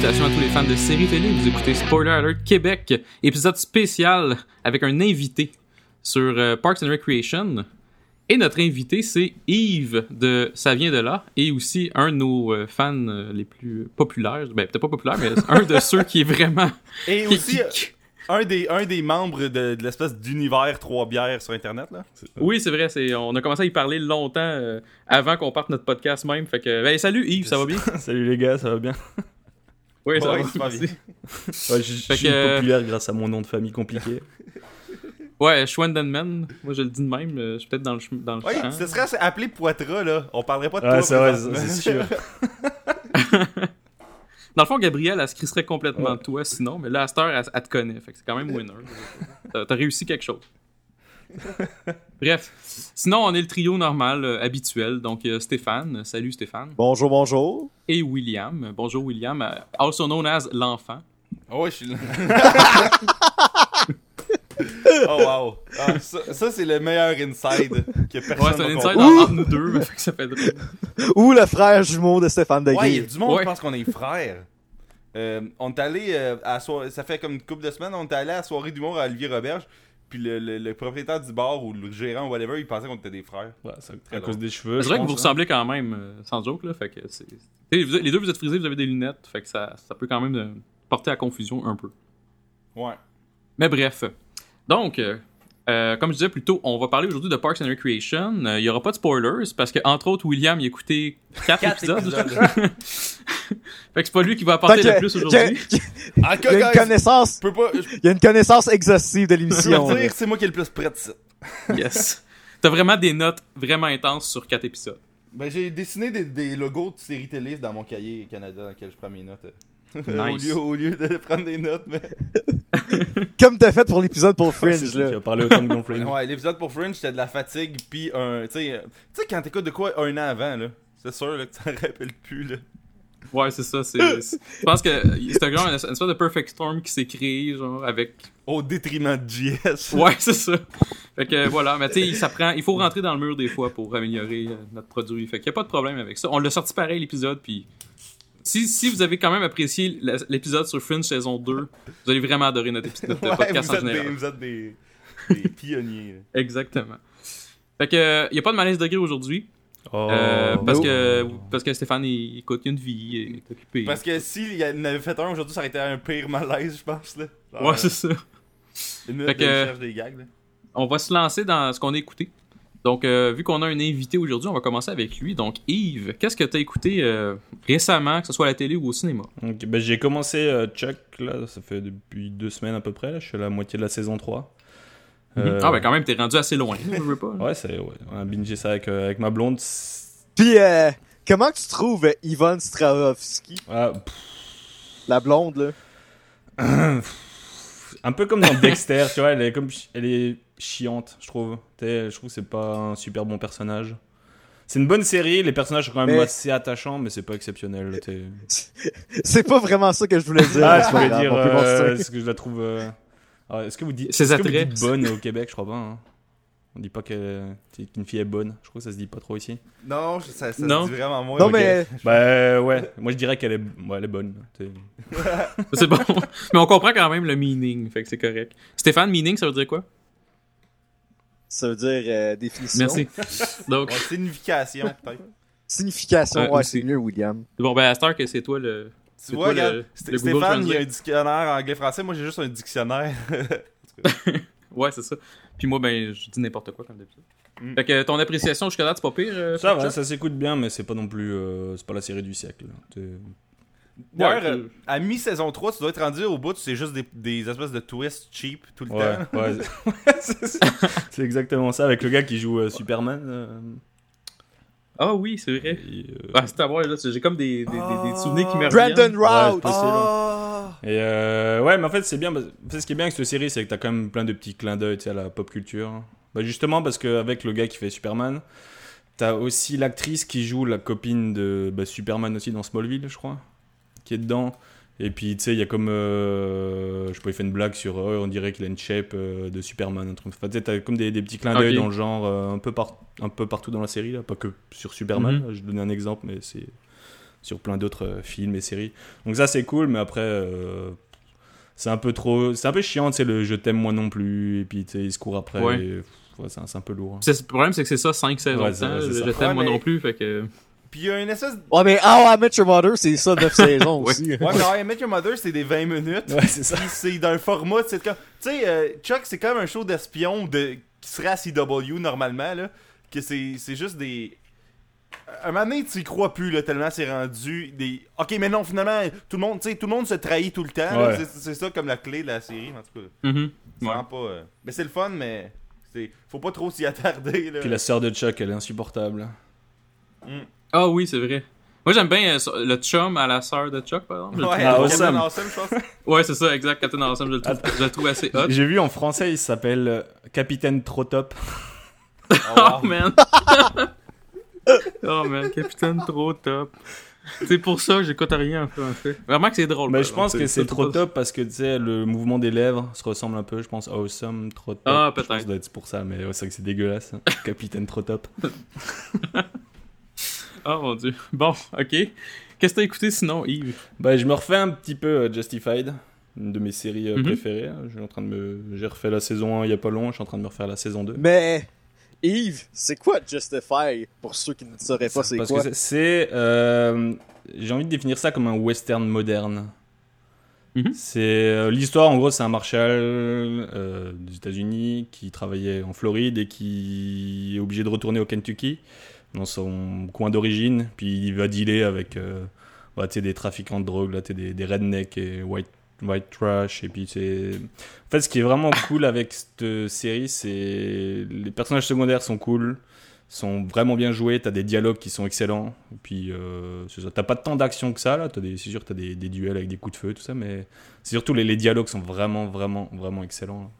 Salutations à tous les fans de séries télé. Vous écoutez Spoiler Alert Québec, épisode spécial avec un invité sur euh, Parks and Recreation. Et notre invité, c'est Yves de Ça vient de là, et aussi un de nos euh, fans euh, les plus populaires. Ben, peut-être pas populaire, mais un de ceux qui est vraiment. Et qui- aussi, qui- un des, un des membres de, de l'espèce d'univers trois bières sur Internet, là. Oui, c'est vrai. C'est... On a commencé à y parler longtemps euh, avant qu'on parte notre podcast même. Fait que, ben, salut Yves, ça va bien? Salut les gars, ça va bien? Oui, ça Ouais, va. Ouais, je, suis que, populaire grâce à mon nom de famille compliqué. Ouais, Schwendenman. Moi, je le dis de même. euh, Je suis peut-être dans le, dans le Ouais, champ. ce serait appelé Poitras, là. On parlerait pas de Ouais, toi. c'est sûr. Dans le fond, Gabrielle, elle se crisserait complètement Ouais. de toi sinon, mais là, à cette heure, elle, elle te connaît. Fait que c'est quand même winner. T'as réussi quelque chose. Bref. Sinon, on est le trio normal, euh, habituel. Donc, euh, Stéphane. Salut Stéphane. Bonjour, bonjour. Et William. Bonjour William. euh, Also known as l'enfant. Oh, ouais, je suis là. oh, wow. Ah, ça, ça, c'est le meilleur inside que personne Ouais, c'est un n'a inside compris. entre nous deux, mais fait que ça fait drôle. Ou le frère jumeau de Stéphane Ouais, il y a du monde Ouais. qui pense qu'on est frères. Euh, on est allé euh, à la soirée, ça fait comme une couple de semaines, on est allé à la soirée d'humour à Olivier Roberge, puis le, le- le propriétaire du bar ou le gérant ou whatever, il pensait qu'on était des frères. Ouais, c'est Très à cause des cheveux. C'est vrai que vous hein. ressemblez quand même, euh, sans joke, là. Fait que c'est. Les deux, vous êtes frisés, vous avez des lunettes. Fait que ça, ça peut quand même euh, porter à confusion un peu. Ouais. Mais bref. Donc, euh, euh, comme je disais plus tôt, on va parler aujourd'hui de Parks and Recreation. Euh, Il y aura pas de spoilers parce que, entre autres, William y a écouté 4 Quatre épisodes. épisodes. fait que c'est pas lui qui va apporter le plus y aujourd'hui. qu'il y Ah, a une connaissance, il y a une connaissance exhaustive de l'émission. te là. dire, c'est moi qui ai le plus prêt de ça. yes. T'as vraiment des notes vraiment intenses sur 4 épisodes. Ben, j'ai dessiné des, des logos de séries télé dans mon cahier Canada dans lequel je prends mes notes. Au, Nice. lieu, au lieu de prendre des notes, mais. Comme t'as fait pour l'épisode pour Ouais, Fringe, là. Tu as parlé autant de Gonflame. Ouais, l'épisode pour Fringe, c'était de la fatigue, puis un. Tu sais, euh, tu sais, quand t'écoutes de quoi un an avant, là. C'est sûr là, que t'en rappelles plus, là. Ouais, c'est ça. c'est Je pense que c'est genre une, une espèce de perfect storm qui s'est créé, genre, avec Au détriment de JS. Ouais, c'est ça. Fait que voilà, mais tu sais, ça prend, il faut rentrer dans le mur des fois pour améliorer euh, notre produit. Fait qu'il y a pas de problème avec ça. On l'a sorti pareil l'épisode, puis si, si vous avez quand même apprécié l'épisode sur Fringe saison 2, vous allez vraiment adorer notre, épisode, notre Ouais, podcast vous, en êtes des, général. vous êtes des, des pionniers. là. Exactement. Fait que euh, il y a pas de malaise degré aujourd'hui Oh, euh, parce no. que parce que Stéphane il, écoute, il a une vie, il est occupé. Parce que s'il y en avait fait un aujourd'hui, ça aurait été un pire malaise, je pense, là. Genre, Ouais, c'est ça. Une minute Fait de que- des gags, là. On va se lancer dans ce qu'on a écouté. Donc, euh, vu qu'on a un invité aujourd'hui, on va commencer avec lui. Donc, Yves, qu'est-ce que tu as écouté euh, récemment, que ce soit à la télé ou au cinéma? Ok, ben, j'ai commencé euh, Chuck, là, ça fait depuis deux semaines à peu près. Là. Je suis à la moitié de la saison 3. Euh, Ah, ben quand même, t'es rendu assez loin, je veux pas. Ouais, c'est, ouais, on a bingé ça avec, euh, avec ma blonde. Puis, euh, comment tu trouves Yvonne Strahovski, Ah, la blonde, là? un peu comme dans Dexter, tu vois, elle est, comme, elle est chiante, je trouve. Je trouve que c'est pas un super bon personnage. C'est une bonne série, les personnages sont quand même Mais- assez attachants, mais c'est pas exceptionnel. C'est pas vraiment ça que je voulais dire. Ah, je c'est pas voulais dire, on peut euh, est-ce que je la trouve. euh, ah, est-ce que vous dites, est-ce que vous dites bonne au Québec Je crois pas. hein. On dit pas qu'une fille est bonne. Je crois que ça se dit pas trop ici. Non, je- ça, ça Non. se dit vraiment moins. Non, mais Bah ouais, moi je dirais qu'elle est, ouais, elle est bonne. C'est bon. Mais on comprend quand même le meaning, fait que c'est correct. Stéphane, meaning, ça veut dire quoi? Ça veut dire euh, définition. Merci. Donc, Ouais, signification, peut-être. Signification, Ouais, ouais, c'est mieux, William. bon, ben, à cette heure que c'est toi le. Tu C'est vois, toi le- le Stéphane, il y a un dictionnaire anglais-français, moi j'ai juste un dictionnaire. Ouais, c'est ça. Puis moi, ben, je dis n'importe quoi comme d'habitude. Mm. Fait que ton appréciation jusqu'à là, c'est pas pire euh, Ça va, ça s'écoute bien, mais c'est pas non plus, euh, c'est pas la série du siècle. D'ailleurs, Ouais, euh, à mi-saison 3, tu dois être rendu au bout, c'est juste des, des espèces de twists cheap tout le Ouais, temps. ouais, c'est ça. c'est exactement ça avec le gars qui joue euh, Superman. euh, Ah oui, c'est vrai. et, euh, Ah, c'est à voir, là. J'ai comme des, des, des- des souvenirs qui me Brandon reviennent. Routh! Ouais. Ah! Et euh, ouais, mais en fait, c'est bien. ce qui est bien avec cette série, c'est que t'as quand même plein de petits clins d'œil à la pop culture. Bah, justement, parce qu'avec le gars qui fait Superman, t'as aussi l'actrice qui joue la copine de bah, Superman aussi dans Smallville, je crois, qui est dedans. Et puis, tu sais, il y a comme. euh, je sais pas, il fait une blague sur. euh, on dirait qu'il a une shape euh, de Superman. Un truc. Enfin, tu sais, t'as comme des, des petits clins d'œil Ok. dans le genre, euh, un, peu par- un peu partout dans la série, là. Pas que sur Superman. Mhm. Je donnais un exemple, mais c'est. sur plein d'autres euh, films et séries. Donc ça c'est cool, mais après euh, c'est un peu trop, c'est un peu chiant, c'est le je t'aime moi non plus, et puis tu sais, il se court après. Ouais. c'est un, peu lourd. hein. C'est- Le problème, c'est que c'est ça, 5 saisons Ouais, Je ça. je t'aime Ouais, moi mais- non plus, fait que. Puis il y a une espèce. Ouais, mais How I Met Your Mother, c'est ça, 9 saisons aussi. Ouais, mais How I Met Your Mother, c'est des 20 minutes. Ouais, c'est ça. Puis c'est d'un format de sitcom. Tu sais, euh, Chuck, c'est comme un show d'espion de... qui serait à CW normalement, là. Que c'est c'est juste des. Un moment donné, tu y crois plus, là, tellement c'est rendu des. Ok, mais non, finalement, tout le monde, tu sais, tout le monde se trahit tout le temps. Ouais. C'est- C'est ça comme la clé de la série, en tout cas. Mhm. Ouais. vraiment pas. euh, Mais c'est le fun, mais. c'est- Faut pas trop s'y attarder, là. Puis la sœur de Chuck, elle est insupportable. Ah oui, c'est vrai. Moi, j'aime bien euh, le chum à la sœur de Chuck, par exemple. Ouais, Ah, awesome. Captain Awesome, je pense. Ouais, c'est ça, exact. Captain Awesome, je le trouve, je le trouve assez hot. J'ai vu en français, il s'appelle euh, Capitaine Trop Top. Oh, Oh wow. man. oh man, capitaine trop top. C'est pour ça que j'écoute rien en français. Vraiment que c'est drôle. Mais je pense que c'est trop top parce que tu sais, le mouvement des lèvres se ressemble un peu. Je pense awesome, trop top. Ah, Je pense que peut-être. ça doit être pour ça, mais c'est vrai que c'est dégueulasse. hein. Capitaine Trop Top. Oh mon dieu. Bon, ok. Qu'est-ce que t'as écouté sinon, Yves? Bah, je me refais un petit peu euh, Justified, une de mes séries euh, Mhm. préférées. Je suis en train de me... J'ai refait la saison 1 il y a pas long, je suis en train de me refaire la saison 2. Mais, Yves, c'est quoi Justify pour ceux qui ne sauraient pas c'est Parce quoi? que c'est- euh, J'ai envie de définir ça comme un western moderne. Mhm. C'est euh, l'histoire, en gros, c'est un marshal euh, des États-Unis qui travaillait en Floride et qui est obligé de retourner au Kentucky dans son coin d'origine. Puis il va dealer avec euh, bah, des trafiquants de drogue, là, des, des rednecks et white, white trash. Et puis c'est. En fait, ce qui est vraiment cool avec cette série, c'est les personnages secondaires sont cool sont vraiment bien joués, t'as des dialogues qui sont excellents, et puis euh, t'as pas tant d'action que ça, là, T'as des, c'est sûr t'as des, des duels avec des coups de feu, tout ça, mais c'est surtout les, les dialogues sont vraiment, vraiment, vraiment excellents. là.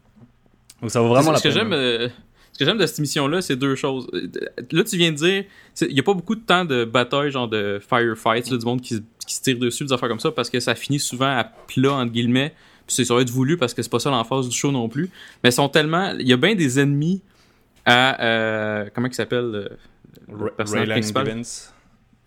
Donc ça vaut vraiment la ce que peine. j'aime euh, ce que j'aime de cette émission-là, c'est deux choses. Euh, Là, tu viens de dire, il n'y a pas beaucoup de temps de bataille, genre de firefights, là, du monde qui, se- qui se tire dessus, des affaires comme ça, parce que ça finit souvent à plat, entre guillemets. Puis c'est- ça va être voulu parce que c'est pas ça l'emphase du show non plus. Mais ils sont tellement. Il y a bien des ennemis à. euh, comment il s'appelle le personnage principal? Givens.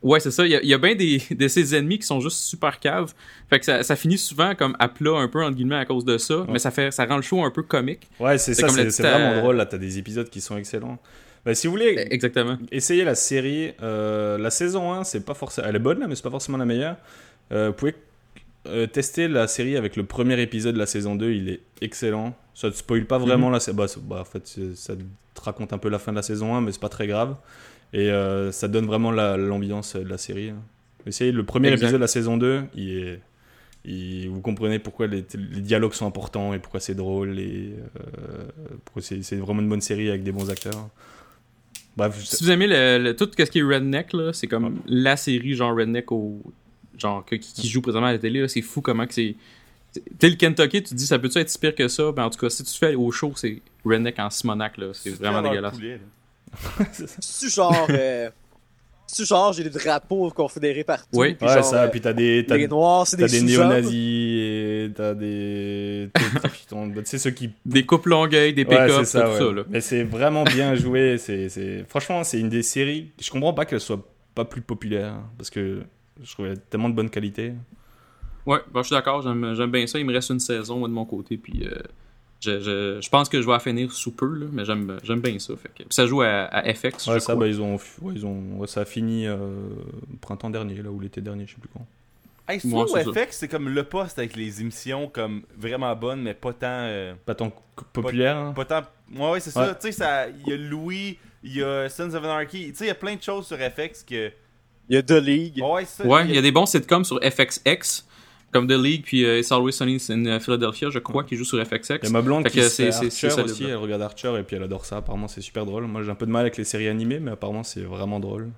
Ouais, c'est ça. Il y a, il y a bien des, de ces ennemis qui sont juste super caves. Fait que ça, ça finit souvent comme à plat un peu, entre guillemets, à cause de ça. Mais ça, fait, ça rend le show un peu comique. Ouais, c'est ça, c'est vraiment euh, drôle, là, t'as des épisodes qui sont excellents. Bah, si vous voulez Exactement. essayer la série, euh, la saison 1, c'est pas forcément... Elle est bonne, là, mais c'est pas forcément la meilleure. Euh, vous pouvez euh, tester la série avec le premier épisode de la saison 2, il est excellent. Ça te spoil pas vraiment la série. Bah, c'est- bah, en fait, ça te raconte un peu la fin de la saison 1, mais c'est pas très grave. Et euh, ça donne vraiment la- l'ambiance de la série. Essayez le premier Exact. épisode de la saison 2, il est. il- vous comprenez pourquoi les, les dialogues sont importants et pourquoi c'est drôle et euh, pourquoi c'est c'est vraiment une bonne série avec des bons acteurs. Bref, je- Si vous aimez le, le- tout ce qui est redneck, là, c'est comme la série genre redneck au genre que- qui, qui joue présentement à la télé. C'est fou comment que c'est. T'es le Kentucky, tu te dis ça peut-tu être pire que ça? Ben en tout cas, si tu fais au show, c'est redneck en Simonac, là. C'est vraiment dégueulasse. poulet, là. C'est genre, euh, c'est genre, j'ai des drapeaux confédérés partout. Oui. puis ouais, genre, ça, euh, puis t'as des, t'as, les noirs, c'est t'as des, des néo-nazis et t'as des. Tu sais, ceux qui Des coupes longueuil, des Ouais, pick-ups, ça, tout ouais. ça, là. Mais c'est vraiment bien joué. C'est, c'est... Franchement, c'est une des séries. Je comprends pas qu'elle soit pas plus populaire. hein, Parce que je trouvais tellement de bonne qualité. Ouais, ben, je suis d'accord, j'aime j'aime bien ça. Il me reste une saison, moi, de mon côté, puis euh, je, je, je pense que je vais finir sous peu, là, mais j'aime j'aime bien ça. Fait que, puis ça joue à, à FX, Ouais, je ça, crois. bah, ils ont, ouais, ils ont, ouais, ça a fini euh, printemps dernier, là, ou l'été dernier, je sais plus quand. Hey, c'est. FX, c'est comme le poste avec les émissions comme vraiment bonnes, mais pas tant. euh, Pas tant populaire. hein. pas tant. Ouais, ouais, c'est ça. Tu sais, ça- il y a Louis, il y a Sons of Anarchy. Tu sais, il y a plein de choses sur FX que. Il y a The League. Ouais, c'est ça. Ouais, il y a des bons sitcoms sur FXX, comme The League, puis euh, It's Always Sunny in Philadelphia, je crois, qui joue sur FXX. Il y a ma blonde Fait qui c'est- aussi, elle regarde Archer et puis elle adore ça. Apparemment, c'est super drôle. Moi, j'ai un peu de mal avec les séries animées, mais apparemment, c'est vraiment drôle.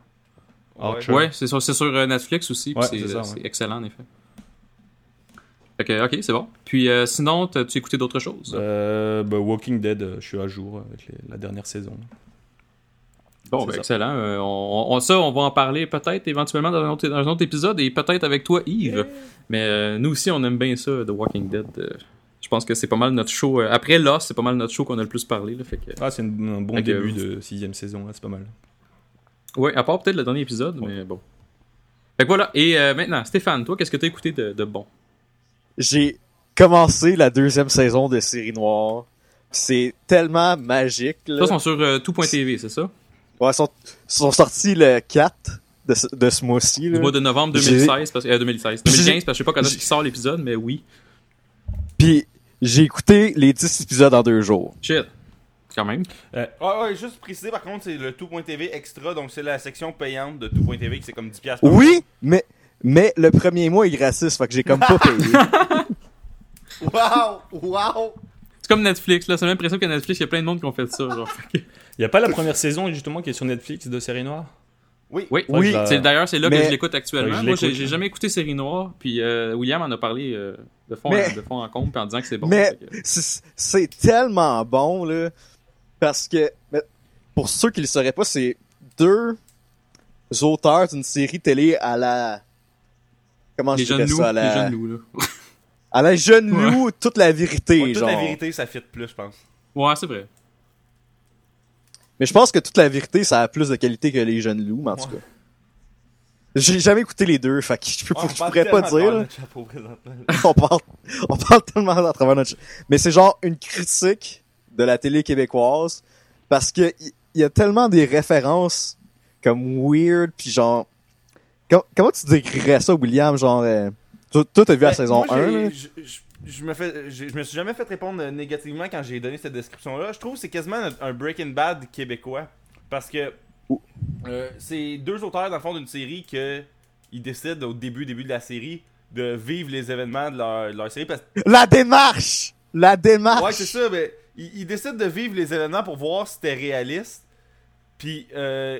Archer. Ouais, c'est sur, c'est sur euh, Netflix aussi, Ouais, c'est euh, ouais. excellent en effet. Fait que, ok, c'est bon. Puis euh, sinon, t'as-tu écouté d'autres choses? Euh, bah, Walking Dead, euh, je suis à jour avec les- la dernière saison. Bon, c'est ben, ça. excellent. Euh, on, on- ça, on va en parler peut-être éventuellement dans un autre, dans un autre épisode et peut-être avec toi, Yves. Mais euh, nous aussi, on aime bien ça, The Walking Dead. Euh, je pense que c'est pas mal notre show. euh, après Lost, c'est pas mal notre show qu'on a le plus parlé. Là, fait que, Ah, c'est un bon que- début de sixième saison, là, c'est pas mal. ouais, à part peut-être le dernier épisode, mais bon. Fait que voilà. Et euh, maintenant, Stéphane, toi, qu'est-ce que t'as écouté de, de bon? J'ai commencé la deuxième saison de Série Noire. C'est tellement magique, là. Ça, ils sont sur euh, tout.tv, c'est ça? Ouais, ils sont, sont sortis le 4 de ce, de ce mois-ci. Du mois de novembre J'ai- 2016, parce que, euh, 2016. 2015, parce que je sais pas quand est-ce qu'il sort l'épisode, mais oui. Puis j'ai écouté les 10 épisodes en deux jours. Shit. Quand même. Ouais, ouais, juste préciser par contre, c'est le tout.tv extra, donc c'est la section payante de tout.tv qui c'est comme 10$ piastres par Oui, mais, mais le premier mois est gratis, fait que j'ai comme pas payé. Wow! Wow! C'est comme Netflix, là. C'est même l'impression que Netflix, il y a plein de monde qui ont fait ça, genre. Il y a pas la première saison justement qui est sur Netflix de série noire? Oui. Oui. Oui. la- d'ailleurs c'est là que je l'écoute actuellement. Ouais, je Moi j'ai jamais écouté série noire puis euh, William en a parlé euh, de fond Mais- de fond en comble puis en disant que c'est bon. Mais- que- C'est tellement bon, là. Parce que, mais pour ceux qui le sauraient pas, c'est deux auteurs d'une série télé à la. Comment les je dirais loups, ça? À la, les jeunes loups là. à la jeune Ouais. loup, toute la vérité, Ouais, toute genre. la vérité, ça fit plus, je pense. Ouais, c'est vrai. Mais je pense que toute la vérité, ça a plus de qualité que les jeunes loups, mais en tout cas. J'ai jamais écouté les deux, fait que je, peux, Ouais, on je parle pourrais pas dire. là. chapeau on parle, on parle tellement à travers notre... Mais c'est genre une critique de la télé québécoise parce que il y, y a tellement des références comme weird puis genre... Com- comment tu décrirais ça, William? Genre... euh, toi, t'as vu la Ben, saison moi, 1, j'ai- là? je- je- Je me, fais, je, je me suis jamais fait répondre négativement quand j'ai donné cette description-là. Je trouve que c'est quasiment un, un Breaking Bad québécois. Parce que euh, c'est deux auteurs, dans le fond, d'une série que ils décident au début, début de la série de vivre les événements de leur, de leur série. Parce La démarche! La démarche! Ouais, c'est ça, mais ils, ils décident de vivre les événements pour voir si c'était réaliste. Puis euh,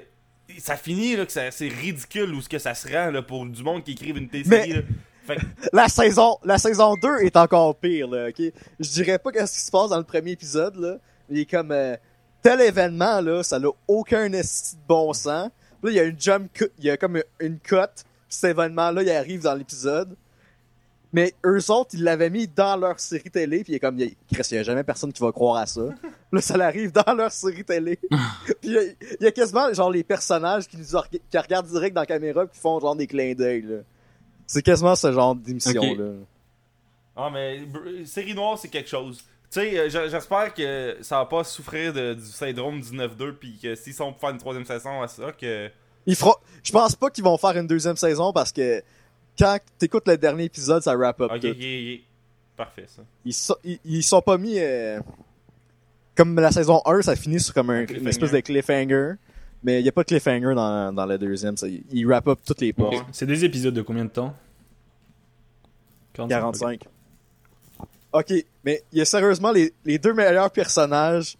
ça finit là, que c'est ridicule où ce que ça se rend là, pour du monde qui écrive une télésérie. Fait La saison, la saison 2 est encore pire, là, ok? Je dirais pas qu'est-ce qui se passe dans le premier épisode, là. Il est comme, euh, tel événement, là, ça n'a aucun esti de bon sens. Puis Là, il y a une jump cut, il y a comme une cote. Cet événement-là, il arrive dans l'épisode. Mais eux autres, ils l'avaient mis dans leur série télé, puis il est comme, il y a- Chris, il y a jamais personne qui va croire à ça. là, ça l'arrive dans leur série télé. puis il y, a, il y a quasiment, genre, les personnages qui nous or- qui regardent direct dans la caméra, qui font, genre, des clins d'œil, là. C'est quasiment ce genre d'émission-là. Ah, mais série noire, c'est quelque chose. Tu sais, euh, j'espère que ça va pas souffrir de- du syndrome du 9-2, puis que s'ils sont pour faire une troisième saison à ça, que. Ils feront... Je pense pas qu'ils vont faire une deuxième saison parce que quand t'écoutes le dernier épisode, ça wrap up Ok, tout. ok, ok. Parfait, ça. Ils, sont... ils... ils sont pas mis... euh, Comme la saison 1, ça finit sur comme un... une espèce de cliffhanger. Mais il y a pas de cliffhanger dans, dans le deuxième. Ça... Ils wrap up toutes les portes. C'est des épisodes de combien de temps? 45. Ok, mais il y a sérieusement les, les deux meilleurs personnages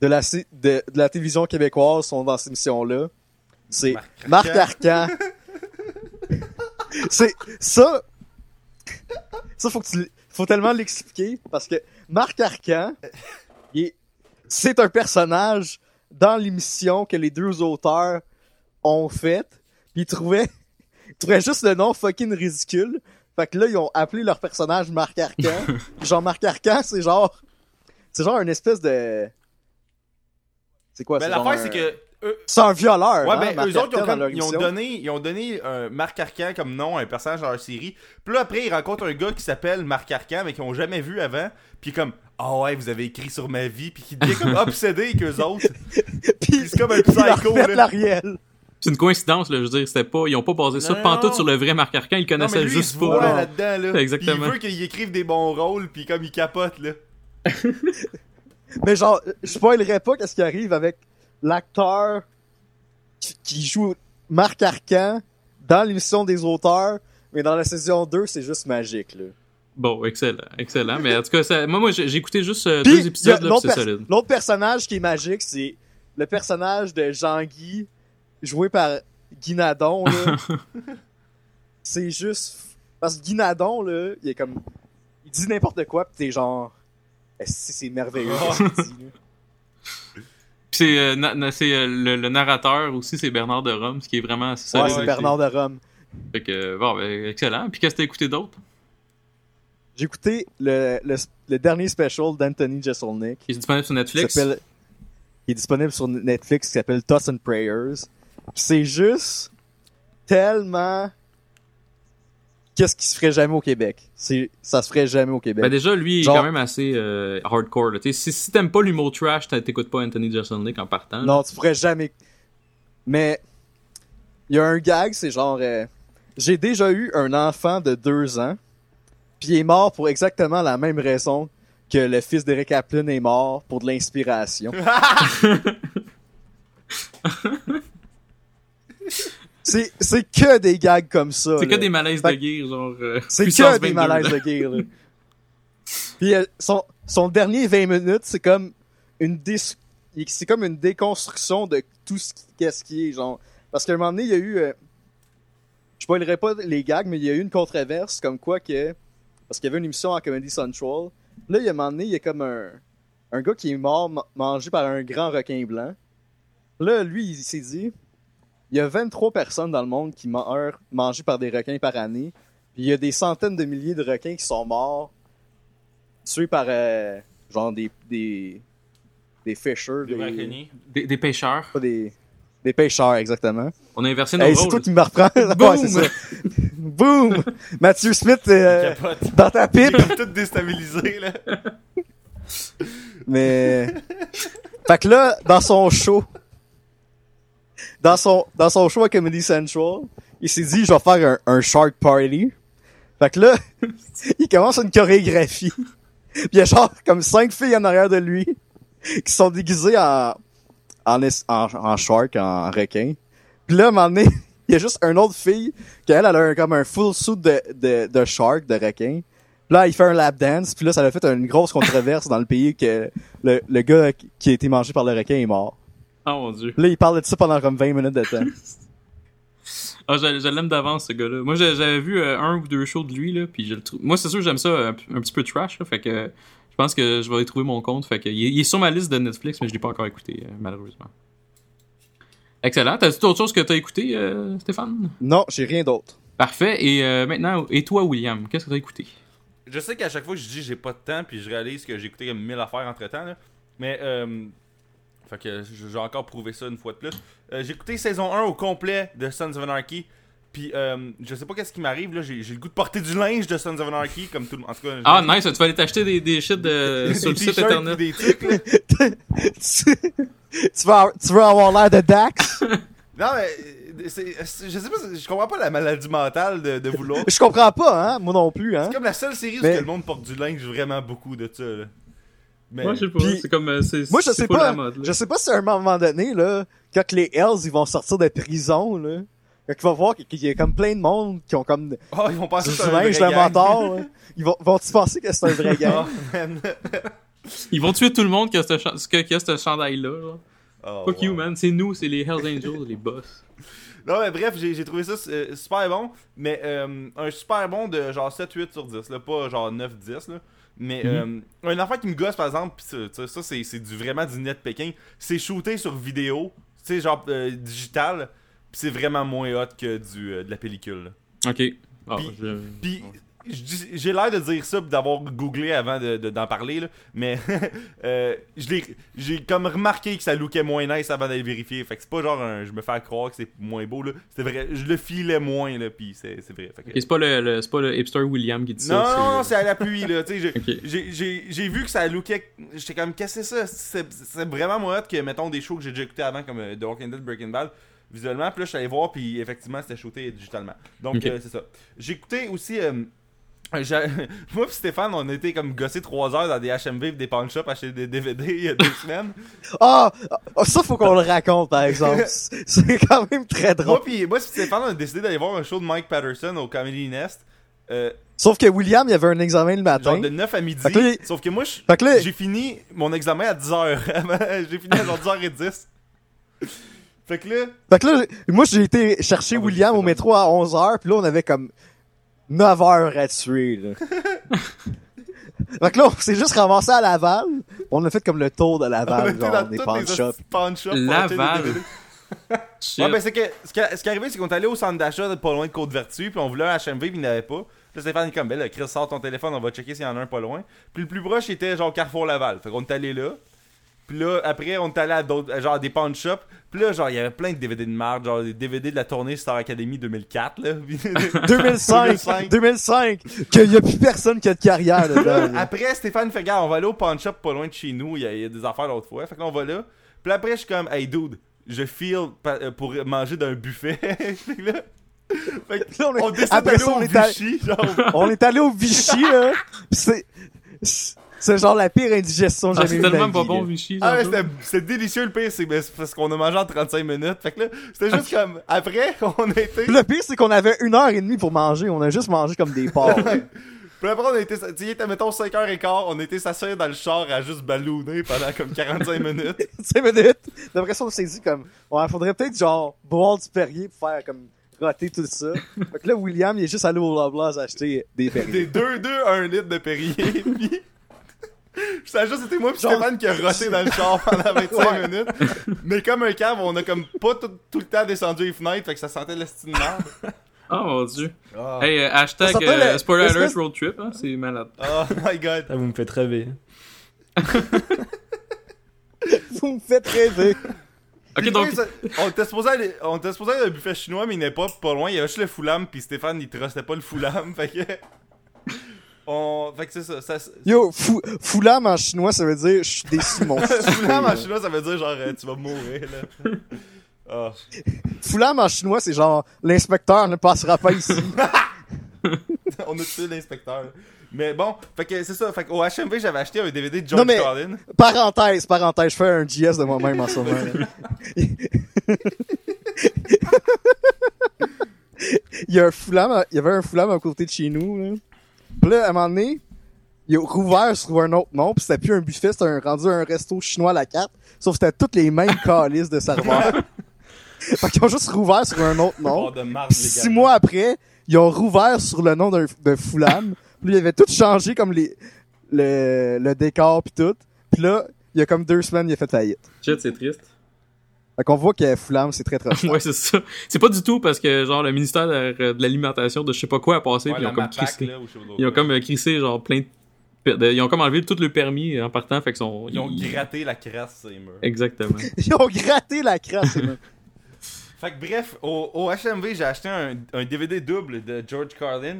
de la, de, de la télévision québécoise sont dans cette émission-là. C'est Marc Arcan. C'est ça. Ça faut que tu, faut tellement l'expliquer parce que Marc Arcan, il est- c'est un personnage dans l'émission que les deux auteurs ont fait. Puis ils trouvaient, ils trouvaient juste le nom fucking ridicule. Fait que là ils ont appelé leur personnage Marc Arcan. Genre Marc Arcan, c'est genre, c'est genre une espèce de, c'est quoi Ben, genre l'affaire, un- c'est que. Eux- c'est un violeur. Ouais, hein, ben, eux autres, ils ont, comme- ils donné, ils ont donné un Marc Arcan comme nom à un personnage dans leur série. Puis là, après, ils rencontrent un gars qui s'appelle Marc Arcan, mais qu'ils ont jamais vu avant. Puis comme, ah ouais, vous avez écrit sur ma vie. Puis qui devient comme obsédé avec eux autres. Puis c'est comme un psycho, là. C'est une coïncidence là, je veux dire, c'était pas ils ont pas basé ça Non, pantoute non. sur le vrai Marc Arcan, ils Non, mais connaissaient lui, il juste se pas. voit là. là-dedans, là. Exactement. Puis il veut qu'ils écrivent des bons rôles, puis comme il capote, là. Mais genre, je spoilerais pas qu'est-ce qui arrive avec l'acteur qui, qui joue Marc Arcan dans l'émission des auteurs, mais dans la saison 2, c'est juste magique, là. Bon, excellent, excellent. Mais en tout cas, ça- moi, moi j'ai écouté juste euh, Puis, deux a épisodes là, c'est solide. L'autre personnage qui est magique, c'est le personnage de Jean-Guy, joué par Guy Nadon, là. c'est juste... Parce que Guy Nadon, là, il est comme... Il dit n'importe quoi, pis t'es genre... Que c'est merveilleux ce qu'il dit, là? Puis c'est euh, c'est, euh, le, le narrateur aussi, c'est Bernard de Rome, ce qui est vraiment c'est Ouais, c'est Bernard de Rome. Fait que bon, ben, excellent. Puis qu'est-ce que t'as écouté d'autre? J'ai écouté le, le, le dernier special d'Anthony Jeselnik. Qui est disponible sur qui Netflix. s'appelle- qui est disponible sur Netflix, qui s'appelle Thoughts and Prayers. Puis C'est juste tellement qu'est-ce qui se ferait jamais au Québec? C'est ça se ferait jamais au Québec. Ben déjà, lui, il est Genre- quand même assez euh, hardcore. là. T'sais, si si t'aimes pas l'humour trash, t'écoutes pas Anthony Jeselnik en partant. là. Non, tu pourrais jamais. Mais il y a un gag, c'est genre euh, j'ai déjà eu un enfant de deux ans, puis il est mort pour exactement la même raison que le fils d'Eric Kaplan est mort pour de l'inspiration. c'est c'est que des gags comme ça. C'est que des malaises de gear, genre. euh, C'est que des 22, malaises là. de gear. là. Puis euh, son, son dernier 20 minutes, c'est comme une c'est comme une déconstruction de tout ce qui, qu'est-ce qui est genre parce qu'à un moment donné, il y a eu euh, je spoilerai pas les gags, mais il y a eu une controverse comme quoi que parce qu'il y avait une émission à Comedy Central. Là, il y a un moment donné, il y a comme un un gars qui est mort ma- mangé par un grand requin blanc. Là, lui, il s'est dit il y a 23 personnes dans le monde qui meurent mangées par des requins par année. Puis il y a des centaines de milliers de requins qui sont morts, tués par euh, genre des des des fishers, Des des. Des, des pêcheurs. pas des des pêcheurs exactement. On a inversé nos Hey, c'est rôles. toi qui me reprends. Ouais, Boom! c'est ça. Boom. Mathieu Smith euh, dans ta pipe, Comme tout déstabilisé, là. mais fait que là dans son show dans son dans son show à Comedy Central, il s'est dit je vais faire un, un shark party. Fait que là, il commence une chorégraphie. Puis il y a genre comme cinq filles en arrière de lui qui sont déguisées en en, en, shark, en requin. Puis là, à un moment donné, il y a juste une autre fille qui elle, elle a un- comme un full suit de, de, de shark, de requin. Là, il fait un lap dance. Puis là, ça a fait une grosse controverse dans le pays que le, le gars qui a été mangé par le requin est mort. Oh mon dieu. Là, il parle de ça pendant comme 20 minutes de temps. Ah, je, je l'aime d'avance, ce gars-là. Moi, j'avais vu euh, un ou deux shows de lui, là, puis je le trouve. Moi, c'est sûr, j'aime ça un, un petit peu trash, là, fait que je pense que je vais y trouver mon compte. Fait que il est, il est sur ma liste de Netflix, mais je l'ai pas encore écouté, euh, malheureusement. Excellent. T'as-tu d'autres choses que t'as écouté, euh, Stéphane? Non, j'ai rien d'autre. Parfait. Et euh, maintenant, et toi, William, qu'est-ce que t'as écouté? Je sais qu'à chaque fois que je dis j'ai pas de temps, puis je réalise que j'ai écouté comme 1000 affaires entre temps, là. Mais, euh. Fait que je- j'ai encore prouvé ça une fois de plus. Euh, j'ai écouté saison 1 au complet de Sons of Anarchy. Puis, euh, je sais pas qu'est-ce qui m'arrive, là. J'ai le goût de porter du linge de Sons of Anarchy, comme tout le monde. En tout cas, Ah, nice. Tu vas aller t'acheter des, des shit de, des sur le site internet. puis des trucs, là. tu, tu veux, avoir- tu veux avoir l'air de Dax? Non, mais. euh, c'est- je sais pas, je comprends pas la maladie mentale de, de vouloir. Je comprends pas, hein? Moi non plus, hein? C'est comme la seule série où que le monde porte du linge vraiment beaucoup de ça, là. Mais. Moi, je sais pas. C'est comme. euh, c'est- Moi, je c'est sais pas. la mode, là. je sais pas si à un moment donné, là, quand les Hells, ils vont sortir de prison, là, quand tu vas voir qu'il y a comme plein de monde qui ont comme Oh, ils vont penser que c'est un vrai gang. mentor. Ils vont, vont-tu penser que c'est un vrai gars? Oh. Ils vont tuer tout le monde qui a ce, cha- qui a- qui a ce chandail-là. Oh, Fuck you, wow. man. C'est nous, c'est les Hells Angels, les boss. Non, mais bref, j'ai j'ai trouvé ça euh, super bon. Mais euh, un super bon de genre 7-8 sur 10. Là, pas genre 9-10. Mais euh, un enfant qui me gosse, par exemple, pis ça, c'est c'est du, vraiment du net Pékin. C'est shooté sur vidéo. Tu sais, genre euh, digital. Pis c'est vraiment moins hot que du, euh, de la pellicule. là. Ok. Puis- je- Puis dis- j'ai l'air de dire ça d'avoir googlé avant de- de- d'en parler là, mais euh, j'ai comme remarqué que ça lookait moins nice avant d'aller vérifier. Fait que c'est pas genre un, je me fais croire que c'est moins beau. C'était vrai, je le filais moins là, puis c'est vrai. Que- c'est pas le, pas le hipster William qui dit non, ça. non, c'est à l'appui j'ai- vu que ça lookait. J'étais comme, qu'est-ce que c'est ça? C'est vraiment moins hot que mettons des shows que j'ai déjà écouté avant comme euh, The Walking Dead, Breaking Bad. Visuellement, puis là, je suis allé voir, puis effectivement, c'était shooté digitalement. Donc, euh, c'est ça. J'ai écouté aussi. euh, Moi pis Stéphane, on a été comme gossé 3 heures dans des HMV et des pawn shops acheter des DVD il y a deux semaines. Ah! ah, ça, faut qu'on le raconte, par exemple. C'est quand même très drôle. moi pis moi pis Stéphane, on a décidé d'aller voir un show de Mike Patterson au Comedy Nest. euh, Sauf que William, il y avait un examen le matin. genre de 9 à midi. Fait que là, Sauf que moi, j'ai fini mon examen à 10h. j'ai fini à genre 10h10. Fait que là, fait que là, moi, j'ai été chercher Ah William au métro à 11h, puis là, on avait comme 9 heures à tuer, là. fait que là, on s'est juste ramassé à Laval. On a fait comme le tour de on Laval, était genre, dans des pawn shops. Laval. Ouais, ben c'est que ce qui, ce qui est arrivé, c'est qu'on est allé au centre d'achat de pas loin de Côte-Vertu, puis on voulait un HMV, puis il n'y en avait pas. Puis là, Stéphane est comme, ben là, Chris, sort ton téléphone, on va checker s'il y en a un pas loin. Puis le plus proche, était genre Carrefour Laval. Fait qu'on est allé là. Puis là, après, on est allé à d'autres, genre à des pawn shops. Puis là, genre, il y avait plein de DVD de marde, genre des DVD de la tournée Star Academy 2004, là. 2005, 2005, qu'il y a plus personne qui a de carrière Là, après, Stéphane fait, gars, on va aller au pawn shop pas loin de chez nous. Il y a, il y a des affaires l'autre fois. Fait que là, on va là. Puis après, je suis comme, hey dude, je feel euh, pour manger d'un buffet. fait que là, fait que Là, on est- on après ça, on est Vichy, genre. On est allé au Vichy, là. c'est, c'est genre la pire indigestion que Ah, j'ai jamais eue de tellement pas bon. Vichy. Ah ouais, c'était c'était délicieux le pire, c'est ben, c'est parce qu'on a mangé en 35 minutes. Fait que là, c'était juste comme, après, on a été... Le pire, c'est qu'on avait une heure et demie pour manger. On a juste mangé comme des porcs. Puis après, on a été, tu sais, il était, mettons, 5h15, on a été s'asseoir dans le char à juste ballonner pendant comme 45 minutes. 5 minutes. D'après ça, on s'est dit comme, ouais, faudrait peut-être genre boire du Perrier pour faire comme roter tout ça. Fait que là, William, il est juste allé au Loblaws acheter des Perrier. Des 2, 2, 1 litre de Perrier. Puis, ça a juste été moi pis Genre- Stéphane qui a roté dans le char pendant 25 minutes. Mais comme un cave, on a comme pas tout, tout le temps descendu les fenêtres, fait que ça sentait l'estime de merde. Oh mon dieu. Oh. Hey, euh, hashtag Ça euh, euh, spoiler alert road trip, hein, c'est malade. Oh my god. Ah, vous me faites rêver. Vous me faites rêver. Ok, Puis, donc, ça- on était supposé aller, on était supposé aller à un buffet chinois, mais il n'est pas pas loin. Il y avait juste le foulam, puis Stéphane, il trustait pas le foulam. Fait que. On... Fait que c'est ça. ça Yo, fou, foulam en chinois, ça veut dire je suis déçu, mon foulam en chinois, ça veut dire genre euh, tu vas mourir, là. Ah. Foulam en chinois, c'est genre l'inspecteur ne passera pas ici. on a tué l'inspecteur. Mais bon, fait que c'est ça. Fait qu'au HMV, j'avais acheté un DVD de George Non, mais- Carlin. Parenthèse, parenthèse, je fais un JS de moi-même en ce moment. il y a un foulam, il y avait un foulam à côté de chez nous, là. Puis là, à un moment donné, il a rouvert sur un autre nom, pis c'était plus un buffet, c'était un, rendu un resto chinois à la carte, sauf que c'était toutes les mêmes calices de serveurs. fait qu'ils ont juste rouvert sur un autre nom. Oh, Puis six mois après, ils ont rouvert sur le nom d'un de Foulam. puis là, ils avaient tout changé comme les le, le décor puis tout. Puis là, il y a comme deux semaines, il a fait faillite. shit, c'est triste. Fait qu'on voit que Foulam, c'est très très ouais, c'est ça. C'est pas du tout parce que, genre, le ministère de, de l'alimentation de je sais pas quoi a passé, Ouais, puis ils ont comme crissé. là, Ils ont comme euh, crissé, genre, plein de... Ils ont comme enlevé tout le permis en partant, fait qu'ils sont... Ils ont gratté la crasse, ces murs. Exactement. Ils ont gratté la crasse. Fait que bref, au, au HMV, j'ai acheté un, un DVD double de George Carlin.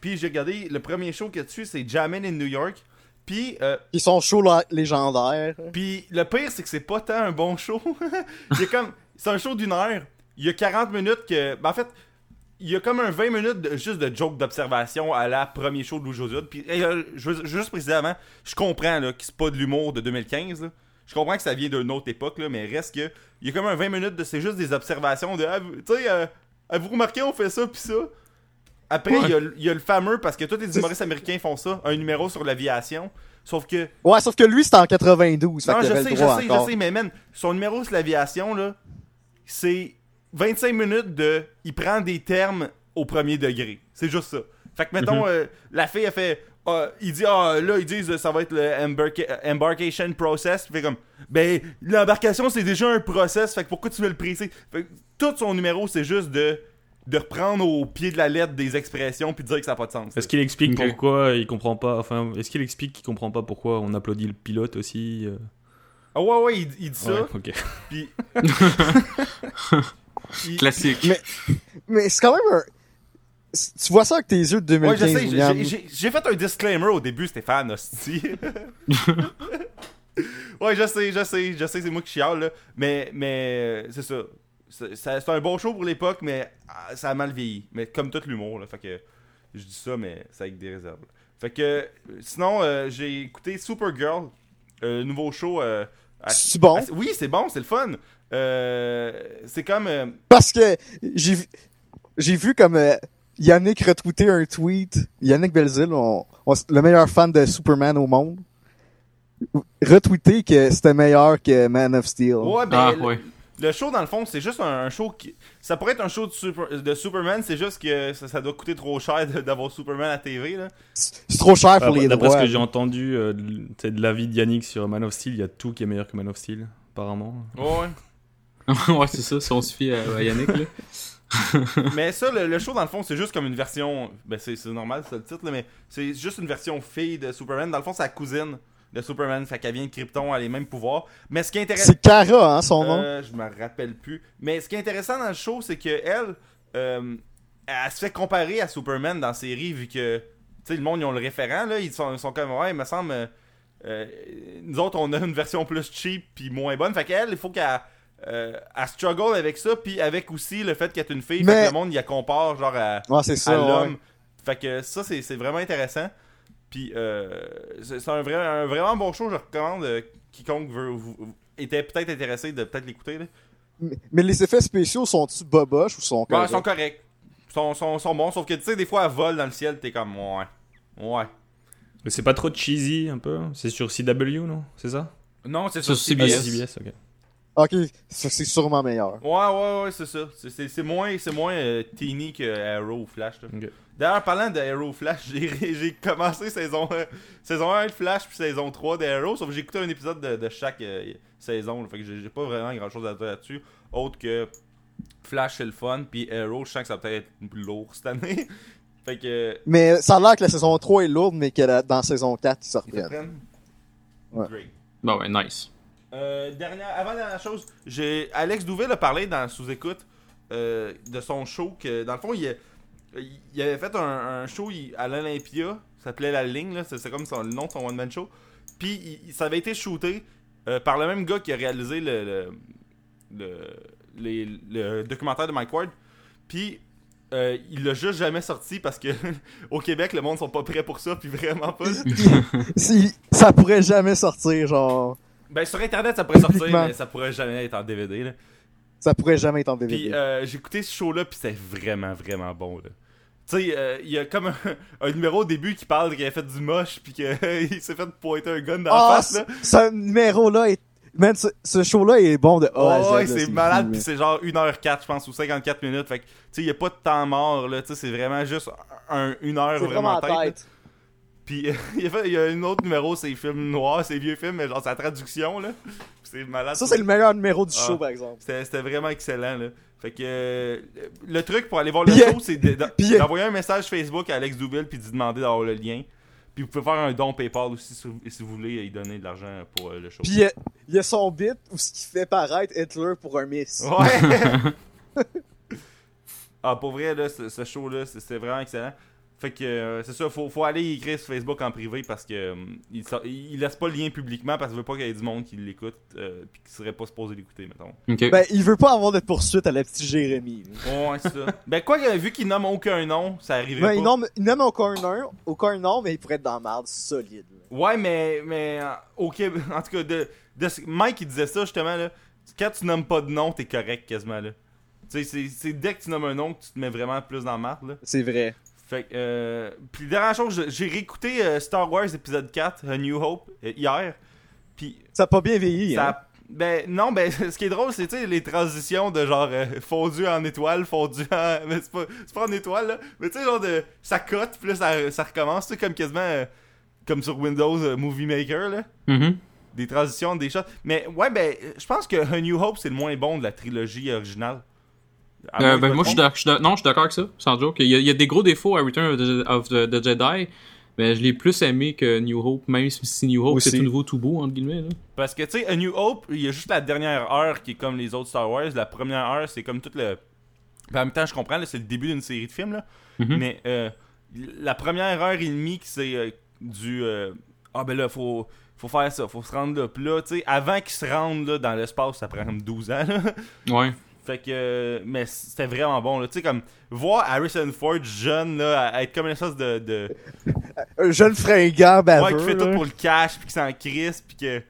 Puis j'ai regardé le premier show qu'il y a dessus, c'est Jammin' in New York. Puis, euh, Ils sont chauds là, légendaires. puis le pire, c'est que c'est pas tant un bon show. A comme, c'est un show d'une heure. Il y a 40 minutes que. ben, en fait, il y a comme un 20 minutes de- juste de joke d'observation à la premier show de Lou José. Puis hey, euh, je veux juste préciser avant, je comprends là, que c'est pas de l'humour de 2015. là. Je comprends que ça vient d'une autre époque, là, mais reste que. Il y a comme un 20 minutes de. C'est juste des observations de. ah, vous- tu sais, euh, avez-vous remarqué, on fait ça, puis ça? Après, il y a le- il y, a le fameux, parce que tous les humoristes américains font ça, un numéro sur l'aviation. Sauf que. Ouais, sauf que lui, c'était en 92. Fait Non, je sais, le je sais, encore. je sais, mais man, son numéro sur l'aviation, là, c'est 25 minutes de. Il prend des termes au premier degré. C'est juste ça. Fait que, mettons, euh, la fille, elle fait. ah, il dit, ah, là, ils disent, ça va être le embarca- embarkation process. Puis fait comme, ben, l'embarcation, c'est déjà un process. Fait que pourquoi tu veux le presser? Fait que tout son numéro, c'est juste de. De reprendre au pied de la lettre des expressions puis de dire que ça n'a pas de sens. Est-ce qu'il explique pourquoi il comprend pas Enfin, est-ce qu'il explique qu'il comprend pas pourquoi on applaudit le pilote aussi euh? Ah ouais, ouais, il, il dit ça. Ouais. Puis. il- Classique. Mais c'est quand même un... Tu vois ça avec tes yeux de Ouais, 2015, je sais, j'ai- William. j'ai- j'ai j'ai fait un disclaimer au début, Stéphane, hostie. ouais, je sais, je sais, je sais, c'est moi qui chiale, là. Mais, mais, c'est ça. C'est un bon show pour l'époque, mais ah, ça a mal vieilli. Mais comme tout l'humour, là. Fait que, je dis ça, mais c'est avec des réserves. Fait que, euh, sinon, euh, j'ai écouté Supergirl, euh, nouveau show. euh, à- C'est bon? à- oui, c'est bon, c'est le fun. Euh, c'est comme. euh, Parce que j'ai vu, j'ai vu comme euh, Yannick retweeter un tweet. Yannick Belzil, on- on- le meilleur fan de Superman au monde, retweeter que c'était meilleur que Man of Steel. Ouais, ben, Ah, ouais. Le show, dans le fond, c'est juste un, un show qui. Ça pourrait être un show de, Super- de Superman, c'est juste que ça, ça doit coûter trop cher d'avoir Superman à TV, là. C'est trop cher pour Après, les D'après ce que j'ai entendu, euh, de- l'avis de Yannick sur Man of Steel, il y a tout qui est meilleur que Man of Steel, apparemment. Ouais. ouais, c'est ça, si on se fie à, à Yannick, là. mais ça, le, le show, dans le fond, c'est juste comme une version. Ben, c'est c'est normal, c'est le titre, là, mais c'est juste une version fille de Superman. Dans le fond, c'est la cousine de Superman. Fait qu'elle vient de Krypton, elle a les mêmes pouvoirs. Mais ce qui est intéressant. C'est Kara, hein, son nom. Euh, je me rappelle plus. Mais ce qui est intéressant dans le show, c'est que elle, euh, elle se fait comparer à Superman dans la série, vu que tu sais, le monde, ils ont le référent, là. Ils sont, ils sont comme, ouais, il me semble. euh, euh, nous autres, on a une version plus cheap puis moins bonne. Fait qu'elle, il faut qu'elle. euh, elle struggle avec ça, puis avec aussi le fait qu'elle est une fille, Mais- fait que le monde, il la compare, genre, à, Ouais, à ouais. l'homme. Fait que ça, c'est c'est vraiment intéressant. Puis euh, c'est un, vrai, un vraiment bon show, je recommande. euh, quiconque veut, vous- vous- était peut-être intéressé de peut-être l'écouter. là. Mais, mais les effets spéciaux sont-tu boboches ou sont corrects? ils sont corrects? Ils sont, sont, sont bons, sauf que tu sais, des fois, elle vole dans le ciel, t'es comme, ouais. Ouais. Mais c'est pas trop cheesy un peu? C'est sur CW, non? C'est ça? Non, c'est Sur sur Ah, CBS. CBS, ok. C'est sûrement meilleur. Ouais, ouais, ouais, c'est ça. C'est- moins, c'est moins euh, teeny que Arrow ou Flash. D'ailleurs, parlant de Arrow ou Flash, j'ai commencé saison, euh, saison 1 de Flash puis saison 3 de Arrow, sauf que j'ai écouté un épisode de, de chaque euh, saison. là. fait que j'ai pas vraiment grand chose à dire là-dessus. Autre que Flash, c'est le fun, puis Arrow, je sens que ça va peut-être être plus lourd cette année. fait que. Mais ça a l'air que la saison 3 est lourde, mais que la- dans la saison 4, ils se Ils se reprennent. prennent. Ouais. Great. Bon, ouais, nice. Euh, dernière, avant dernière chose, j'ai Alex Douville a parlé dans sous-écoute euh, de son show que dans le fond il, il avait fait un, show il- à l'Olympia, s'appelait La Ligne, c'est comme son, le nom de son one man show. Puis ça avait été shooté euh, par le même gars qui a réalisé le le, le, documentaire de Mike Ward. Puis il l'a juste jamais sorti parce que au Québec le monde sont pas prêts pour ça, puis vraiment pas. Si- ça pourrait jamais sortir, genre. Ben sur internet ça pourrait sortir, mais ça pourrait jamais être en DVD là. Ça pourrait jamais être en DVD. Puis euh, j'ai écouté ce show-là, puis c'était vraiment, vraiment bon. là. Tu sais, euh, il y a comme un, un numéro au début qui parle qu'il a fait du moche, puis qu'il s'est fait pointer un gun dans la Ah, face. Là. ce numéro-là est. Man, ce, ce show-là est bon de. Oh, ouais, c'est malade, puis c'est genre 1h04, je pense, ou 54 minutes. Fait que, tu sais, il n'y a pas de temps mort, là. Tu sais, c'est vraiment juste un, une heure vraiment, vraiment tête. là. tête. Puis il, y a fait- il y a un autre numéro, c'est films noirs, c'est vieux films, mais genre, la traduction, là. C'est malade. Ça, c'est le meilleur numéro du Ah. show, par exemple. C'était vraiment excellent, là. Fait que euh, le truc pour aller voir le show, c'est puis, d'envoyer un message Facebook à Alex Douville puis d'y demander d'avoir le lien. Puis vous pouvez faire un don PayPal aussi si, vous voulez y donner de l'argent pour euh, le show. Puis il y a- il y, a son bit où ce qui fait paraître Hitler pour un miss. Ouais! ah, pour vrai, là, ce, ce show-là, c'est vraiment excellent. Fait que euh, c'est ça, faut, faut aller y écrire sur Facebook en privé parce que euh, il, sort- il, il laisse pas le lien publiquement parce qu'il veut pas qu'il y ait du monde qui l'écoute euh, puis qui serait pas supposé l'écouter, mettons. Ok. Ben, il veut pas avoir de poursuite à la petite Jérémy. Ouais, c'est ça. ben, quoi que, vu qu'il nomme aucun nom, ça arriverait Ben, pas. il nomme, il nomme aucun nom, aucun nom, mais il pourrait être dans la merde solide. là. Ouais, mais, mais euh, au Québec, en tout cas, de, de, Mike il disait ça justement là. Quand tu nommes pas de nom, t'es correct quasiment là. Tu sais, c'est- c'est dès que tu nommes un nom que tu te mets vraiment plus dans le marde là. C'est vrai. Fait que, euh, puis dernière chose, j'ai réécouté euh, Star Wars épisode 4, A New Hope, euh, hier. Puis Ça a pas bien vieilli, hein? Ben non, ben ce qui est drôle, c'est tu sais, les transitions de genre euh, fondu en étoile, fondu en. Mais c'est pas, c'est pas en étoile là. Mais tu sais, genre de. Ça cote, puis là ça, ça recommence, tu sais, comme quasiment. euh, comme sur Windows euh, Movie Maker là. Mhm. Des transitions, des shots. Mais ouais, ben je pense que A New Hope c'est le moins bon de la trilogie originale. Euh, ben, moi, je suis d'accord avec ça, sans joke. Il y, a, il y a des gros défauts à Return of the, of the- the Jedi, mais je l'ai plus aimé que New Hope, même si New Hope c'est tout nouveau, tout beau, entre guillemets. Là. Parce que, tu sais, A New Hope, il y a juste la dernière heure qui est comme les autres Star Wars. La première heure, c'est comme tout le. Ben, en même temps, je comprends, c'est le début d'une série de films, là. Mhm. Mais euh, la première heure et demie, que c'est euh, du. euh, ah, ben là, faut. Faut faire ça, faut se rendre là. Puis là, tu sais, avant qu'ils se rendent là, dans l'espace, ça prend comme 12 ans. Là. Ouais. Fait que. mais c'était vraiment bon, là. Tu sais, comme. Voir Harrison Ford jeune, là, à, être comme une espèce de. de Un jeune fringant baveux. ouais, qui fait là. tout pour le cash, puis qui s'en crisse, puis que.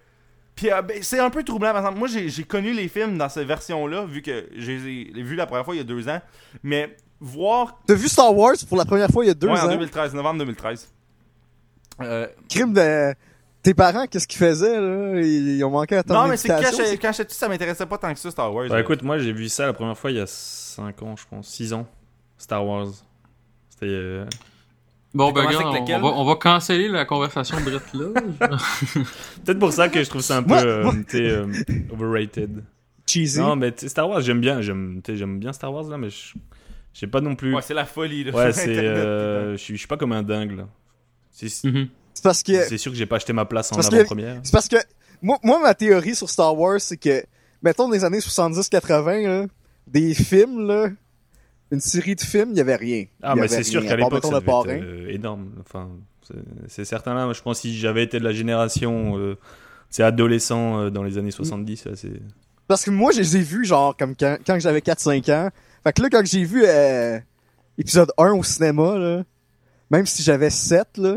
Puis euh, ben, c'est un peu troublant, par exemple. Moi, j'ai connu les films dans cette version-là, vu que j'ai vu la première fois il y a deux ans. Mais voir. T'as vu Star Wars pour la première fois il y a deux ouais, en ans? 2013, novembre 2013. Euh, Crime de... Tes parents, qu'est-ce qu'ils faisaient, là? Ils, ils ont manqué à ton non, mais c'est que quand j'étais- petit, ça m'intéressait pas tant que ça, Star Wars. Bah là. écoute, moi j'ai vu ça la première fois il y a 5 ans, je pense, 6 ans. Star Wars. C'était. euh, Bon, ben, gars, on, va, on va canceller la conversation de Brett là. Peut-être pour ça que je trouve ça un peu euh, sais, euh, overrated. Cheesy. Non, mais tu sais, Star Wars, j'aime bien, j'aime sais, bien Star Wars là, mais je- j'ai pas non plus. Ouais, c'est la folie, là. Ouais, c'est. Euh, Je suis je suis pas comme un dingue là. C'est- Mhm. C'est parce que C'est sûr que j'ai pas acheté ma place en avant-première. C'est parce que moi, moi, ma théorie sur Star Wars, c'est que, mettons, dans les années 70-80, là, des films, là, une série de films, il y avait rien. Ah, mais c'est sûr qu'à l'époque, être euh, énorme. Enfin, c'est- c'est certain là. Moi, je pense que si j'avais été de la génération, euh, c'est adolescent euh, dans les années 70, là, c'est. Parce que moi, je les ai vus, genre, comme quand, quand j'avais 4-5 ans. Fait que là, quand j'ai vu euh, épisode 1 au cinéma, là, même si j'avais 7, là,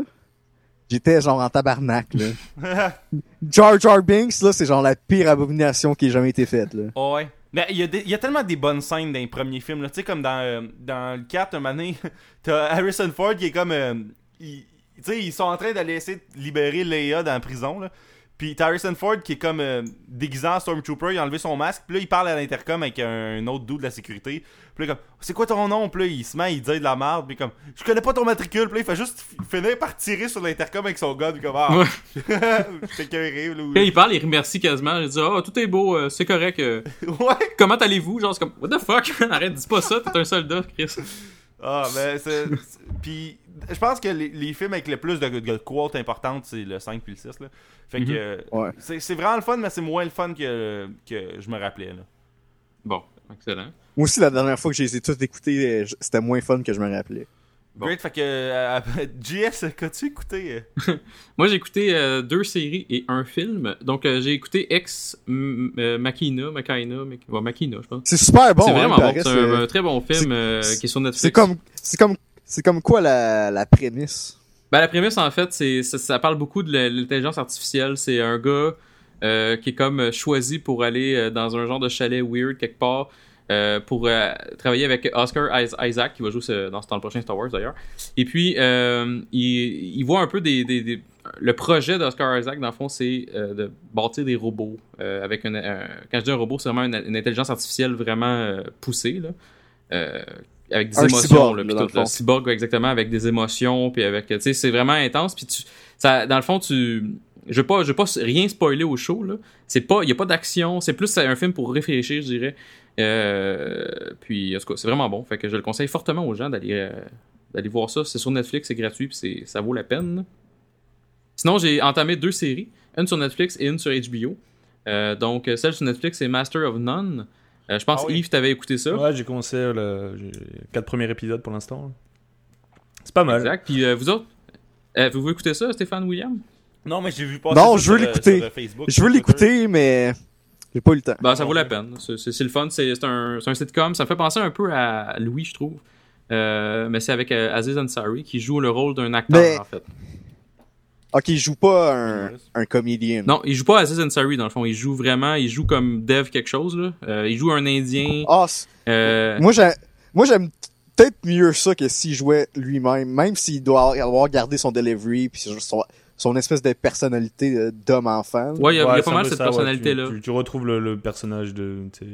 j'étais genre en tabarnak, là. Jar Jar Binks, là, c'est genre la pire abomination qui ait jamais été faite, là. Oh, ouais. Mais il y, a des- il y a tellement des bonnes scènes dans les premiers films. là. Tu sais, comme dans, euh, dans le 4, un moment donné, t'as Harrison Ford qui est comme. euh, tu sais, ils sont en train d'aller essayer de libérer Leia dans la prison. Là. Puis Harrison Ford qui est comme euh, déguisé en Stormtrooper, il a enlevé son masque. Puis là, il parle à l'intercom avec un, autre dude de la sécurité. Puis là, comme, c'est quoi ton nom? Puis là, il se met, il dit de la merde. Puis comme, je connais pas ton matricule. Puis là, il fait juste finir par tirer sur l'intercom avec son gun. Puis comme, ah, j'étais carré. Là, il parle, il remercie quasiment. Il dit Ah, tout est beau, euh, c'est correct. euh, ouais. comment allez-vous? Genre, c'est comme What the fuck? Arrête, dis pas ça, t'es un soldat, Chris. Ah, ben, c'est. c'est- Puis, je pense que les, les films avec le plus de, de quotes importantes, c'est le 5 puis le 6. Là. Fait que. Mhm. euh, Ouais. c'est c'est vraiment le fun, mais c'est moins le fun que, que je me rappelais. Là. Bon, excellent. Moi aussi, la dernière fois que je les ai tous écoutés, euh, c'était moins fun que je me rappelais. Bon. Great, fait que. euh, JS, qu'as-tu écouté euh? Moi, j'ai écouté euh, deux séries et un film. Donc, euh, j'ai écouté Ex Machina, Machina, Machina, je pense. C'est super bon, c'est hein, vraiment bon. C'est un, un très bon film c'est- euh, qui est sur Netflix. C'est comme, c'est comme, c'est comme quoi la, la prémisse? Ben, la prémisse, en fait, c'est ça, parle beaucoup de l'intelligence artificielle. C'est un gars euh, qui est comme euh, choisi pour aller euh, dans un genre de chalet weird quelque part pour travailler avec Oscar Is- Isaac, qui va jouer ce- dans, le prochain Star Wars d'ailleurs. Et puis, il, voit un peu des... des- le projet d'Oscar Isaac, dans le fond, c'est de bâtir des robots. avec quand je dis un robot, c'est vraiment une, une intelligence artificielle vraiment poussée. Là. Avec des Un émotions, cyborg, là, puis tout, le là. cyborg exactement avec des émotions, puis avec, tu sais, c'est vraiment intense, puis tu, ça, dans le fond, tu, je veux pas, je veux pas rien spoiler au show là. C'est pas, y a pas d'action, c'est plus un film pour réfléchir, je dirais. Euh, puis en tout cas, c'est vraiment bon, fait que je le conseille fortement aux gens d'aller, euh, d'aller voir ça. C'est sur Netflix, c'est gratuit, puis c'est, ça vaut la peine. Sinon, j'ai entamé deux séries, une sur Netflix et une sur HBO. Euh, donc, celle sur Netflix, c'est Master of None. Euh, je pense Ah oui. Yves, t'avais écouté ça? Ouais, j'ai commencé le j'ai quatre premiers épisodes pour l'instant. C'est pas mal. Exact. Puis euh, vous autres, euh, vous écouter ça, Stéphane William? Non, mais j'ai vu passer Non, je veux euh, l'écouter. euh, Je veux l'écouter, mais j'ai pas eu le temps. Ben, ça vaut la peine. C'est, le fun. C'est, un, c'est un sitcom. Ça me fait penser un peu à Louis, je trouve. Euh, mais c'est avec euh, Aziz Ansari qui joue le rôle d'un acteur, Mais- en fait. Ok, il joue pas un, un comédien. Non, il joue pas Aziz Ansari, dans le fond. Il joue vraiment, il joue comme Dev quelque chose, là. Euh, il joue un Indien. Ah, Euh, moi, j'ai- moi, j'aime peut-être mieux ça que s'il jouait lui-même, même s'il doit avoir gardé son delivery puis son, son espèce de personnalité euh, d'homme-enfant. ouais, il y a, il y a Ouais, pas mal cette ça, ouais. personnalité-là. Tu, tu- tu retrouves le, le personnage de. tu sais,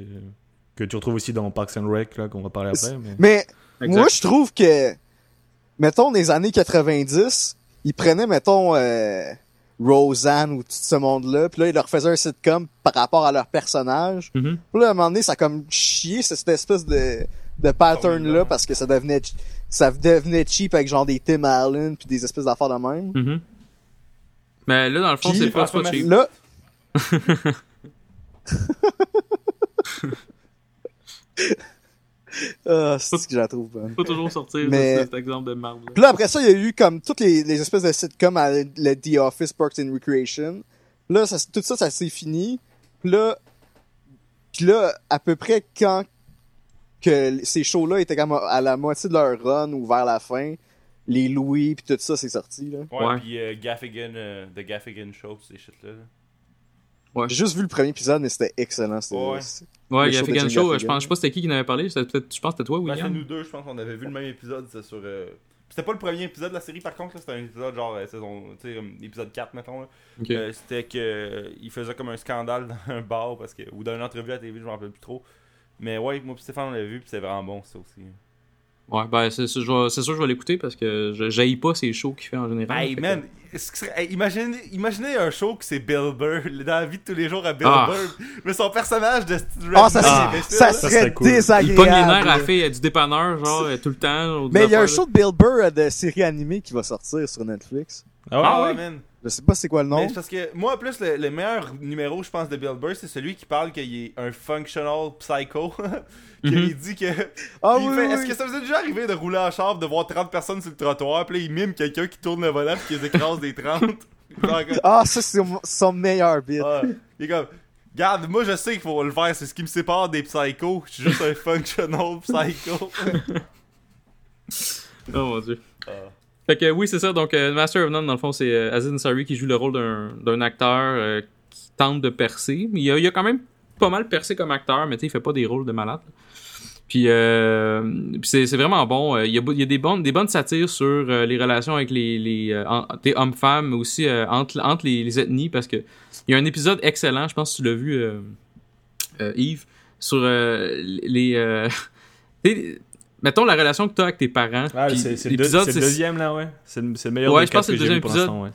Que tu retrouves aussi dans Parks and Rec, là, qu'on va parler après. Mais... Mais moi, je trouve que, mettons, des années 90, ils prenaient, mettons, euh, Roseanne ou tout ce monde-là, puis là, ils leur faisaient un sitcom par rapport à leur personnage. Mhm. Puis là, à un moment donné, ça a comme chié cette espèce de, de pattern-là parce que ça devenait, ça devenait cheap avec genre des Tim Allen puis des espèces d'affaires de même. Mhm. Mais là, dans le fond, c'est pas, François cheap. Là. Ah, c'est ce que je la trouve bonne. Faut toujours sortir Mais- de cet exemple de marbre. Puis là, après ça, il y a eu comme toutes les, les espèces de sitcoms à le The Office, Parks and Recreation. Là, ça, tout ça, ça s'est fini. Puis là, puis là, à peu près quand que ces shows-là étaient comme à la moitié de leur run ou vers la fin, les Louis puis tout ça, c'est sorti, là. Ouais, Ouais. puis euh, Gaffigan, euh, The Gaffigan Show, ces shit-là. là. J'ai juste vu le premier épisode, mais c'était excellent. C'était, Ouais. Ouais, il y a Jim Show, je pense, je sais pas c'était qui qui en avait parlé, c'était je pense que c'était toi, Ben, William. nous deux, je pense qu'on avait vu le même épisode, c'est sur... euh, C'était pas le premier épisode de la série, par contre, là, c'était un épisode genre, euh, saison, tu sais, épisode 4, mettons, là. Ok. Euh, c'était que euh, il faisait comme un scandale dans un bar, parce que, ou dans une entrevue à la TV, je m'en rappelle plus trop. Mais ouais, moi pis Stéphane, on l'a vu, pis c'est vraiment bon, ça aussi. Ouais, ben c'est sûr que je vais l'écouter parce que je pas ces shows qu'il fait en général. Hey man, est-ce que serait- hey, imaginez, imaginez un show que c'est Bill Burr, dans la vie de tous les jours à Bill Ah. Burr, mais son personnage de Steve Ah, ça, imbécile, ça serait serait cool. désagréable. Il pogne les nerfs à là. la fille du dépanneur, genre, tout le temps. Mais il y a un show de Bill Burr euh, de série animée qui va sortir sur Netflix. Ah ouais? man. Je sais pas c'est quoi le Mais nom. c'est parce que moi, en plus, le, le meilleur numéro, je pense, de Bill Burr, c'est celui qui parle qu'il est un functional psycho. qu'il Mhm. dit que. Ah oui, fait- oui, Est-ce que ça vous est déjà arrivé de rouler en char, de voir 30 personnes sur le trottoir, puis là, il mime quelqu'un qui tourne le volant, puis qui les écrase des 30 Genre comme- Ah, ça, c'est son meilleur bit. Ah, il est comme. Regarde, moi je sais qu'il faut le faire, c'est ce qui me sépare des psychos. Je suis juste un functional psycho. Oh mon dieu. Ah. Fait que oui, c'est ça. Donc, euh, Master of None, dans le fond, c'est euh, Aziz Ansari qui joue le rôle d'un acteur euh, qui tente de percer. Il a, il a quand même pas mal percé comme acteur, mais tu sais, il fait pas des rôles de malade. Puis, euh, c'est vraiment bon. Il y a, il y a des, bonnes, des bonnes satires sur les relations avec les, les hommes-femmes, mais aussi entre, entre les, ethnies, parce que il y a un épisode excellent, je pense que tu l'as vu, Yves, sur les... tu mettons la relation que tu as avec tes parents. Ah, c'est le, le deuxième là, ouais. C'est le, c'est le meilleur Ouais, des je pense que c'est le j'ai vu deuxième pour l'instant, ouais.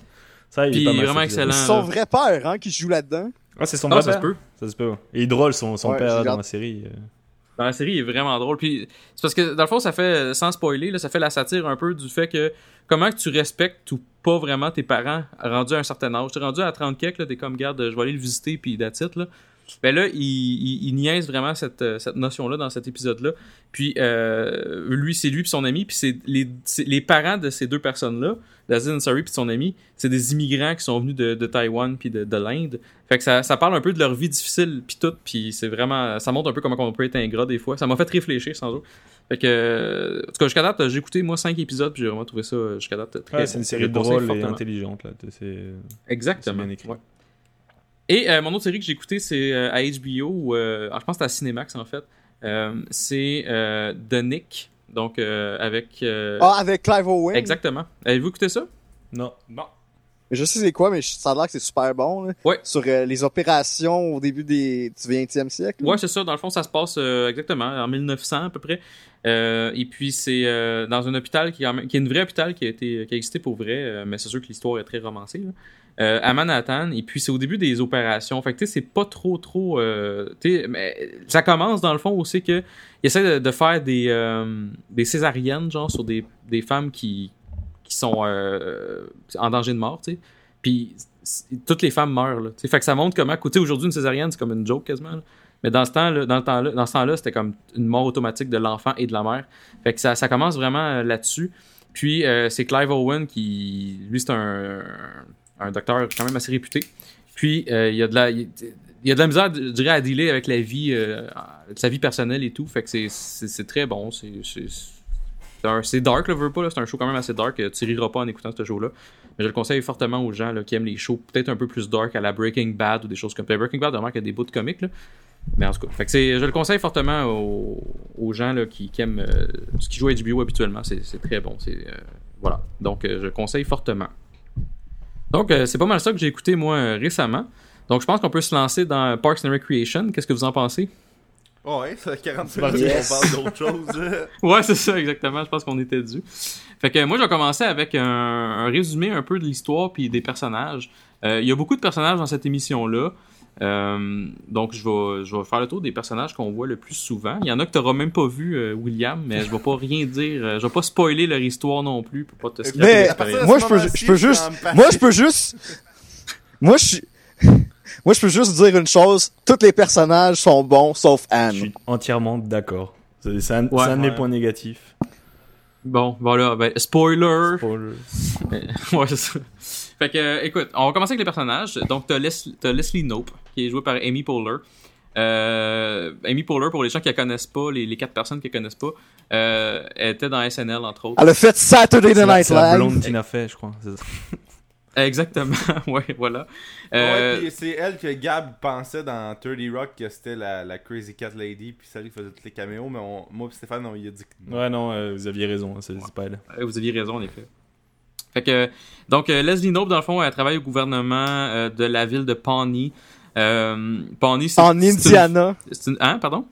Ça, il Puis est pas mal, vraiment épisode. excellent. C'est son vrai père, hein, qui joue là-dedans. Ah, c'est son Ah, vrai ça se père? peut. Ça se peut. Il est drôle, son, son Ouais, père dans la série. euh. Dans la série, il est vraiment drôle. Puis c'est parce que dans le fond, ça fait, sans spoiler, là, ça fait la satire un peu du fait que comment que tu respectes ou pas vraiment tes parents rendus à un certain âge. T'es rendu à 30 quelques, là, t'es comme, garde, je vais aller le visiter, puis that's it, là. Ben là, il, il, il niaise vraiment cette, euh, cette notion-là dans cet épisode-là. Puis euh, lui, c'est lui puis son ami, puis c'est les, les parents de ces deux personnes-là, d'Aziz Ansari puis de son ami, c'est des immigrants qui sont venus de, de Taïwan puis de, de l'Inde. Fait que ça, ça parle un peu de leur vie difficile puis tout, puis c'est vraiment, ça montre un peu comment on peut être ingrat des fois. Ça m'a fait réfléchir sans doute. Fait que, euh, en tout cas, jusqu'à date, j'ai écouté moi cinq épisodes puis j'ai vraiment trouvé ça jusqu'à date très Ouais, c'est une série drôle et intelligente là. Exactement. bien écrit. Ouais. Et euh, mon autre série que j'ai écouté, c'est euh, à HBO, ou euh, alors, je pense que c'est à Cinemax en fait. Euh, c'est euh, The Nick, donc euh, avec. euh, Ah, avec Clive Owen? Exactement. Avez-vous écouté ça? Non. Non. Je sais c'est quoi, mais ça a l'air que c'est super bon. Là. Ouais. Sur euh, les opérations au début des, du 20e siècle. là. Ouais, c'est ça. Dans le fond, ça se passe euh, exactement en 1900 à peu près. Euh, et puis c'est euh, dans un hôpital qui est, quand même- qui est une vraie hôpital qui a été qui a existé pour vrai, euh, mais c'est sûr que l'histoire est très romancée. là. Euh, à Manhattan. Et puis c'est au début des opérations. Fait que tu sais, c'est pas trop trop. euh, mais ça commence dans le fond aussi que il essaie de, faire des euh, des césariennes genre sur des des femmes qui qui sont euh, en danger de mort, tu sais. Puis toutes les femmes meurent là. Fait que ça montre comment. Tu sais, aujourd'hui une césarienne c'est comme une joke quasiment. là. Mais dans ce temps-là, dans le temps-là, dans ce temps-là, c'était comme une mort automatique de l'enfant et de la mère. Fait que ça, ça commence vraiment euh, là-dessus. Puis euh, c'est Clive Owen qui, lui, c'est un, un docteur quand même assez réputé. Puis euh, il y a de la, il y a de la misère, je dirais, à dealer avec la vie, euh, sa vie personnelle et tout. Fait que c'est, très bon. C'est, c'est, dark, là, veux pas. C'est un show quand même assez dark. Tu riras pas en écoutant ce show-là. Mais je le conseille fortement aux gens qui aiment les shows peut-être un peu plus dark à la Breaking Bad ou des choses comme ça. Breaking Bad, vraiment, qu'il y a des bouts de comiques, là. Mais en tout cas, fait que je le conseille fortement aux, gens qui, aiment euh, ce qui joue à HBO habituellement. C'est, très bon. Voilà. Donc, je le conseille fortement. Donc, euh, c'est pas mal ça que j'ai écouté, moi, euh, récemment. Donc, je pense qu'on peut se lancer dans Parks and Recreation. Qu'est-ce que vous en pensez? Oh, ouais, ça fait 40 parti. minutes Yes. qu'on parle d'autre chose. Ouais, c'est ça, exactement. Je pense qu'on était dû. Fait que moi, je vais commencer avec un, un résumé un peu de l'histoire puis des personnages. Euh, Il y a beaucoup de personnages dans cette émission-là. Euh, donc, je vais, je vais faire le tour des personnages qu'on voit le plus souvent. Il y en a que tu n'auras même pas vu, euh, William, mais je vais pas rien dire. euh, Je vais pas spoiler leur histoire non plus pour pas te scraper Mais- Moi, je peux- je juste- Moi, je peux juste. Moi, je. Moi, je peux juste dire une chose. Tous les personnages sont bons, sauf Je Anne. suis entièrement d'accord. C'est c'est un, Ouais, un de mes ouais. points négatifs. Bon, voilà. Ben, spoiler. Spoiler. ouais, c'est ça. Fait que, euh, écoute, on va commencer avec les personnages. Donc, t'as Les- t'as Leslie Knope, qui est jouée par Amy Poehler. Euh, Amy Poehler, pour les gens qui la connaissent pas, les, les quatre personnes qui la connaissent pas, euh, elle était dans SNL, entre autres. Elle a fait Saturday C'est Night la, c'est la Live. blonde Tina Fey, je crois. C'est ça. Exactement, ouais, voilà. Euh, Ouais, puis c'est elle que Gab pensait dans 30 Rock que c'était la, la Crazy Cat Lady, puis celle qui faisait tous les caméos, mais on- moi et Stéphane, on lui a dit que non. Ouais, non, euh, vous aviez raison. C'est c'est pas elle. Euh, Vous aviez raison, en effet. Fait que, donc, euh, Leslie Knope, dans le fond, elle travaille au gouvernement euh, de la ville de Pawnee. Euh, Pawnee, c'est En une- Indiana. c'est une- Hein, pardon?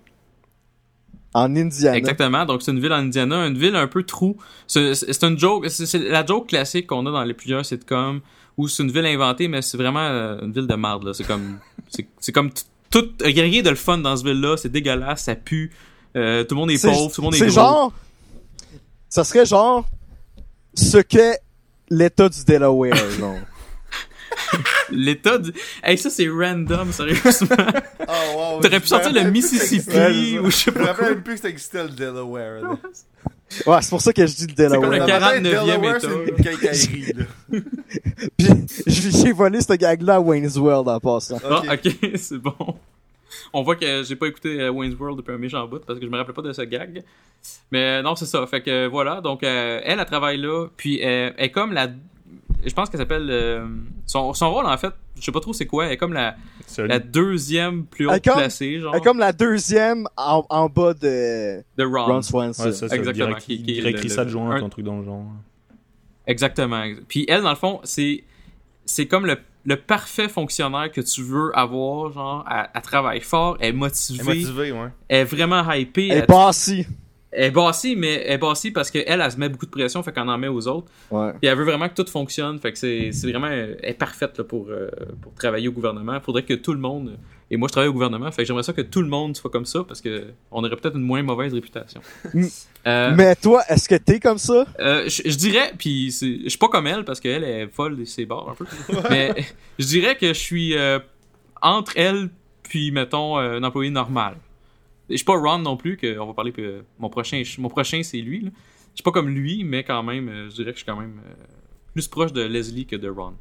En Indiana. Exactement. Donc, c'est une ville en Indiana, une ville un peu trou. C'est une joke, c'est la joke classique qu'on a dans les plusieurs sitcoms où c'est une ville inventée, mais c'est vraiment une ville de marde, là. C'est comme, c'est comme tout, il y a rien de le fun dans ce ville-là. C'est dégueulasse, ça pue. Euh, tout le monde est pauvre, tout le monde est C'est genre. Ça serait genre. Ce que l'état du Delaware, genre. L'état du... Hey, ça, c'est random, sérieusement. Oh, wow. T'aurais pu sortir le Mississippi ou je sais Je me pas rappelle plus que ça existait le Delaware. là. Ouais, c'est pour ça que je dis le comme Delaware. le Dans ma tête, 49e Delaware, état. c'est une quincaillerie, là. Puis j'ai volé ce gag-là à Wayne's World en passant. Ah, Ok. ok, c'est bon. On voit que j'ai pas écouté euh, Wayne's World depuis un méchant bout parce que je me rappelais pas de ce gag. Mais euh, non, c'est ça. Fait que euh, voilà, donc euh, elle, elle travaille là, puis euh, elle est comme la. Je pense qu'elle s'appelle. euh, son, son rôle, en fait, je sais pas trop c'est quoi, elle est comme la, la deuxième plus haute comme- placée, genre, Elle est comme la deuxième en, en bas de de Ron. Ron Swanson. Ouais, ça, c'est Exactement, direct- qui- qui directrice le- un truc dans le genre. Exactement. Puis elle, dans le fond, c'est c'est comme le, le parfait fonctionnaire que tu veux avoir, genre, elle, elle travaille fort, elle est Elle est motivée, ouais. elle est vraiment hypée, Elle est elle, bassée. Elle est bassée, mais elle est bassée parce qu'elle, elle se met beaucoup de pression, fait qu'on en met aux autres. Ouais. Puis elle veut vraiment que tout fonctionne, fait que c'est c'est vraiment, elle est parfaite là, pour, euh, pour travailler au gouvernement. Faudrait que tout le monde, et moi je travaille au gouvernement, fait que j'aimerais ça que tout le monde soit comme ça parce que on aurait peut-être une moins mauvaise réputation. Euh, Mais toi, est-ce que t'es comme ça? euh, je, je dirais, puis c'est- je suis pas comme elle parce qu'elle est folle de ses bords un peu. mais je dirais que je suis entre elle puis mettons un employé normal. Je suis pas Ron non plus que on va parler que mon prochain mon prochain c'est lui. là. Je suis pas comme lui, mais quand même, euh, je dirais que je suis quand même euh, plus proche de Leslie que de Ron.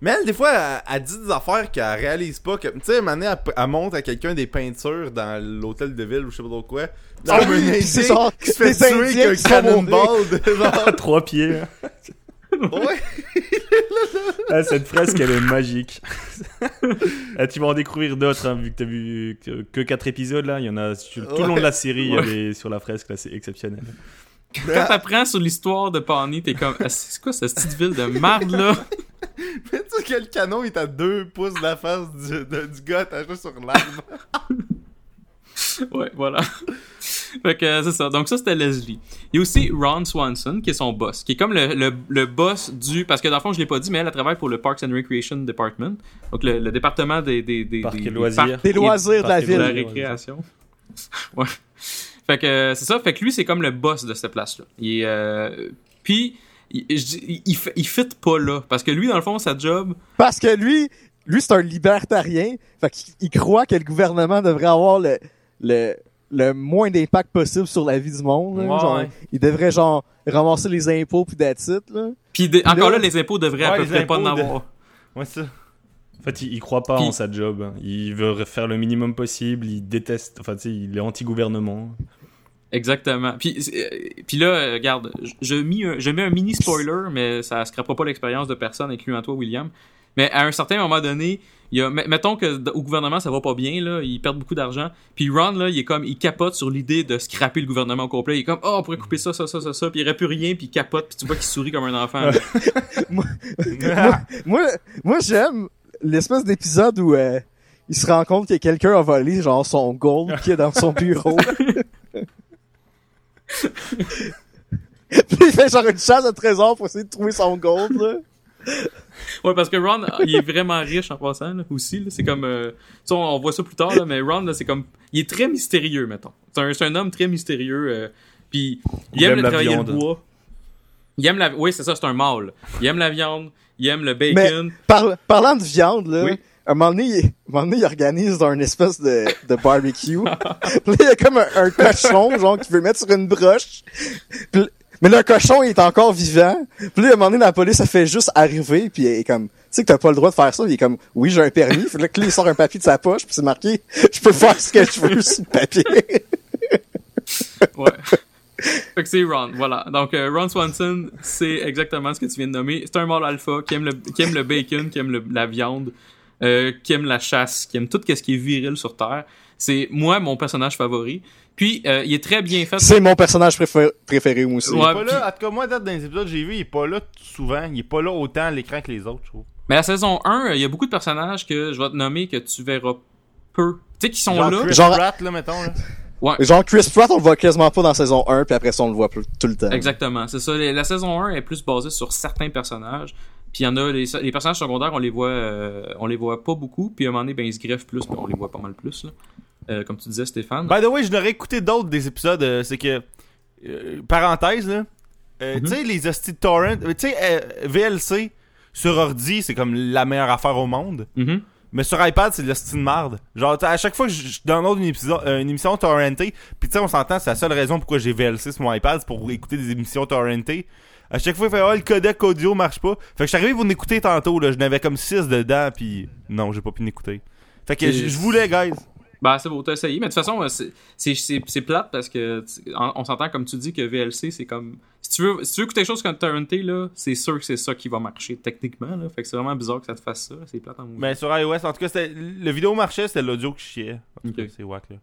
Mais elle, des fois, elle, elle dit des affaires qu'elle réalise pas. que- Tu sais, une année, elle, elle montre à quelqu'un des peintures dans l'hôtel de ville ou je sais pas trop quoi. Ah oui, c'est genre qui se fait des tuer avec un cannonball de genre. Trois pieds. Ouais. Ah, cette fresque, elle est magique. Ah, tu vas en découvrir d'autres, hein, vu que t'as vu que, que 4 épisodes là. Il y en a sur- tout le long de la série, il y a des sur la fresque là, c'est exceptionnel. Quand t'apprends sur l'histoire de Pawnee, t'es comme Ah, c'est quoi cette petite ville de marde là? Mais tu sais que le canon est à deux pouces de la face du, de- du gars attaché sur l'arme. Ouais, voilà. Fait que euh, c'est ça. Donc ça, c'était Leslie. Il y a aussi Ron Swanson, qui est son boss, qui est comme le, le, le boss du... Parce que dans le fond, je l'ai pas dit, mais elle, elle travaille pour le Parks and Recreation Department. Donc le, le département des... des, des, loisirs. parcs Des loisirs de la et de la ville. récréation. ouais. Fait que euh, c'est ça. Fait que lui, c'est comme le boss de cette place-là. Il euh, Puis... Il, il, il, fit pas là. Parce que lui, dans le fond, sa job... Parce que lui, lui c'est un libertarien. Fait qu'il il croit que le gouvernement devrait avoir le, le, le moins d'impact possible sur la vie du monde. là. Ouais, Genre, ouais. Il devrait genre ramasser les impôts puis it, là. Puis de- encore là- là, les impôts devraient à peu près pas en de- avoir. Ouais, ça. En fait, il, il croit pas Puis- en sa job. Il veut faire le minimum possible. Il déteste. Enfin, tu sais, il est anti-gouvernement. Exactement. Puis, euh, puis là, euh, regarde, je, je, mis un, je mets un mini spoiler, mais ça scrapera pas l'expérience de personne, incluant toi, William. Mais à un certain moment donné, il y a, met- mettons que au gouvernement ça va pas bien là, ils perdent beaucoup d'argent. Puis Ron là, il est comme, il capote sur l'idée de scraper le gouvernement au complet. Il est comme, oh, on pourrait couper ça, ça, ça, ça, ça. Puis il aurait plus rien, puis il capote, puis tu vois qu'il sourit comme un enfant. Moi, moi j'aime l'espèce d'épisode où euh, il se rend compte que quelqu'un a volé genre son gold qui est dans son bureau. Puis il fait genre une chasse de trésor pour essayer de trouver son gold, là. Ouais, parce que Ron, il est vraiment riche en passant là, aussi. là. C'est comme, euh, tu sais, on, on voit ça plus tard, là, mais Ron, là, c'est comme, il est très mystérieux, mettons. C'est un, c'est un homme très mystérieux. euh, puis il, Il aime, aime le travailler viande. le bois. Il aime la, oui, c'est ça, c'est un mâle. Il aime la viande, il aime le bacon. Par- parlant de viande, là, Oui. un moment donné, il, un moment donné, il organise un espèce de, de barbecue. Là, il y a comme un, un cochon, genre, qui veut mettre sur une broche. Puis mais le cochon, il est encore vivant. Puis là, à un moment donné, la police, ça fait juste arriver, puis il est comme, tu sais que t'as pas le droit de faire ça. Il est comme, oui, j'ai un permis. Puis là, il sort un papier de sa poche, puis c'est marqué, je peux faire ce que je veux sur le papier. Ouais. fait que c'est Ron, voilà. Donc, euh, Ron Swanson, c'est exactement ce que tu viens de nommer. C'est un mâle alpha qui aime le, qui aime le bacon, qui aime le- la viande, euh, qui aime la chasse, qui aime tout ce qui est viril sur Terre. C'est moi, mon personnage favori. Puis, euh, il est très bien fait. c'est mon personnage préfé- préféré, moi aussi. Il est Ouais, pas puis- là, en tout cas, moi, dans les épisodes que j'ai vu, il est pas là souvent. Il est pas là autant à l'écran que les autres, je trouve. Mais la saison 1, il y a beaucoup de personnages que je vais te nommer que tu verras peu. Tu sais, qui sont Genre là. Chris Genre- Pratt, là, mettons. Là. Ouais. Genre, Chris Pratt, on le voit quasiment pas dans saison 1, puis après ça, on le voit plus- tout le temps. Exactement, c'est ça. La saison 1 est plus basée sur certains personnages. Puis il y en a, les, les personnages secondaires, on les voit euh, on les voit pas beaucoup. Puis à un moment donné, ben, ils se greffent plus, puis on les voit pas mal plus. Là. Euh, comme tu disais, Stéphane. By the way, je n'aurais écouté d'autres des épisodes. euh, c'est que. euh, parenthèse, là. Mhm. Tu sais, les hosties de torrent. Tu sais, VLC sur ordi, c'est comme la meilleure affaire au monde. Mhm. Mais sur iPad, c'est de l'hostie de merde. Genre, à chaque fois que je download une, une émission torrentée, pis tu sais, on s'entend, c'est la seule raison pourquoi j'ai VLC sur mon iPad, c'est pour écouter des émissions torrentées. À chaque fois, il fait, oh, le codec audio marche pas. Fait que je suis arrivé pour l'écouter tantôt, là. Je n'avais comme 6 dedans, puis non, j'ai pas pu l'écouter. Fait que je voulais, guys. Ben, c'est beau, t'as essayé. Mais de toute façon, euh, c'est- c'est- c'est c'est plate parce que on, s'entend, comme tu dis, que VLC, c'est comme. Si tu veux, si tu veux écouter quelque chose comme là, c'est sûr que c'est ça qui va marcher techniquement. Là. Fait que c'est vraiment bizarre que ça te fasse ça. C'est plate en mouvement. Mais sur iOS, en tout cas, le vidéo marchait, c'était l'audio qui chiait. En tout cas, Ok. C'est wack, là.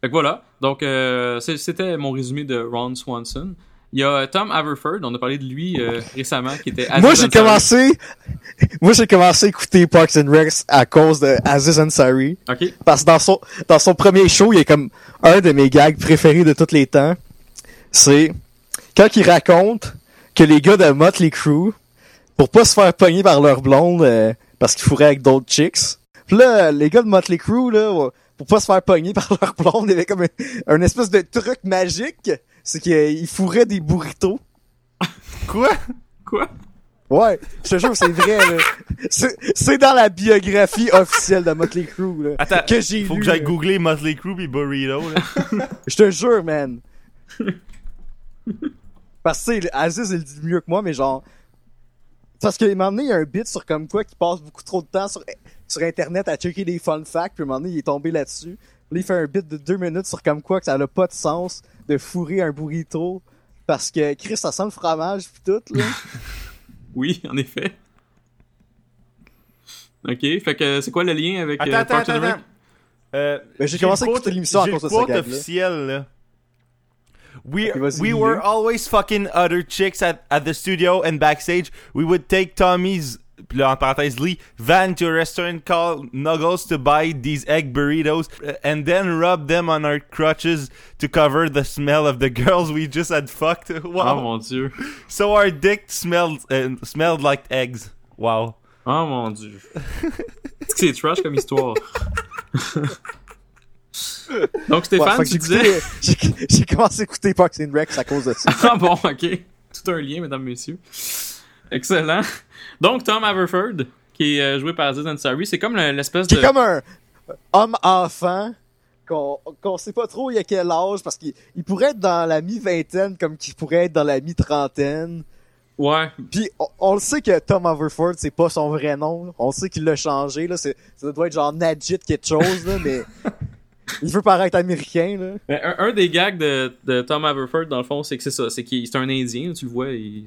Fait que voilà. Donc, euh, c'était mon résumé de Ron Swanson. Il y a Tom Haverford, on a parlé de lui euh, récemment, qui était Moi, Aziz j'ai Ansari. commencé, moi, j'ai commencé à écouter Parks and Recs à cause de Aziz Ansari. Parce que dans son, dans son premier show, il y a comme un de mes gags préférés de tous les temps. C'est quand il raconte que les gars de Motley Crue, pour pas se faire pogner par leur blonde, euh, parce qu'ils fourraient avec d'autres chicks. Puis là, les gars de Motley Crue, là, pour pas se faire pogner par leur blonde, il y avait comme un, un espèce de truc magique. C'est qu'ils fourraient des burritos. Quoi? Quoi? Ouais, je te jure, c'est vrai, là. C'est c'est dans la biographie officielle de Motley Crue, là. Attends, que j'ai faut lu, que j'aille googler Motley Crue pis Burrito, là. Je te jure, man. Parce que, tu sais, Aziz, il le dit mieux que moi, mais genre... Parce qu'à un moment donné, il y a un bit sur comme quoi qui passe beaucoup trop de temps sur, sur Internet à checker des fun facts, puis à un moment donné, il est tombé là-dessus. Là, il fait un bit de deux minutes sur comme quoi que ça n'a pas de sens de fourrer un burrito parce que Chris, ça sent le fromage pis tout, là. Oui, en effet. Ok, fait que c'est quoi le lien avec Attends, euh, attends, attends. Attends. Euh, Mais j'ai commencé à écouter l'émission à cause de ce officiel, là. We, Ok, vas-y, we were always fucking other chicks at, at the studio and backstage. We would take Tommy's, puis là, en parenthèse, Lee, van to a restaurant called Nuggles to buy these egg burritos uh, and then rub them on our crutches to cover the smell of the girls we just had fucked. Oh Wow. mon dieu. So our dick smelled, uh, smelled like eggs. Wow. Oh mon dieu. Est-ce que c'est trash comme histoire? Donc Ouais, Stéphane, que tu disais... j'ai commencé à écouter Parks and Recs à cause de ça. ah bon, ok. Tout un lien, mesdames, messieurs. Excellent. Donc Tom Haverford, qui est euh, joué par Aziz Ansari, c'est comme le- l'espèce de... est comme un homme-enfant qu'on qu'on sait pas trop il a quel âge parce qu'il il pourrait être dans la mi-vingtaine comme qu'il pourrait être dans la mi-trentaine. Ouais, Puis on, on le sait que Tom Haverford c'est pas son vrai nom. là. On sait qu'il l'a changé là. C'est- Ça doit être genre Najit quelque chose là, mais il veut paraître américain là. Mais un, un des gags de, de Tom Haverford, dans le fond, c'est que c'est ça. C'est qu'il c'est un Indien, tu le vois, il-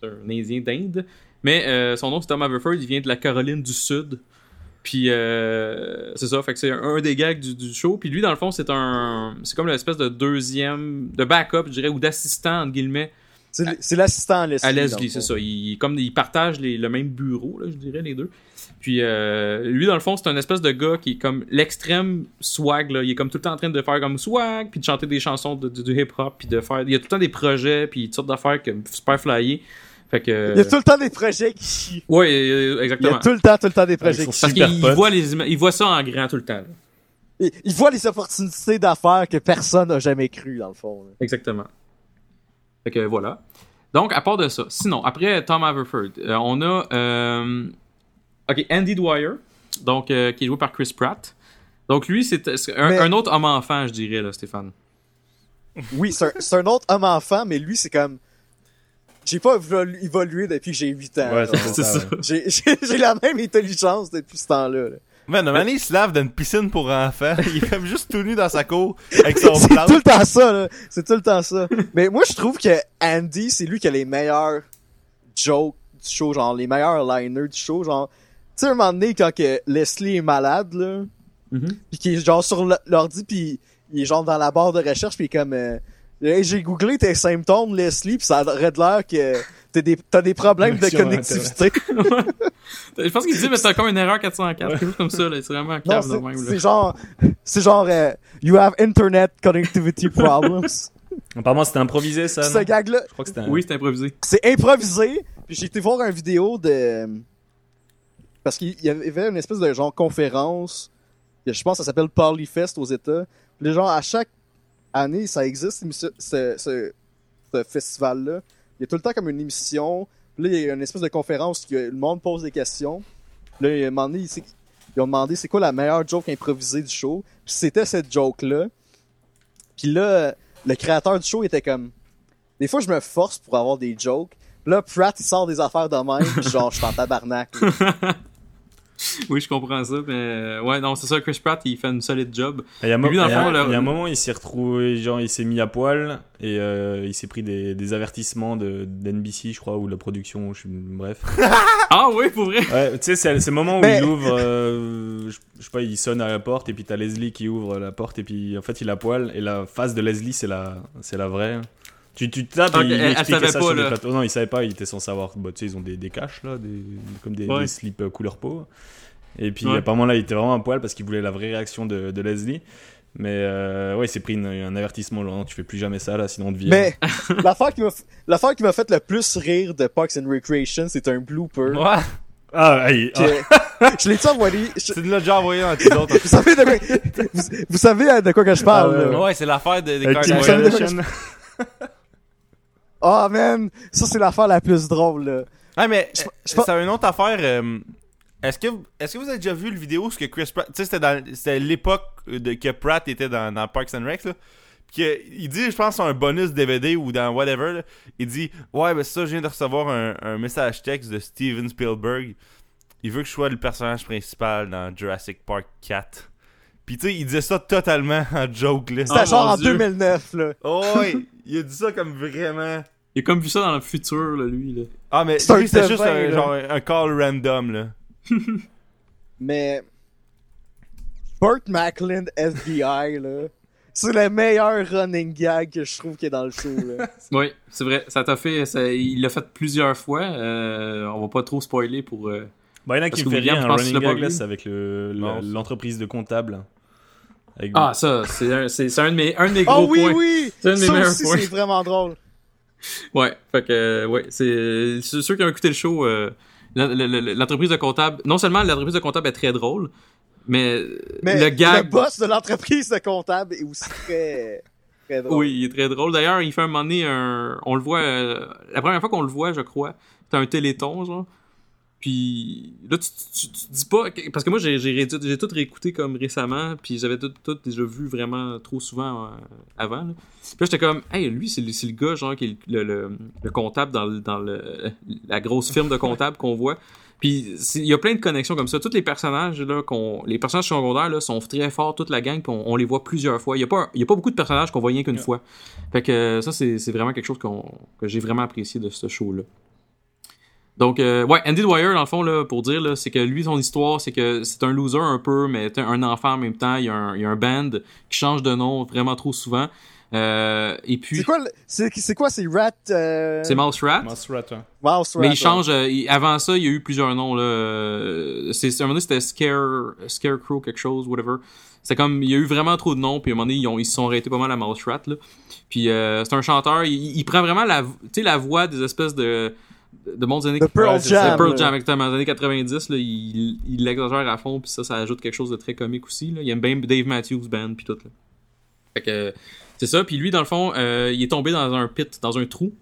c'est un, Indien d'Inde. Mais euh, son nom, c'est Tom Haverford, il vient de la Caroline du Sud. Puis euh, c'est ça, fait que c'est un, des gags du, du show. Puis lui, dans le fond, c'est un. C'est comme l'espèce de deuxième. de backup, je dirais, ou d'assistant, entre guillemets, C'est l'assistant à Leslie. à Leslie, le c'est ça. Ils, comme ils partagent les- le même bureau, là, je dirais, les deux. Puis euh, lui, dans le fond, c'est un espèce de gars qui est comme l'extrême swag. Là. Il est comme tout le temps en train de faire comme swag, puis de chanter des chansons de, de- du hip-hop, puis de faire. Il y a tout le temps des projets, puis toutes sortes d'affaires comme super flyées. Fait que. Il y a tout le temps des projets qui chient. Ouais, euh, Il y exactement. a tout le temps, tout le temps des projets qui chient. Parce qu'il voit, les il voit ça en grand tout le temps. Il, il voit les opportunités d'affaires que personne n'a jamais cru dans le fond. là. Exactement. Fait que voilà. Donc, à part de ça, sinon, après Tom Haverford, euh, on a euh, ok Andy Dwyer, donc, euh, qui est joué par Chris Pratt. Donc, lui, c'est un, Mais- un autre homme-enfant, je dirais, là, Stéphane. Oui, c'est un, autre homme-enfant, mais lui, c'est comme... J'ai pas évolu- évolué depuis que j'ai 8 ans. Ouais, c'est ça. J'ai la même intelligence depuis ce temps-là. là. Man, un moment donné, il se lave dans une piscine pour enfants. Il est comme juste tout nu dans sa cour avec son C'est tout le temps ça, là. C'est tout le temps ça. Mais moi, je trouve que Andy, c'est lui qui a les meilleurs jokes du show, genre les meilleurs liners du show, genre... Tu sais, un moment donné, quand que Leslie est malade, là, Mhm. pis qui est genre sur l'ordi, pis il est genre dans la barre de recherche, pis il est comme... euh, Hey, j'ai googlé tes symptômes, Leslie, pis ça aurait de l'air que t'as des, t'as des problèmes de connectivité. Je pense qu'il dit, mais c'est comme une erreur 404, quelque chose comme ça, là. C'est vraiment Non, câble de c'est même, c'est genre, c'est genre, euh, you have internet connectivity problems. Apparemment, c'était improvisé, ça. Ce gag-là, Je crois que c'était un... Oui, c'est improvisé. c'est improvisé. Puis j'ai été voir une vidéo de, parce qu'il y avait une espèce de genre conférence. Je pense que ça s'appelle Polyfest aux États. Puis genre à chaque année, ça existe, ce, festival-là. Il y a tout le temps comme une émission. Puis là, il y a une espèce de conférence où le monde pose des questions. Là, il ils ont demandé c'est quoi la meilleure joke improvisée du show? Puis c'était cette joke-là. Puis là, le créateur du show était comme... Des fois, je me force pour avoir des jokes. Là, Pratt, il sort des affaires de même. Puis genre, je suis en tabarnak. Oui, je comprends ça, mais euh, ouais, non, c'est ça, Chris Pratt, il fait une solide job. Il y a, un mo- Lui, dans le il y a- fond, là- il y a un moment, il s'est retrouvé, genre, il s'est mis à poil et euh, il s'est pris des, des avertissements de d'NBC, je crois, ou de la production, je, bref. Ah oui, pour vrai? Ouais, tu sais, c'est c'est le moment où Mais- il ouvre, euh, je, je sais pas, il sonne à la porte et puis t'as Leslie qui ouvre la porte et puis en fait il a poil et la face de Leslie c'est la, c'est la vraie. Tu, tu tapes et il elle- expliquait savait ça pas, sur des là. plateaux. Non, il savait pas, il était sans savoir. Bah, tu sais, ils ont des, des caches là, des, comme des, Ouais. des slips euh, couleur peau. Et puis Ouais. apparemment là, il était vraiment à poil parce qu'il voulait la vraie réaction de, de Leslie. Mais euh, ouais, il s'est pris une- un avertissement genre, non, tu fais plus jamais ça là, sinon on te vire. Mais l'affaire qui m'a fait le plus rire de Parks and Recreation, c'est un blooper. Ouais. Ah, hey, ah, je l'ai-tu envoyé? je- Tu nous l'as déjà envoyé dans tes autres. Vous savez de quoi, vous, vous savez de quoi que je parle, Ah, ouais, là? Ouais, c'est l'affaire de- des Kim Kardashian. Oh man, ça c'est l'affaire la plus drôle là. Ah, mais Je- euh, je c'est une autre affaire. euh, Est-ce que, est-ce que vous avez déjà vu le vidéo ce que Chris Pratt. Tu sais, c'était dans- c'était l'époque de, que Pratt était dans, dans Parks and Rec, là. Puis que, il dit, je pense, sur un bonus DVD ou dans whatever, là, il dit Ouais, ben ça, je viens de recevoir un, un message texte de Steven Spielberg. Il veut que je sois le personnage principal dans Jurassic Park 4. Puis tu sais, il disait ça totalement en joke, là. C'était Oh, genre en Dieu. 2009 là. Oh, ouais, il a dit ça comme vraiment. Il a comme vu ça dans le futur, là, lui, là. Ah, mais lui, c'était juste un, là. genre un call random, là. Mais Burt Macklin FBI là, c'est le meilleur running gag que je trouve qu'il y a dans le show là. Oui, c'est vrai. Ça t'a fait. ça- il l'a fait plusieurs fois. Euh, on va pas trop spoiler pour. euh, Bah, il y en a Parce qui me fait rire, un running gag, là, c'est avec le- Non, le- c'est- l'entreprise de comptable. Avec- Ah, ça, c'est un, c'est, c'est un, de mes, un de mes Oh gros oui points. oui, C'est un de mes ça meilleurs aussi points. c'est vraiment drôle. Ouais, fait que, euh, ouais, c'est, c'est ceux qui ont écouté le show, euh, la- la- la- l'entreprise de comptable, non seulement l'entreprise de comptable est très drôle, mais, Mais le gag, boss de l'entreprise de comptable est aussi très très drôle. oui, il est très drôle. D'ailleurs, il fait un moment donné un, on le voit, euh, la première fois qu'on le voit, je crois, c'est un téléthon, genre. Puis là, tu, tu, tu te dis pas. Parce que moi, j'ai, j'ai, réédu- j'ai tout réécouté comme récemment, puis j'avais tout, tout déjà vu vraiment trop souvent euh, avant. Là. Puis là, j'étais comme, hey, lui, c'est le, c'est le gars, genre, qui est le, le, le comptable dans, le- dans le, la grosse firme de comptable qu'on voit. Puis il y a plein de connexions comme ça. Tous les personnages, là, qu'on, les personnages secondaires, là, sont très forts, toute la gang, puis on, on les voit plusieurs fois. Il y a pas, y a pas beaucoup de personnages qu'on voit rien qu'une fois. Fait que ça, c'est, c'est vraiment quelque chose qu'on, que j'ai vraiment apprécié de ce show-là. Donc, euh, ouais, Andy Dwyer, dans le fond, là, pour dire, là, c'est que lui, son histoire, c'est que c'est un loser un peu, mais un enfant en même temps. Il y a un, il y a un band qui change de nom vraiment trop souvent. Euh, et puis, C'est quoi le- c'est c'est quoi c'est Rat euh... c'est Mouse Rat. Mouse Rat, ouais. Mouse Rat, Mais il ouais. change. euh, il- avant ça, il y a eu plusieurs noms. Là. Euh, C'est, c'est- à un moment donné, c'était Scare, Scarecrow, quelque chose, whatever. C'est comme, il y a eu vraiment trop de noms, puis à un moment donné, ils, ont- ils se sont arrêtés pas mal à Mouse Rat. Là. Puis euh, c'est un chanteur, il, il prend vraiment la, tu sais, la voix des espèces de, de mondes des années Pearl Ouais, Jam, Pearl. Jam, exactement. Dans les années 90, là, il, il l'exagère à fond, puis ça, ça ajoute quelque chose de très comique aussi. Là. Il aime bien Dave Matthews Band, puis tout. Là. Fait que, c'est ça. Puis lui, dans le fond, euh, il est tombé dans un pit, dans un trou,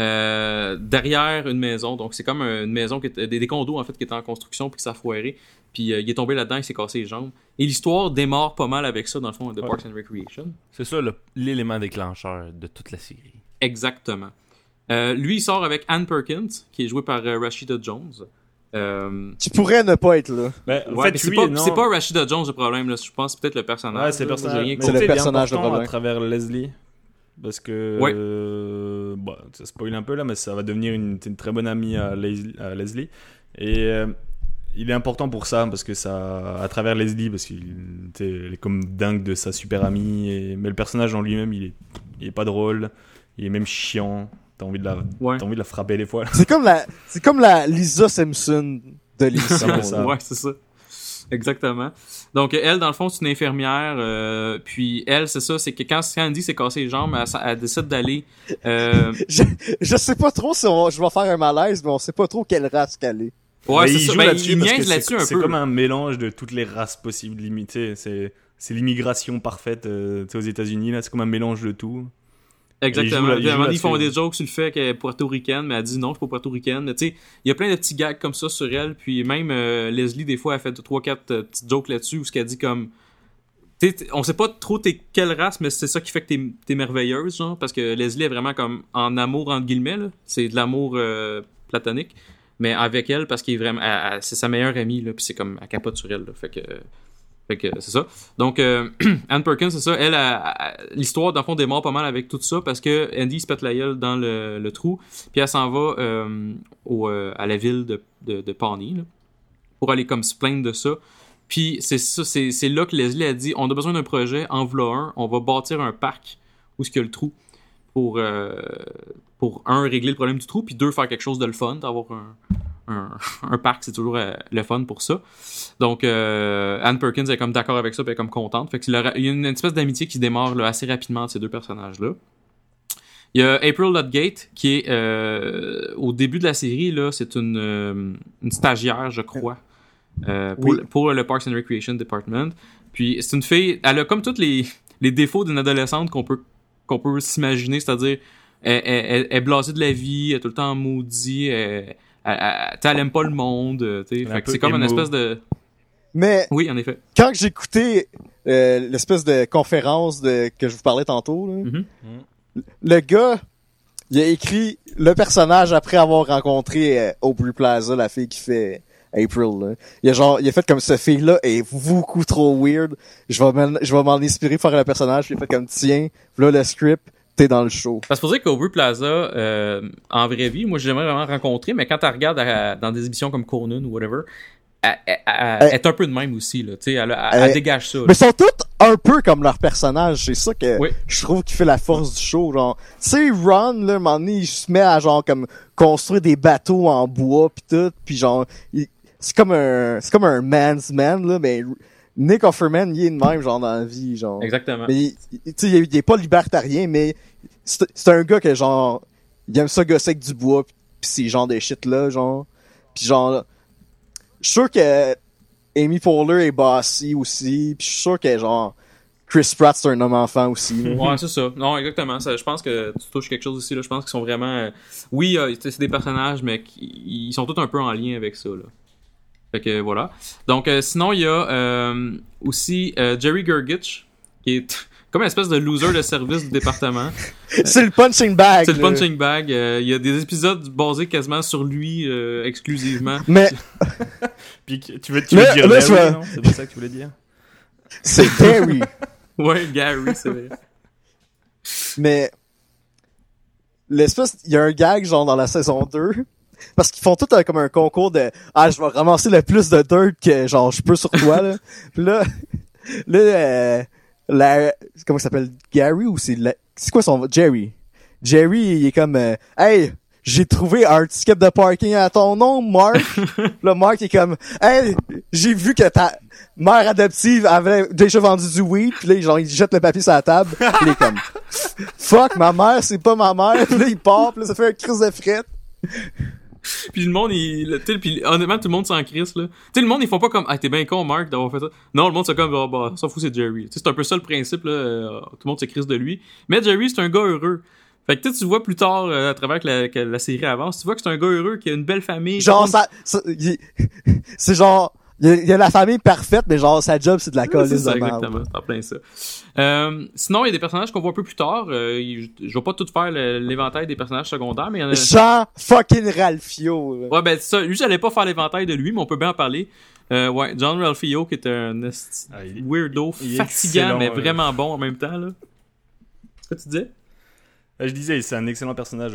euh, derrière une maison. Donc, c'est comme une maison, qui était- des, des condos, en fait, qui étaient en construction, puis qui s'est foiré. Puis euh, il est tombé là-dedans, il s'est cassé les jambes. Et l'histoire démarre pas mal avec ça, dans le fond, de Ouais. Parks and Recreation. C'est ça l'élément déclencheur de toute la série. Exactement. Euh, lui, il sort avec Anne Perkins, qui est jouée par euh, Rashida Jones. Euh, Tu pourrais ne pas être là. Ben, en ouais, fait, mais c'est oui pas, non. Rashida Jones le problème, là. je pense peut-être le personnage. Ouais, c'est le là. personnage. C'est le personnage de important problème. à travers Leslie. Parce que. Ouais. euh, bah, ça spoil un peu là, mais ça va devenir une, une très bonne amie à, Leslie- à Leslie. Et euh, il est important pour ça, parce que ça. À travers Leslie, parce qu'il est comme dingue de sa super amie. Et, mais le personnage en lui-même, il est, il est pas drôle. Il est même chiant. T'as envie, de la, Ouais. t'as envie de la frapper des fois. là. C'est comme la c'est comme la Lisa Simpson de l'émission. C'est ça. Ouais, c'est ça. Exactement. Donc, elle, dans le fond, c'est une infirmière. euh, puis, elle, c'est ça, c'est que quand Sandy s'est cassé les jambes, elle, elle décide d'aller. euh, je, je sais pas trop si on- je vais faire un malaise, mais on sait pas trop quelle race qu'elle est. ouais, Mais c'est il ça. joue Ben, là-dessus il niaise c'est- là-dessus un C'est peu. comme un mélange de toutes les races possibles limitées. C'est c'est l'immigration parfaite euh, tu sais, aux États-Unis là. C'est comme un mélange de tout. Exactement. Ils ils font des jokes sur le fait qu'elle est portoricaine, mais elle dit non, je suis pas portoricaine. Mais tu sais, il y a plein de petits gags comme ça sur elle. Puis même euh, Leslie, des fois, elle fait 3-4 petites jokes là-dessus où ce qu'elle dit comme. Tu sais, t- on sait pas trop t'es quelle race, mais c'est ça qui fait que t'es t'es merveilleuse, genre. Parce que Leslie est vraiment comme en amour, entre guillemets. C'est de l'amour euh, platonique. Mais avec elle, parce qu'il est vraiment. c'est sa meilleure amie, là. Puis c'est comme. Elle capote sur elle, là. Fait que. C'est ça. Donc, euh, Anne Perkins, c'est ça. Elle, l'histoire, dans le fond, démarre pas mal avec tout ça parce que Andy se pète la gueule dans le, trou. Puis elle s'en va euh, euh, à la ville de, de, Pawnee pour aller comme se plaindre de ça. Puis c'est ça, c'est, là que Leslie a dit on a besoin d'un projet, en un, on va bâtir un parc où est-ce qu'il y a le trou pour, pour un, régler le problème du trou, puis deux, faire quelque chose de le fun, d'avoir un, un, un parc, c'est toujours euh, le fun pour ça. Donc, euh, Anne Perkins est comme d'accord avec ça, puis elle est comme contente. Fait que il y a il y a une espèce d'amitié qui démarre là, assez rapidement entre ces deux personnages-là. Il y a April Ludgate, qui est euh, au début de la série, là, c'est une, une stagiaire, je crois, pour, Oui. le- pour le Parks and Recreation Department. Puis c'est une fille, elle a comme tous les, les défauts d'une adolescente qu'on peut, qu'on peut s'imaginer, c'est-à-dire elle, elle, elle- elle est blasée de la vie, elle est tout le temps maudite, elle, elle, elle, aime pas le monde, euh, tu sais. C'est comme une espèce de... Mais Oui, en effet. quand j'écoutais euh, l'espèce de conférence de, que je vous parlais tantôt, là, Mhm. le gars, il a écrit le personnage après avoir rencontré euh, Aubrey Plaza, la fille qui fait April. Là. Il a genre, il a fait comme ce fille-là est beaucoup trop weird. Je vais m'en, je vais m'en inspirer pour faire le personnage. Puis il a fait comme tiens, là le script, t'es dans le show. Parce qu'il faut dire qu'Aubrey Plaza, euh, en vraie vie, moi, j'aimerais vraiment rencontrer, mais quand tu regardes à- dans des émissions comme Conan ou whatever, elle, elle- elle- elle est un peu de même aussi, là. Tu sais, elle, Elle- dégage ça. là. Mais ils sont tous un peu comme leur personnage. C'est ça que Oui. je trouve qui fait la force du show. Genre, tu sais, Ron, là, un moment donné, il se met à genre comme construire des bateaux en bois pis tout, puis genre, il- c'est comme un, c'est comme un man's man là, mais Nick Offerman, il est de même genre dans la vie, genre. Exactement. Mais tu sais, il, est- pas libertarien, mais c'est un gars que genre, il aime ça gosser avec du bois pis, pis ces genres de shit là, genre. Pis genre, je suis sûr que Amy Poehler est bossy aussi, pis je suis sûr que genre Chris Pratt c'est un homme enfant aussi. là. Ouais, c'est ça. Non, exactement. Ça, je pense que tu touches quelque chose ici. Là. Je pense qu'ils sont vraiment. euh, Oui, euh, c'est des personnages, mais ils sont tous un peu en lien avec ça. Là. Fait que voilà. Donc, euh, sinon, il y a euh, aussi euh, Jerry Gergich, qui est comme une espèce de loser de service du département. c'est le punching bag. C'est le punching bag. euh, Il y a des épisodes basés quasiment sur lui euh, exclusivement. Mais Puis tu veux, tu veux dire Larry, non? C'est pas ça que tu voulais dire? C'est Terry. Ouais, Gary, c'est vrai. Mais l'espèce, il y a un gag genre dans la saison 2 parce qu'ils font tout un- comme un concours de ah je vais ramasser le plus de dirt que genre je peux sur toi là. Puis là là euh, la comment il s'appelle? Gary ou c'est c'est quoi son Jerry? Jerry il est comme euh, hey j'ai trouvé un ticket de parking à ton nom, Mark. là, Mark est comme, hey, j'ai vu que ta mère adoptive avait déjà vendu du weed. Puis là, genre, il jette le papier sur la table. Puis il est comme, fuck, ma mère, c'est pas ma mère. Puis là, il part. Puis là, ça fait un crise de frette. Puis le monde, il, puis honnêtement, tout le monde s'en crisse, là. Tu sais, le monde, ils font pas comme, ah, t'es bien con, Mark, d'avoir fait ça. Non, le monde, c'est comme, ah, bah, s'en fout, c'est Jerry. C'est un peu ça le principe, là. euh, tout le monde se crisse de lui. Mais Jerry, c'est un gars heureux. Fait que tu vois plus tard, euh, à travers que la, que la série avance, tu vois que c'est un gars heureux, qui a une belle famille. Genre, ça, ça- c'est genre, il y, a, il y a la famille parfaite, mais genre, sa job, c'est de la Ouais, c'est ça, merde. exactement. C'est en plein ça. Euh, sinon, il y a des personnages qu'on voit un peu plus tard. Euh, je vais pas tout faire l'éventail des personnages secondaires, mais il y en a... Jean fucking Ralphio. là. Ouais, ben ça, lui, j'allais pas faire l'éventail de lui, mais on peut bien en parler. Euh, ouais, John Ralphio, qui est un Ah, il weirdo, il fatigant, mais euh. vraiment bon en même temps, là. C'est ce que tu disais? Je disais, c'est un excellent personnage,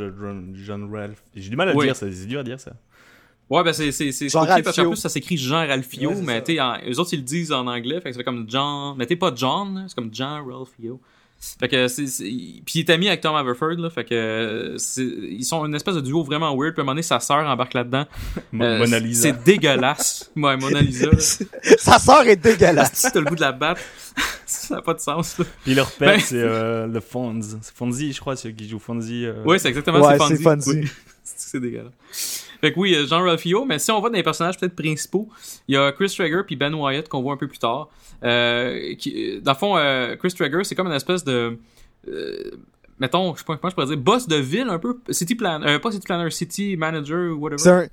John, Ralph. J'ai du mal à le Oui. dire, ça, c'est dur à dire ça. Ouais, ben c'est c'est c'est parce qu'en plus ça s'écrit Jean Ralphio, Ouais, mais tu eux autres ils le disent en anglais, fait que ça fait comme John, mais t'es pas John, c'est comme Jean Ralphio. Fait que c'est puis il est ami avec Tom Haverford là, fait que c'est- ils sont une espèce de duo vraiment weird, puis à un moment donné sa sœur embarque là-dedans. Euh, Mona Lisa. C'est dégueulasse. Ouais, Mona Lisa. Sa sœur est dégueulasse. T'as le goût de la battre, ça n'a pas de sens. Là. Puis leur père, Ben- c'est euh, le Fonz. C'est Fonzie, je crois, c'est qui joue Fonzie. euh. Ouais, c'est exactement Ouais, c'est c'est Fonzie. Fonzie. Oui. c'est dégueulasse. Fait que oui, euh, Jean Ralphio, mais si on va dans les personnages peut-être principaux, il y a Chris Traeger puis Ben Wyatt qu'on voit un peu plus tard. Euh, qui, dans le fond, euh, Chris Traeger, c'est comme une espèce de... euh, mettons, je sais pas comment je pourrais dire, boss de ville un peu, city plan, euh, pas city planner, city manager ou whatever. C'est un.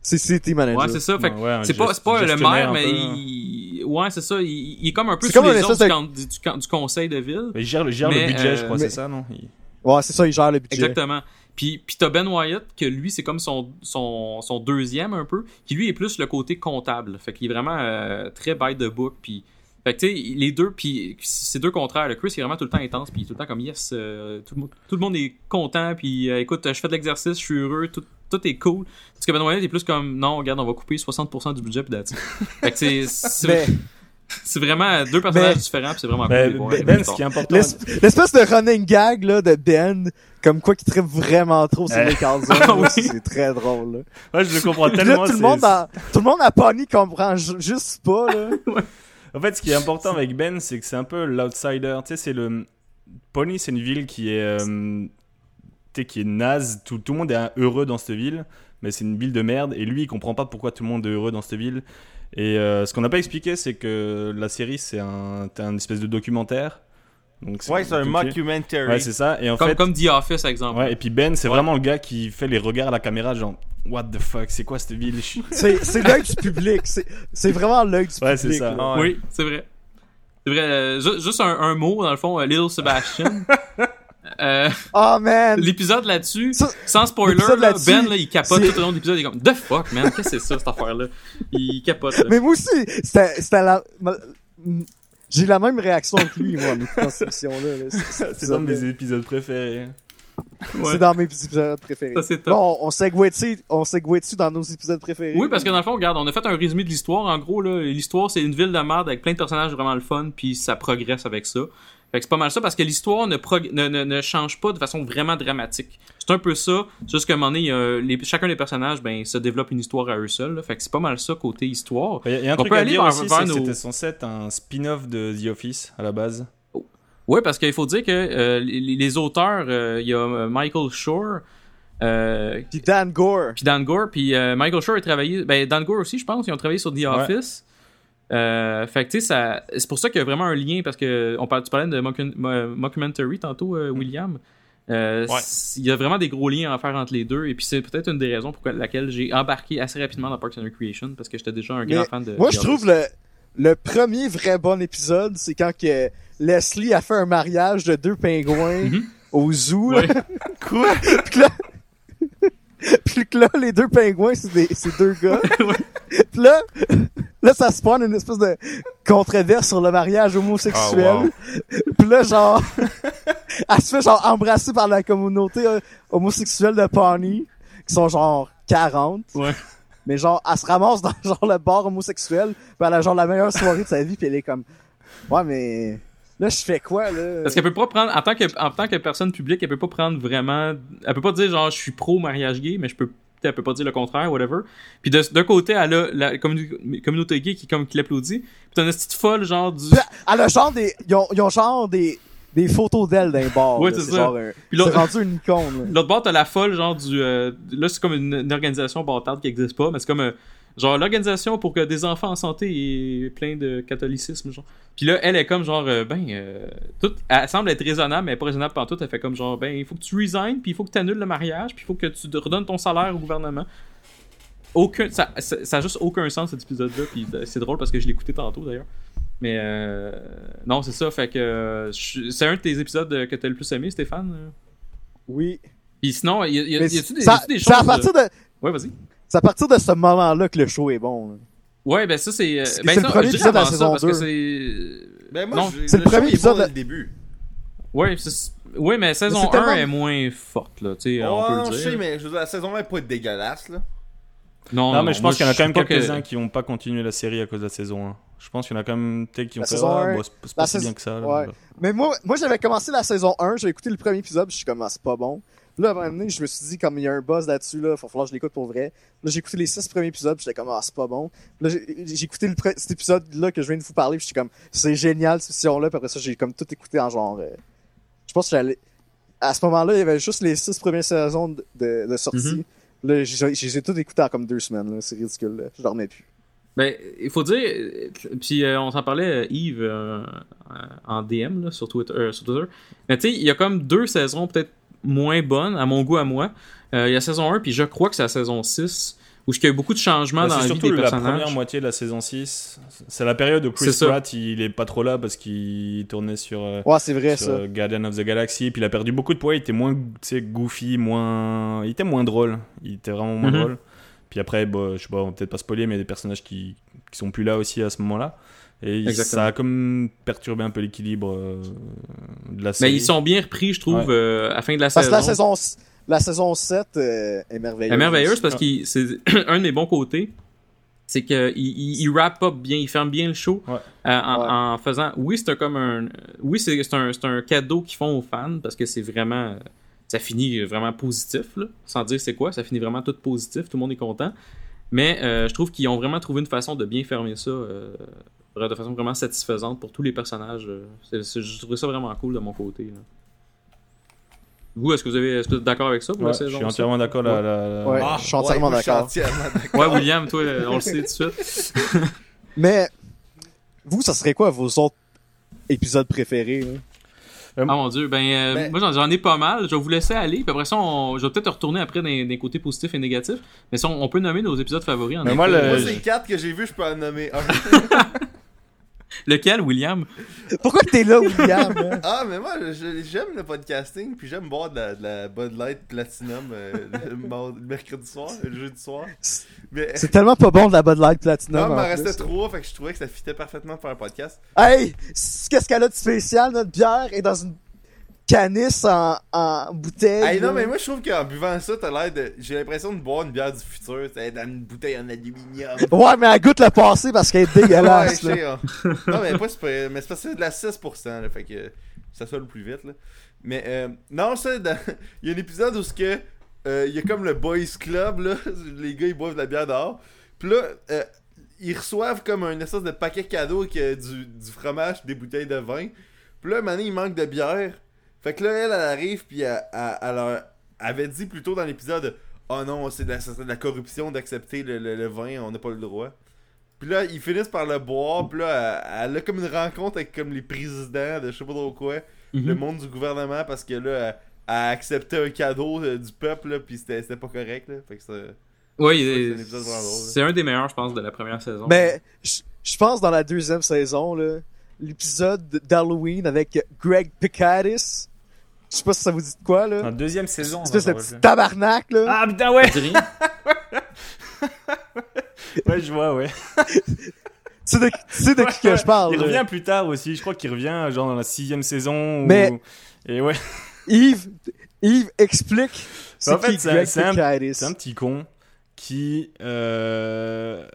C'est City Manager. Ouais, c'est ça. Fait que Ouais, c'est pas, pas le maire, mais peu. il, ouais, c'est ça. Il, il est comme un peu C'est sous comme les ordres du, du, du can- du conseil de ville. Mais il gère, le- gère Mais, le budget, euh, je crois, mais- c'est ça, non? Il- Ouais, c'est ça, il gère le budget. Exactement. Puis, puis t'as Ben Wyatt, que lui, c'est comme son, son, deuxième un peu, qui lui est plus le côté comptable. Fait qu'il est vraiment euh, très by the book. Puis, fait que tu sais, les deux, puis c'est deux contraires. Le Chris est vraiment tout le temps intense, puis tout le temps comme yes, euh, tout, le monde, tout le monde est content, puis euh, écoute, je fais de l'exercice, je suis heureux, tout, tout est cool. Parce que Ben Wyatt est plus comme non, regarde, on va couper 60% du budget, puis. Fait que c'est- c'est vraiment deux personnages Mais- différents, puis c'est vraiment Ben, cool. Ben, Ben, ce qui est important. l'es- l'espèce de running gag là, de Ben, comme quoi qui tripe vraiment trop sur Eh. les Carlson, Ah oui. c'est très drôle. Là. Ouais, je le comprends Puis là, tellement. tout le monde à, tout le monde à Pony comprend ju- juste pas là. En fait, ce qui est important avec Ben, c'est que c'est un peu l'outsider. Tu sais, c'est le. Pony, c'est une ville qui est. euh, tu sais, qui est naze. Tout, tout le monde est heureux dans cette ville, mais c'est une ville de merde. Et lui, il comprend pas pourquoi tout le monde est heureux dans cette ville. Et euh, ce qu'on n'a pas expliqué, c'est que la série, c'est un, espèce de documentaire. Donc Ouais, c'est un mockumentary. Ouais, c'est ça. Et en Comme, fait, comme The Office, par exemple. ouais, et puis Ben, c'est Ouais. vraiment le gars qui fait les regards à la caméra, genre, what the fuck, c'est quoi cette ville? Je- C'est c'est l'œil du public. C'est vraiment l'œil du Ouais, c'est public. ça. Ouais. Oui, c'est vrai. C'est vrai. euh, ju- juste un, un mot, dans le fond, euh, Little Sebastian. Euh, Oh man! l'épisode là-dessus, sans spoiler, là, Ben, là, il capote tout au long de l'épisode. Il est comme, The fuck, man, qu'est-ce que c'est ça, cette affaire-là? Il capote, là. Mais moi aussi, c'était la. J'ai la même réaction que lui, moi, écoutant cette émission-là. là. C'est- de mes épisodes préférés. Ouais. C'est dans mes épisodes préférés. Ça, c'est top. Là, on, on segue dessus, on segue dessus dans nos épisodes préférés? Oui, parce que dans le fond, regarde, on a fait un résumé de l'histoire. En gros, là, l'histoire, c'est une ville de merde avec plein de personnages vraiment le fun, puis ça progresse avec ça. Fait que c'est pas mal ça parce que l'histoire ne, prog- ne, ne, ne change pas de façon vraiment dramatique. C'est un peu ça, c'est juste qu'à un moment donné, a les, chacun des personnages ben, se développe une histoire à eux seuls. là. Fait que c'est pas mal ça côté histoire. Il y a- il y a un On truc peut à aller dire vers- aussi, vers c'est que nos- c'était censé être un spin-off de The Office à la base. Oui, parce qu'il faut dire que euh, les, les auteurs, euh, il y a euh, Michael Shore, euh, Puis Dan Gore. puis Dan Gore, puis euh, Michael Shore a travaillé, ben Dan Gore aussi, je pense, ils ont travaillé sur The Office. Euh, fait que tu sais, ça, c'est pour ça qu'il y a vraiment un lien parce que on parle, tu parlais de mockum- mo- mockumentary tantôt, euh, William. Euh, Ouais. Il y a vraiment des gros liens à faire entre les deux, et puis c'est peut-être une des raisons pour laquelle j'ai embarqué assez rapidement dans Parks and Recreation parce que j'étais déjà un grand Mais fan de. Moi, je trouve le, le premier vrai bon épisode, c'est quand que Leslie a fait un mariage de deux pingouins Mhm. au zoo. Ouais. Quoi? Puis que là, puis que là, les deux pingouins, c'est des, c'est deux gars. Puis là, là, ça se prend une espèce de controverse sur le mariage homosexuel. Ah, wow. Puis là, genre, elle se fait genre embrasser par la communauté euh, homosexuelle de Pawnee, qui sont genre 40. Ouais. Mais genre, elle se ramasse dans genre le bar homosexuel, puis elle a genre la meilleure soirée de sa vie, puis elle est comme, ouais, mais là, je fais quoi, là? Parce qu'elle peut pas prendre, en tant que, en tant que personne publique, elle peut pas prendre vraiment, elle peut pas dire genre je suis pro mariage gay, mais je peux, elle peut pas dire le contraire, whatever. Puis d'un côté, elle a la communauté gay qui, comme, qui l'applaudit. Puis t'as une petite folle, genre du. Elle a genre des, ils ont, ils ont genre des, des photos d'elle les bars. Ouais, c'est ça. un- Puis l'autre- rendu une icône. L'autre bord, t'as la folle, genre du. euh, là, c'est comme une, une organisation bâtarde qui existe pas, mais c'est comme. euh, genre l'organisation pour que des enfants en santé et plein de catholicisme, genre. Puis là, elle est comme genre, euh, ben. euh, tout, elle semble être raisonnable, mais elle est pas raisonnable pendant tout. Elle fait comme genre, ben, il faut que tu resignes, puis il faut que tu annules le mariage, puis il faut que tu redonnes ton salaire au gouvernement. Aucun, ça, ça, ça a juste aucun sens cet épisode-là, puis euh, c'est drôle parce que je l'ai écouté tantôt d'ailleurs. Mais euh, non, c'est ça, fait que euh, c'est un de tes épisodes que t'as le plus aimé, Stéphane? Oui. Puis sinon, y a, y a, y a-tu des, ça- y a-tu des c'est à choses. partir de, Ouais, vas-y. C'est à partir de ce moment-là que le show est bon, là. Ouais, ben ça, c'est. euh, C'est- ben, c'est ça, le premier épisode de la saison parce que 2. c'est. Ben c'est le show, premier est bon épisode dès de- le début. Ouais, ouais, mais saison c'est 1 tellement- est moins forte, là, tu sais, Oh, on peut non, le je sais, mais je veux dire, la saison 1 est pas dégueulasse, là. Non, Non, mais je pense qu'il y en a quand même quelques-uns que- qui n'ont pas continué la série à cause de la saison 1. Je pense qu'il y en a quand même peut-être qui ont La fait saison ah, un, bon, c'est pas si saison- bien que ça. là. ouais. Mais moi, moi j'avais commencé la saison 1, j'ai écouté le premier épisode, je suis comme, ah, c'est pas bon. Là, à un moment donné, je me suis dit, comme il y a un buzz là-dessus, là, faut falloir que je l'écoute pour vrai. Là, j'ai écouté les six premiers épisodes, puis j'étais comme, ah, c'est pas bon. Là, j'ai écouté le cet épisode-là que je viens de vous parler, puis j'étais comme, c'est génial, cette émission-là, puis après ça, j'ai comme tout écouté en genre, euh, je pense que j'allais, à ce moment-là, il y avait juste les six premières saisons de, de, de sortie. Mhm. Là, j'ai tout écouté en comme deux semaines, c'est ridicule, là. je dormais plus. Ben, il faut dire, euh, puis euh, on s'en parlait, euh, Yves, euh, en DM là, sur, Twitter, sur Twitter. Mais tu sais, il y a comme deux saisons peut-être moins bonnes, à mon goût à moi. Euh, Il y a la saison 1, puis je crois que c'est la saison 6, où il y a eu beaucoup de changements Bah, dans la vie surtout des la personnages. première moitié de la saison 6. C'est la période où Chris. Pratt, il est pas trop là parce qu'il tournait sur, euh, Ouais, c'est vrai, sur, ça. euh, Guardian of the Galaxy. Puis il a perdu beaucoup de poids. Il était moins goofy, moins. Il était moins drôle. Il était vraiment moins Mhm. drôle. Puis après, bah, je sais pas, on va peut-être pas spoiler, mais il y a des personnages qui, qui sont plus là aussi à ce moment-là. Et Exactement. ça a comme perturbé un peu l'équilibre euh, de la Mais série. ils sont bien repris, je trouve, Ouais. euh, à la fin de la Parce que saison. la saison, la saison 7 euh, est merveilleuse. Elle est merveilleuse parce que c'est un de mes bons côtés. C'est qu'il il, il wrap up bien, il ferme bien le show Ouais. euh, en, Ouais. en faisant. Oui, c'est un- comme un. Oui, c'est c'est un, c'est un cadeau qu'ils font aux fans parce que c'est vraiment. Ça finit vraiment positif, là, sans dire c'est quoi. Ça finit vraiment tout positif, tout le monde est content. Mais euh, je trouve qu'ils ont vraiment trouvé une façon de bien fermer ça euh, de façon vraiment satisfaisante pour tous les personnages. euh. C'est- c'est- je trouvais ça vraiment cool de mon côté. là. Vous, est-ce que vous avez, est-ce que vous êtes d'accord avec ça pour Ouais, la je suis entièrement d'accord. la- la- la- Ouais, Ah, je suis entièrement d'accord. Ouais, William, toi, on le sait tout de suite. Mais, vous, ça serait quoi vos autres épisodes préférés? là? Ah mon dieu, ben, euh, Ben- moi j'en, j'en ai pas mal. Je vais vous laisser aller. Puis après ça, on- je vais peut-être retourner après dans des côtés positifs et négatifs. Mais ça, on, on peut nommer nos épisodes favoris. En Mais moi, le- Moi, c'est quatre que j'ai vu, je peux en nommer un. Lequel, William? Pourquoi t'es là, William? hein? Ah, mais moi, je- j'aime le podcasting, puis j'aime boire de la, de la Bud Light Platinum euh, le, mercredi soir, le jeudi soir. Mais C'est tellement pas bon de la Bud Light Platinum. non, il m'en en restait trois, fait que je trouvais que ça fitait parfaitement pour faire un podcast. Hey, qu'est-ce qu'elle a de spécial, notre bière est dans une canisse en, en bouteille. Hey, non, mais moi, je trouve qu'en buvant ça, t'as l'air de. J'ai l'impression de boire une bière du futur, c'est dans une bouteille en aluminium. Ouais, mais elle goûte le passé parce qu'elle est dégueulasse. Ouais, là. sais, hein. Non, mais pas super. Mais c'est parce que c'est de la 6%, là, fait que ça le plus vite, là. Mais euh, non, ça, dans- il y a un épisode où ce que. euh, Il y a comme le Boys Club, là. Les gars, ils boivent de la bière dehors. Puis là, euh, ils reçoivent comme un espèce de paquet cadeau avec du, du fromage, des bouteilles de vin. Puis là, maintenant, il manque de bière. Fait que là, elle, elle arrive, puis elle, elle- elle leur avait dit plus tôt dans l'épisode Oh non, c'est de, la- c'est de la corruption d'accepter le, le- le vin, on n'a pas le droit. Puis là, ils finissent par le boire, puis là, elle, elle a comme une rencontre avec comme les présidents de je sais pas trop quoi, Mhm. le monde du gouvernement, parce que là, elle, elle a accepté un cadeau euh, du peuple, là, puis c'était c'était pas correct, là. Fait que ça. Oui, c'est euh, un c'est un des meilleurs, je pense, de la première saison. Mais je je pense dans la deuxième saison, l'épisode d'Halloween avec Greg Picatis. Je sais pas si ça vous dit de quoi, là. En deuxième saison. De non, petit tabarnak, là. Ah putain, ouais! Ouais, je vois, ouais. Tu sais de, tu sais de qui que je parle. Il là. revient plus tard aussi. Je crois qu'il revient genre dans la sixième saison. ou- Mais- Et ouais, Yves, Yves explique c'est En fait, qui c'est- c'est un- c'est un petit con qui. euh,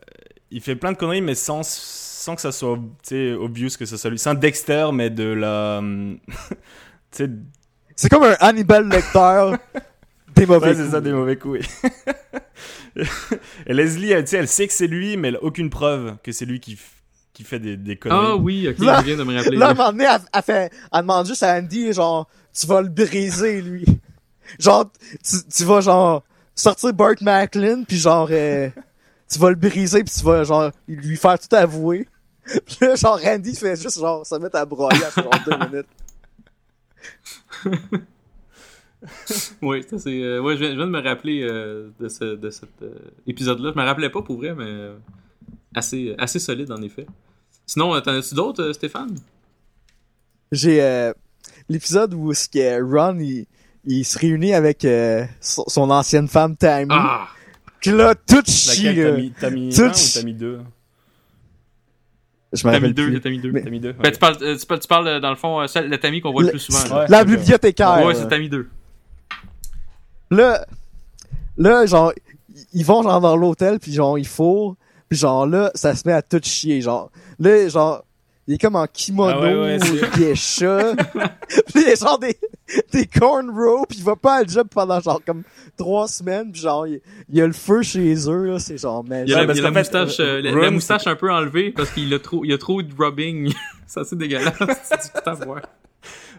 il fait plein de conneries, mais sans, sans que ça soit tu sais, obvious que ça soit lui. C'est un Dexter, mais de la. tu sais, C'est comme un Hannibal Lecter des mauvais ouais, c'est coups. ça, des mauvais coups. oui. Et Leslie, elle, tu sais, elle sait que c'est lui, mais elle a aucune preuve que c'est lui qui, f- qui fait des, des conneries. Ah oui, ok, Là- je viens de me rappeler. Là, à un moment donné, elle, elle fait, elle demande juste à Andy, genre, tu vas le briser, lui. Genre, tu, tu vas, genre, sortir Burt Macklin, puis genre, euh, tu vas le briser, puis tu vas, genre, lui faire tout avouer. Puis là, genre, Randy fait juste, genre, se mettre à broyer après, genre, deux minutes. Oui, ça c'est. euh, ouais, je viens, je viens de me rappeler euh, de, ce, de cet euh, épisode-là. Je me rappelais pas pour vrai, mais euh, assez, assez solide en effet. Sinon, euh, t'en as-tu d'autres, euh, Stéphane? J'ai, euh, l'épisode où ce que Ron, il, il se réunit avec euh, son, son ancienne femme, Tammy. Ah Puis là, tout chie, t'as mis, mis un ou t'as mis deux? Je T'as mis deux, plus. t'as mis deux. T'as mis deux Ben, ok. tu parles, euh, tu parles, tu parles, euh, dans le fond, euh, celle, le Tammy qu'on voit le, Le- plus souvent. Ouais. La bibliothécaire. Ouais, là. c'est Tammy 2. Là, là, genre, ils vont genre dans l'hôtel, puis genre, ils fourrent, puis genre là, ça se met à tout chier, genre. Là, genre, il est comme en kimono, Ah ouais, ouais, c'est- geisha. puis il a genre des, des cornrows, puis il va pas à le job pendant genre comme trois semaines, puis genre, il, y a le feu chez eux, là, c'est genre, mais Il y a, la, il y a la moustache, euh, euh, la, la moustache un peu enlevée parce qu'il a trop, il y a trop de rubbing. c'est assez dégueulasse. c'est du à voir.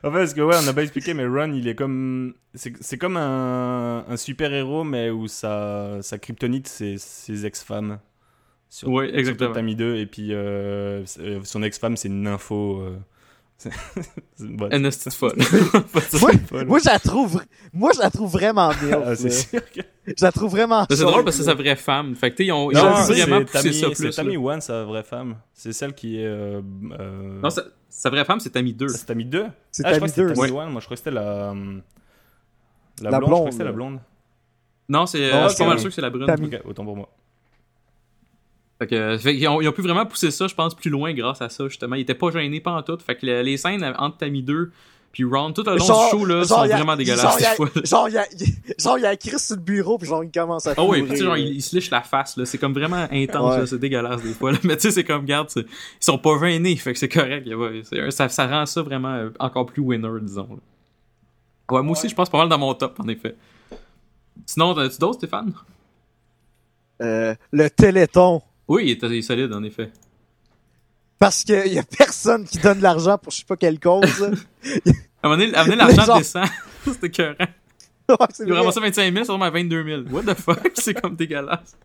En fait, parce que ouais, on n'a pas expliqué, mais Ron, il est comme. C'est c'est comme un, un super-héros, mais où sa, sa kryptonite, c'est ses ex-femmes. Sur, Ouais, sur exactement. Tammy 2, et puis euh, euh, son ex-femme, c'est une nympho. Euh, c'est- c'est- folle. c'est Moi, moi, je la trouve, moi, je la trouve vraiment. Ah, c'est sûr que. Je la trouve vraiment C'est drôle parce que c'est sa vraie femme. Fait que, ils ont, ils Non, ont c'est- vraiment c'est poussé Tammy, ça c'est plus. Tammy. One, sa vraie femme. C'est celle qui est. Euh, euh, Non, sa, sa vraie femme, c'est Tammy 2. c'est Tammy 2 C'est Ah, je Tammy crois que c'était 2. Tammy Ouais. One. Moi, je crois que c'était la. La, La blonde, je crois que c'était la blonde. Non, c'est, Non, euh, je suis pas ok. mal sûr que c'est la brune. Tammy. Ok, autant pour moi. Fait que, fait qu'ils ont, ils ont pu vraiment pousser ça, je pense, plus loin grâce à ça, justement. Ils étaient pas gênés pas en tout. Fait que le- les scènes entre Tammy 2 puis Ron, tout le long Genre- du show, là, genre, sont a- vraiment dégueulasses, a-. Genre, il y a, genre, il y a Chris sur le bureau, puis genre, il commence à Ah tu sais, genre, il, il se liche la face, là. C'est comme vraiment intense, Ouais. là. C'est dégueulasse, des fois, là. Mais tu sais, c'est comme, regarde, ils sont pas gênés. Fait que c'est correct. a ça, ça rend ça vraiment euh, encore plus winner, disons. là. Ouais, moi aussi, je pense pas mal dans mon top, en effet. Sinon, as-tu d'autres, Stéphane? Euh, le Téléthon. Oui, il est, il est solide, en effet. Parce que y a personne qui donne de l'argent pour je sais pas quelle cause. À un moment donné, l'argent Genre- descend. C'était écœurant. Ouais, c'est Il a vrai. ramassé 25 000, c'est vraiment à 22 000. What the fuck? C'est comme dégueulasse.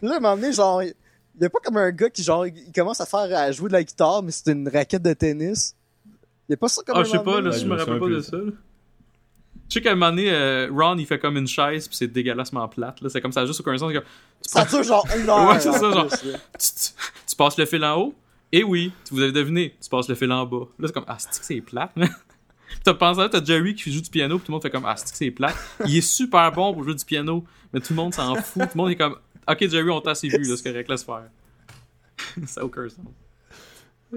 Là, à un moment donné, genre, il y a pas comme un gars qui, genre, il commence à faire, à jouer de la guitare, mais c'est une raquette de tennis. Y a pas ça comme Ah, un je sais pas, là, je me rappelle pas de plus ça. Je sais qu'à un moment donné, euh, Ron, il fait comme une chaise, pis c'est dégueulassement plate. là. C'est comme ça, juste aucun sens. c'est comme, tu, Ça dure genre une heure. Ouais, c'est en ça, genre. plus, là. tu, tu- tu passes le fil en haut, et oui, vous avez deviné, tu passes le fil en bas. Là, c'est comme, ah, c'est que c'est plate, t'as pensé, t'as Jerry qui joue du piano, pis tout le monde fait comme, ah, c'est que c'est plate? Il est super bon pour jouer du piano, mais tout le monde s'en fout. Tout le monde est comme, ok, Jerry, on t'a assez vu, là, c'est correct, laisse faire. ça a aucun sens.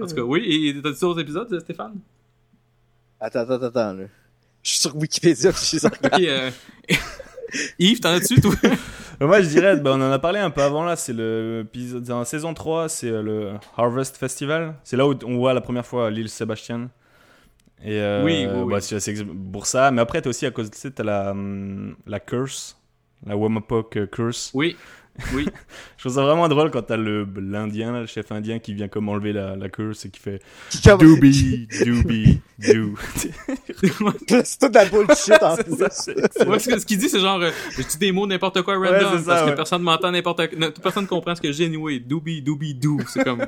En tout cas, oui, et et t'as-tu d'autres épisodes, Stéphane? Attends, attends, attends, là. Je suis sur Wikipédia, puis je suis Ok, euh... Yves, t'en as-tu, toi? Moi, je dirais, bah, on en a parlé un peu avant là, c'est le épisode, dans la saison 3, c'est euh, le Harvest Festival. C'est là où on voit la première fois l'île Sébastien. Et euh, Oui, oui, oui. bah, c'est c'est pour ça. Mais après, t'as aussi à cause de ça, t'as la, hum, la curse, la Wamapok curse. Oui, oui. Je trouve ça vraiment drôle quand t'as le l'Indien, le chef indien, qui vient comme enlever la, la curse et qui fait Dooby, Dooby, Doo. c'est toute la bullshit en plus. C'est ça, c'est- Ouais, ce que- ce qu'il dit, c'est genre, euh, je dis des mots n'importe quoi Ouais, random, c'est ça, parce que ouais. personne m'entend n'importe quoi, personne comprend ce que j'ai anyway. Doobie, doobie, doo. C'est comme.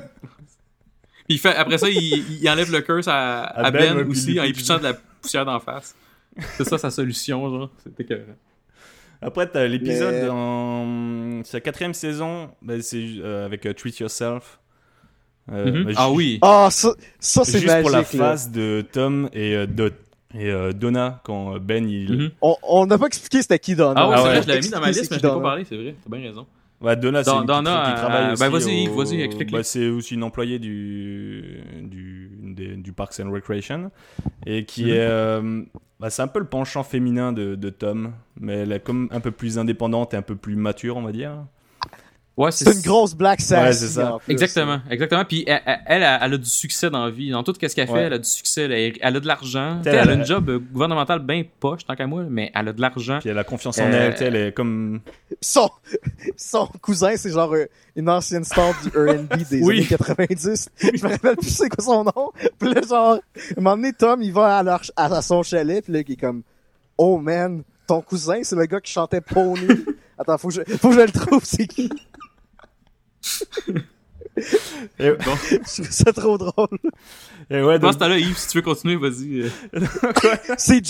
Puis il fait, après ça, il, il enlève le curse à, à À Ben, Ben, ouais, aussi en lui pitchant de la poussière d'en face. C'est ça sa solution, genre. C'était que. Après, t'as l'épisode Mais- dans. C'est la quatrième saison, bah, c'est euh, avec euh, Treat Yourself. Euh, Mhm. bah, Ah oui. Ah, ça, ça c'est Juste magique. pour la là. phase de Tom et, euh, euh, Donna quand Ben il. Mhm. On, on n'a pas expliqué c'était qui Donna. Ah ouais, Ah c'est ouais. vrai, je l'avais mis dans ma liste, mais je qui pas parlé, c'est vrai. T'as bien raison. Ouais, Donna, c'est une Donna, qui, qui travaille euh, aussi. ben, vas-y, au- vas-y, explique-le. bah, c'est aussi une employée du, du, des- du Parks and Recreation. Et qui Mhm. est. euh, bah, c'est un peu le penchant féminin de, de Tom, mais elle est comme un peu plus indépendante et un peu plus mature, on va dire. Ouais, C'est une grosse black sass. Ouais, c'est ça. Exactement, exactement. Puis elle, elle, elle a, elle a du succès dans la vie. Dans tout ce qu'elle fait, Ouais. elle a du succès. Elle, elle a de l'argent. Elle, Elle a une job euh, gouvernementale bien poche, tant qu'à moi, mais elle a de l'argent. Puis elle a confiance en Euh, elle, sais, elle est comme. Son, son cousin, c'est genre euh, une ancienne star du R&B des Oui. années 90. Je me rappelle plus c'est quoi son nom. Puis là, genre, à un moment donné, Tom, il va à, leur, à, à son chalet, puis là, il est comme, oh man, ton cousin, c'est le gars qui chantait Pony. Attends, faut que je, faut que je le trouve, c'est qui? Et, Bon, Je trouve ça trop drôle. et ouais, dans donc- ce temps-là, Yves, si tu veux continuer, vas-y. euh. C'est!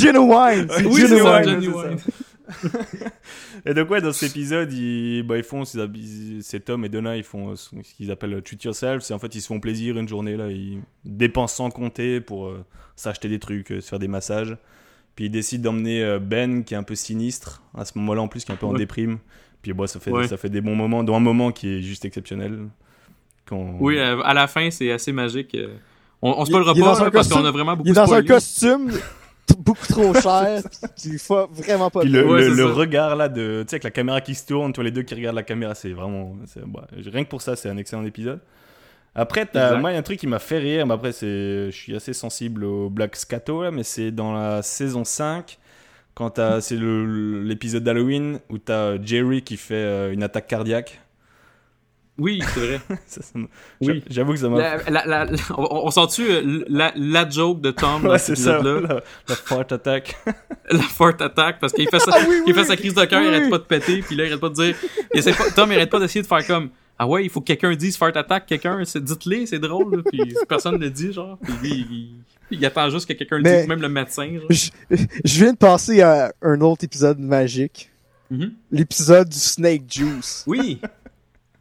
C'est Oui, c'est Johnny c'est Wine. Et donc ouais, dans cet épisode, ils, bah, ils font, ils- c'est Tom et Donna, ils font euh, ce qu'ils appellent treat yourself. C'est en fait, ils se font plaisir une journée là, ils dépensent sans compter pour euh, s'acheter des trucs, euh, se faire des massages. Puis ils décident d'emmener euh, Ben, qui est un peu sinistre à ce moment-là en plus, qui est un peu en déprime. Puis bah, ça fait, Ouais. ça fait des bons moments, dans un moment qui est juste exceptionnel. Quand... Oui, euh, à la fin, c'est assez magique. euh. On, on Il- spoilera pas un là, parce costume- qu'on a vraiment beaucoup Il est dans un costume beaucoup trop cher, qui fait vraiment pas Puis le, Ouais, le- le regard là de tu sais avec la caméra qui se tourne toi les deux qui regardent la caméra c'est vraiment bah, rien que pour ça c'est un excellent épisode après t'as- Exact. moi il y a un truc qui m'a fait rire mais après c'est je suis assez sensible au Black Scato là mais c'est dans la saison 5 quand t'as c'est l'épisode d'Halloween où t'as Jerry qui fait euh, une attaque cardiaque Oui, c'est vrai. Ça, ça m'a- Oui. j'avoue que ça m'a on on sent-tu euh, la, la joke de Tom ouais cet c'est ça épisode-là? la, la fart attack La forte attaque, parce qu'il fait, Ah oui, il fait sa crise de cœur, il arrête pas de péter, puis là, il arrête pas de dire... il essaie pas- Tom, il arrête pas d'essayer de faire comme... ah ouais, il faut que quelqu'un dise Fart Attack, quelqu'un, dites-le, c'est drôle, là. puis personne ne le dit, genre. Puis lui, il, il attend juste que quelqu'un le dise, même le médecin. Je, je viens de passer à un autre épisode magique. Mhm. L'épisode du Snake Juice. Oui!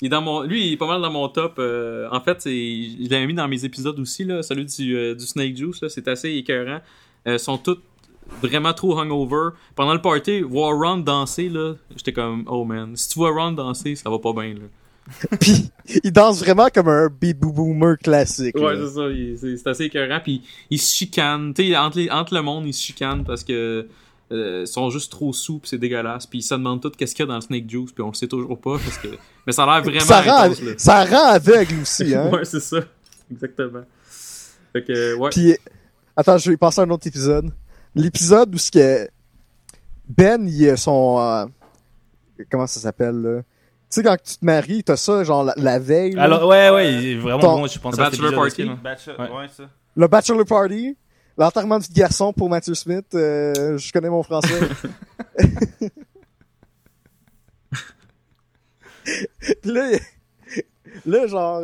Il est dans mon, lui, il est pas mal dans mon top. euh, en fait, je l'avais mis dans mes épisodes aussi, là, celui du, euh, du Snake Juice. C'est assez écœurant. Euh, sont tous vraiment trop hungover. Pendant le party, voir Ron danser, là, j'étais comme, oh man, si tu vois Ron danser, ça va pas bien. Là. Puis, il danse vraiment comme un baby boomer classique. Ouais, c'est ça. il- C'est, c'est assez écœurant. Puis ils se chicanent. Tu sais, entre, les- entre le monde, ils se chicanent parce que. euh, ils sont juste trop sous pis c'est dégueulasse puis ils se demandent tout qu'est-ce qu'il y a dans le snake juice puis on le sait toujours pas parce que mais ça a l'air vraiment ça, rend, intense, là. ça rend aveugle aussi, hein. Ouais, c'est ça. Exactement. Fait que, ouais. Puis, attends, je vais passer à un autre épisode. L'épisode où ce que Ben, il a son, euh, comment ça s'appelle, là? Tu sais, quand tu te maries, t'as ça, genre, la, la veille, là. Alors, ouais, ouais, il est vraiment Ton- bon, je pense à cet Bachelor Party. aussi, là. Bachelor- Ouais. ouais, ça. le bachelor party, l'enterrement de garçon pour Matthew Smith, euh, je connais mon français. Puis là, là, genre,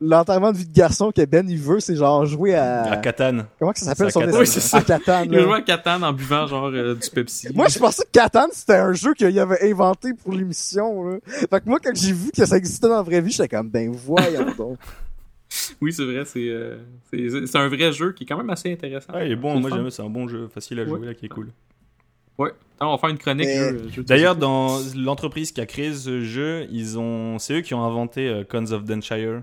l'enterrement de vie de garçon que Ben, il veut, c'est genre jouer à... À Catane. Comment que ça s'appelle son Oui, c'est ça. À Catan, Il joué à Catan en buvant genre euh, du Pepsi. Moi, je pensais que Catan, c'était un jeu qu'il avait inventé pour l'émission, là. Fait que moi, quand j'ai vu que ça existait dans la vraie vie, j'étais comme, ben, voyons donc. Oui, c'est vrai, c'est, euh, c'est, c'est un vrai jeu qui est quand même assez intéressant. Ouais, il est bon, C'est moi j'aime, c'est un bon jeu, facile à jouer Ouais. là, qui est cool. Ouais. Attends, on va faire une chronique. Mais- D'ailleurs, dans l'entreprise qui a créé ce jeu, ils ont, c'est eux qui ont inventé euh, Cons of Denshire,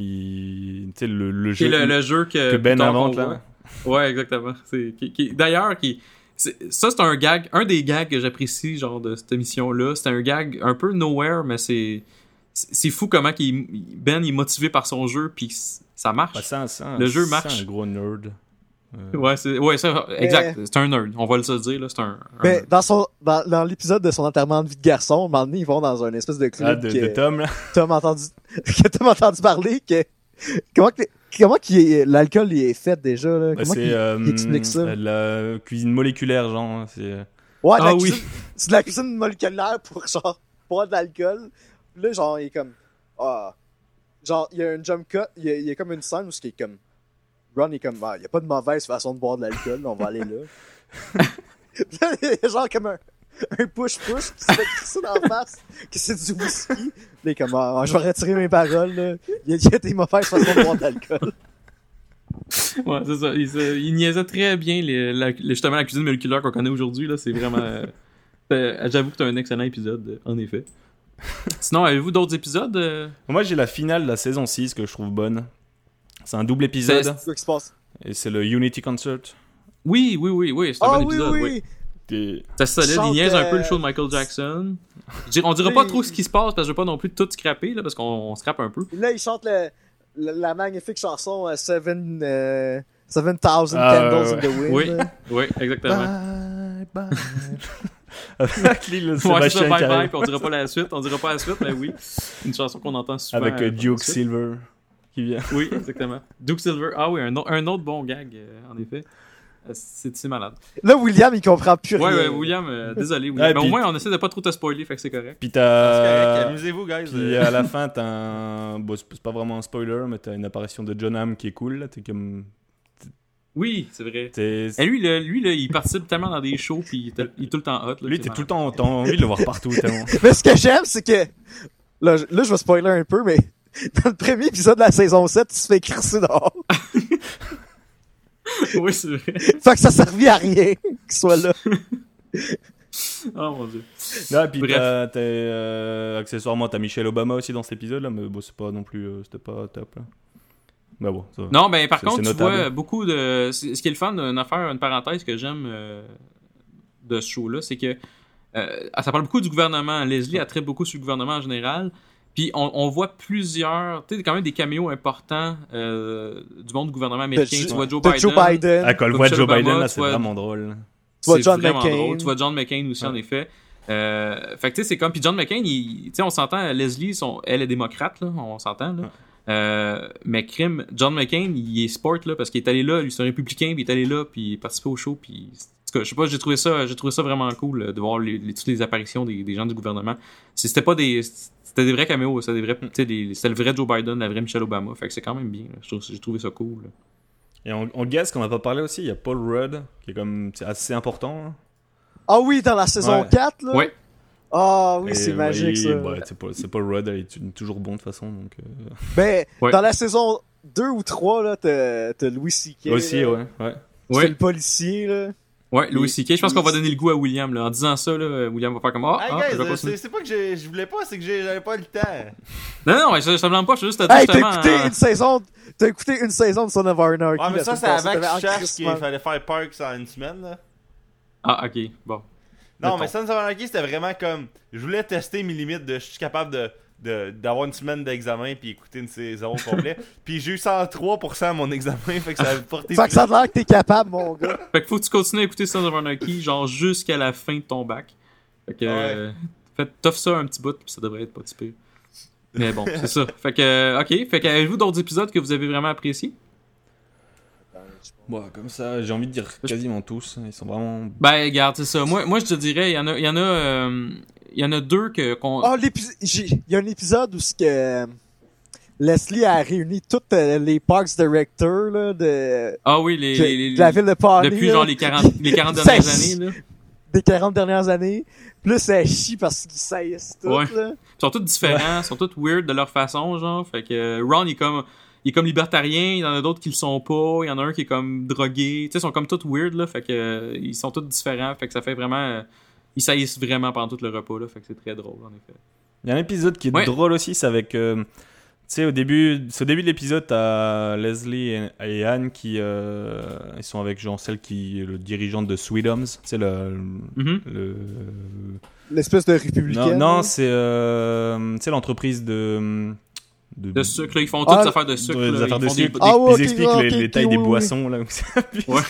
qui, tu sais, le, jeu le, le jeu que, que Ben invente là. Ouais, exactement. C'est, qui, qui- d'ailleurs, qui, c'est- ça, c'est un gag, un des gags que j'apprécie, genre, de cette émission-là. C'est un gag un peu nowhere, mais c'est, c'est c'est fou comment qu'il- Ben est motivé par son jeu, puis ça marche. Bah, c'est c'est Le jeu c'est marche. un gros nerd. Euh, Ouais, c'est, ouais, ça, exact. C'est un nerd. On va le se dire, là. C'est un, un Ben, nerd. dans son, dans, dans l'épisode de son enterrement de vie de garçon, à un moment donné, ils vont dans un espèce de club Ah, de, que de Tom là. Tom a entendu, que Tom a entendu parler, que, comment que, comment l'alcool il est fait déjà, là? Bah, Comment c'est euh, explique ça? la cuisine moléculaire, genre. C'est euh, Ouais, de Ah la oui. c'est de la cuisine moléculaire pour genre boire de l'alcool. Puis là, genre, il est comme ah, genre il y a un jump cut, il y a, il y a comme une scène où ce qui est comme Ron est comme ah, il y a pas de mauvaise façon de boire de l'alcool, on va aller là. Puis là, il y a genre comme un un push-push qui se fait crisser dans la face, que c'est du whisky. Là, il est comme, ah, je vais retirer mes paroles, là. Il y a, il y a des mauvaises façons de boire de l'alcool. Ouais, c'est ça. Il, se- il niaisait très bien les, la- les- justement la cuisine moléculaire qu'on connaît aujourd'hui. là. C'est vraiment. euh, euh, J'avoue que c'est un excellent épisode, en effet. Sinon, avez-vous d'autres épisodes euh? Moi, j'ai la finale de la saison 6 que je trouve bonne. C'est un double épisode C'est quoi qui se passe? et c'est le Unity Concert. Oui, oui, oui, oui. C'est un Ah bon oui, épisode. oui, oui. C'est solide. Chante, Il niaise un peu le show de Michael Jackson. On dira pas trop ce qui se passe parce que je veux pas non plus tout scraper là, parce qu'on on scrape un peu. Là, il chante le, le- la magnifique chanson euh, Seven, euh, 7000 Ah, Candles ouais, in the Wind. Oui, exactement. Bye bye. Avec Ouais, ça, bye bye, puis on dira pas la suite, on dira pas la suite, mais oui. Une chanson qu'on entend souvent. Avec euh, euh, Duke. Silver qui vient. Oui, exactement. Duke Silver. Ah oui, un, un autre bon gag, euh, en effet. Euh, C'est malade? Là, William, il comprend plus Ouais, rien. ouais, William, euh, désolé, William. Ouais, mais au moins, on essaie de pas trop te spoiler, fait que c'est correct. Puis t'as. Amusez-vous, guys. Puis euh. à la fin, t'as un. Bon, c'est pas vraiment un spoiler, mais t'as une apparition de John Hamm qui est cool. là. T'es comme. Oui, c'est vrai. Et lui, là, lui là, il participe tellement dans des shows, puis il, est tel- il est tout le temps hot. Là, Lui, t'es tout le temps. T'as envie de le voir partout tellement. Mais ce que j'aime, c'est que. Là, je- là, je vais spoiler un peu, mais dans le premier épisode de la saison 7, il se fait crisser dehors. oui, c'est vrai. fait que ça servait à rien qu'il soit là. Oh mon dieu. Là, puis Bref. t'as, t'as, euh, accessoirement, t'as Michelle Obama aussi dans cet épisode-là, mais bon, c'est pas non plus. euh, c'était pas top. Là. Mais bon, ça. Non, ben par C'est- contre, c'est tu vois beaucoup de. c'est- Ce qui est le fun d'une affaire, une parenthèse que j'aime euh, de ce show-là, c'est que euh, ça parle beaucoup du gouvernement. Leslie a traite beaucoup sur le gouvernement en général. Puis on, on voit plusieurs, tu sais, quand même des caméos importants euh, du monde du gouvernement américain. De tu vois Joe de Biden. Joe Biden. Ah, le voit Joe Biden, là, tu c'est vois- vraiment drôle. Tu vois John McCain. drôle. Tu vois John McCain aussi, en effet. Euh, fait que tu sais, c'est comme. Puis John McCain, il- tu sais, on s'entend, Leslie, son, elle est démocrate, là, on s'entend, là. Euh, mais crime, John McCain, il est sport, là, parce qu'il est allé là, lui, c'est un républicain, puis il est allé là, puis il participé au show, puis. En tout cas, je sais pas, j'ai trouvé ça, j'ai trouvé ça vraiment cool, là, de voir les, les- toutes les apparitions des, des gens du gouvernement. C'était pas des. C'était des vrais caméos, c'était des vrais, c'était le vrai Joe Biden, la vraie Michelle Obama. Fait que c'est quand même bien. là. Je trouve- J'ai trouvé ça cool. là. Et en, en guest, qu'on n'a pas parlé aussi, il y a Paul Rudd, qui est comme c'est assez important. hein. Ah oui, dans la saison Ouais. 4, là? Ouais. Ah oui, Et, c'est magique, ça. ouais, c'est Paul, c'est Paul Rudd, il est toujours bon de toute façon. Donc, euh, Ben, Ouais. dans la saison 2 ou 3, là, t'as t'as Louis C.K. Aussi, là. ouais. ouais. C'est Ouais. le policier, là. Ouais, Louis C.K. Je pense qu'on va donner le goût à William. Là. En disant ça, là, William va faire comme Ah, Hey ah, c'est pas que j'ai- je voulais pas, c'est que j'avais pas le temps. Non, non, ouais, je, je te blâme pas, je suis juste à dire Hey, t'as justement. écouté euh, une saison, t'as écouté une saison de Son of Anarchy. Ouais, mais ça, c'est cherche encrissement. qu'il fallait faire Parks en une semaine, là. Ah, ok, bon. Non, Mettons. mais Sons of Anarchy, c'était vraiment comme. Je voulais tester mes limites de. Je suis capable de. D'avoir une semaine d'examen puis écouter une saison au complet. puis j'ai eu 103% à mon examen, fait que ça a porté Fait que ça a l'air que t'es capable, mon gars. Fait que faut que tu continues à écouter Sons of Anarchy, genre jusqu'à la fin de ton bac. Fait que. euh, fait, t'offres ça un petit bout, puis ça devrait être pas si pire. Mais bon, c'est ça. Fait que, euh, ok. Fait que, avez-vous d'autres épisodes que vous avez vraiment appréciés? Bon, comme ça, j'ai envie de dire quasiment tous. Ils sont vraiment. Ben, regarde, c'est ça. Moi, moi, je te dirais, il y en a, il y en a, euh, y en a deux que, qu'on. Oh, l'épisode, il y a un épisode où ce que euh, Leslie a réuni toutes euh, les parks directors, là, de, ah oui, les, que- les- les- de la ville de Paris. depuis là, genre les 40, les 40 Ça dernières années, là. des 40 dernières années. Plus ça chie parce qu'ils saillissent tout, Ouais. là. Ils sont tous différents, ils sont tous weird de leur façon, genre. Fait que euh, Ron, il est comme, il est comme libertarien, il y en a d'autres qui le sont pas, il y en a un qui est comme drogué. Tu sais, ils sont comme tous weird, là. Fait que, euh, ils sont tous différents. Fait que ça fait vraiment. euh, ils saillissent vraiment pendant tout le repas, là. Fait que c'est très drôle, en effet. Il y a un épisode qui est Ouais. drôle aussi, c'est avec. euh, tu sais, au début, c'est au début de l'épisode, t'as Leslie et, et Anne qui. euh, ils sont avec genre celle qui est le dirigeante de Sweetums. C'est le. Mhm. le L'espèce de républicain. non, non c'est euh, l'entreprise de. De, De sucre, là. Ils font toutes Ah, des affaires de sucre, de- des là. affaires Ils de des- sucre. Ah Ils expliquent les, les tailles des oui, boissons. Là, Ouais.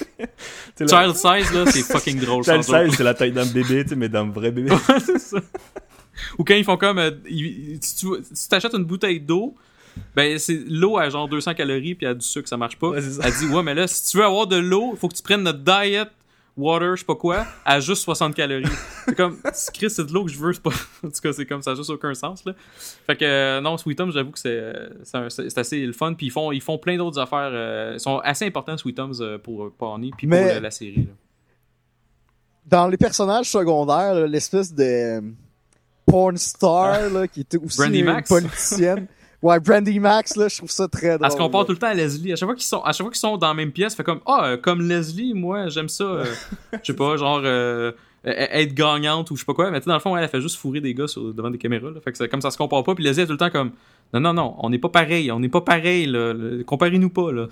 Child size, là, c'est fucking drôle. Child size, c'est la taille d'un bébé, tu sais, mais d'un vrai bébé. Ouais, c'est ça. Ou quand ils font comme. euh, ils- si tu t'achètes une bouteille d'eau, ben c'est l'eau à genre 200 calories puis à du sucre, ça marche pas. Ouais, c'est ça. Elle dit Ouais, mais là, si tu veux avoir de l'eau, il faut que tu prennes notre diet water, je sais pas quoi, à juste 60 calories. C'est comme, Chris, c'est de l'eau que je veux, c'est pas. En tout cas, c'est comme ça, juste aucun sens, là. Fait que, euh, non, Sweet Tums, j'avoue que c'est euh, c'est c'est assez le fun. Puis ils font, ils font plein d'autres affaires. euh, ils sont assez importants, Sweet euh, pour Pawnee, puis pour Mais- la série, là. Dans les personnages secondaires, l'espèce de porn star, là, qui était aussi Brandy une Max. politicienne. Ouais, Brandy Max, là, je trouve ça très drôle. À ce qu'on parle là. tout le temps à Leslie. À chaque fois qu'ils sont, à chaque fois qu'ils sont dans la même pièce, fait comme ah euh, comme Leslie, moi j'aime ça. euh, je sais pas, genre euh, euh, être gagnante ou je sais pas quoi. Mais tu sais, dans le fond, elle, elle fait juste fourrer des gars sur- devant des caméras. Là. Fait que c'est comme ça se compare pas. Puis Leslie est tout le temps comme non non non, on n'est pas pareil, on n'est pas pareil. Là. Comparez-nous pas là.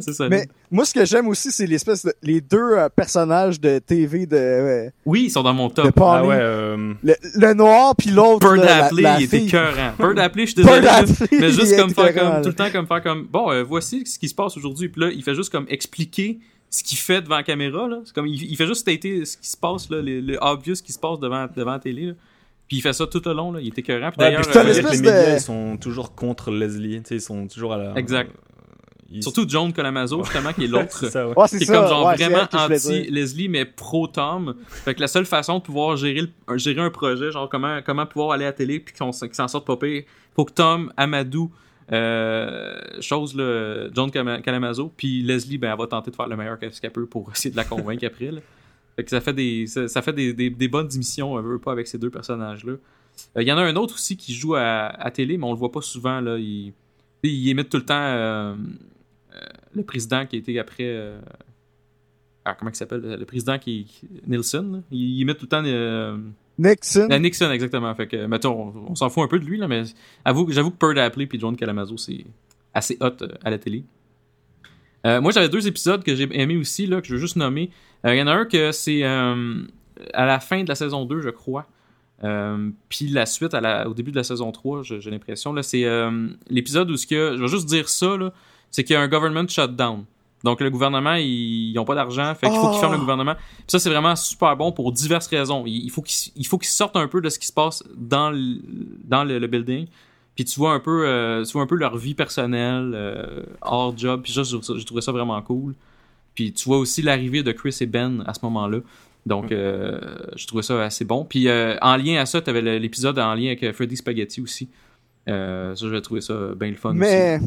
Ça. Mais moi, ce que j'aime aussi, c'est l'espèce de les deux euh, personnages de TV de, euh, Oui, ils sont dans mon top. Ah ouais, euh, le, le noir puis l'autre. Bird la- Appley, la il était écœurant. Bird Appley, je suis Bird désolé. Appley, mais juste il comme faire comme tout le temps comme faire comme bon euh, voici ce qui se passe aujourd'hui puis là il fait juste comme expliquer ce qu'il fait devant la caméra là c'est comme il, il fait juste stater ce qui se passe là le, le obvious qui se passe devant devant la télé là. puis il fait ça tout le long là il est écœurant puis ouais, d'ailleurs euh, les médias, de- ils sont toujours contre Leslie, tu sais, ils sont toujours à la... Exact. Surtout John Colamazo justement qui est l'autre C'est ouais. Ouais, qui est ça. comme genre ouais, vraiment elle que je voulais anti dire. Leslie mais pro Tom fait que la seule façon de pouvoir gérer le- un- gérer un projet genre comment comment pouvoir aller à la télé puis qu'on s'en sorte pas pire faut que Tom Amadou euh, chose là, John Calamazo puis Leslie ben elle va tenter de faire le meilleur qu'elle peut pour essayer de la convaincre après là. fait que ça fait des ça, ça fait des, des, des bonnes émissions veut pas avec ces deux personnages là il y en a un autre aussi qui joue à, à télé mais on le voit pas souvent là il il émet tout le temps euh, euh, le président qui a été après euh, ah, comment il s'appelle? Le président qui, qui- Nilsson là. il, il met tout le temps euh, Nixon. euh, Nixon exactement. Fait que mettons on, on s'en fout un peu de lui là mais avoue, j'avoue que Bird Appley puis John Calamazo c'est assez hot euh, à la télé. Euh, moi j'avais deux épisodes que j'ai aimé aussi là que je veux juste nommer. Il y en a un que c'est à la fin de la saison 2 je crois. Euh, puis la suite à la- au début de la saison 3 je- j'ai l'impression là c'est euh, l'épisode où ce que je vais juste dire ça là c'est qu'il y a un government shutdown donc le gouvernement ils n'ont pas d'argent fait qu'il faut qu'ils Oh! ferment le gouvernement puis ça c'est vraiment super bon pour diverses raisons il, faut qu'ils sortent un peu de ce qui se passe dans le, dans le, le building puis tu vois un peu euh, tu vois un peu leur vie personnelle euh, hors job puis ça j'ai trouvé ça vraiment cool puis tu vois aussi l'arrivée de Chris et Ben à ce moment-là Donc, euh, je trouvais ça assez bon. Puis, euh, en lien à ça, tu avais l'épisode en lien avec Freddy Spaghetti aussi. Ça, j'ai trouvé ça bien le fun aussi.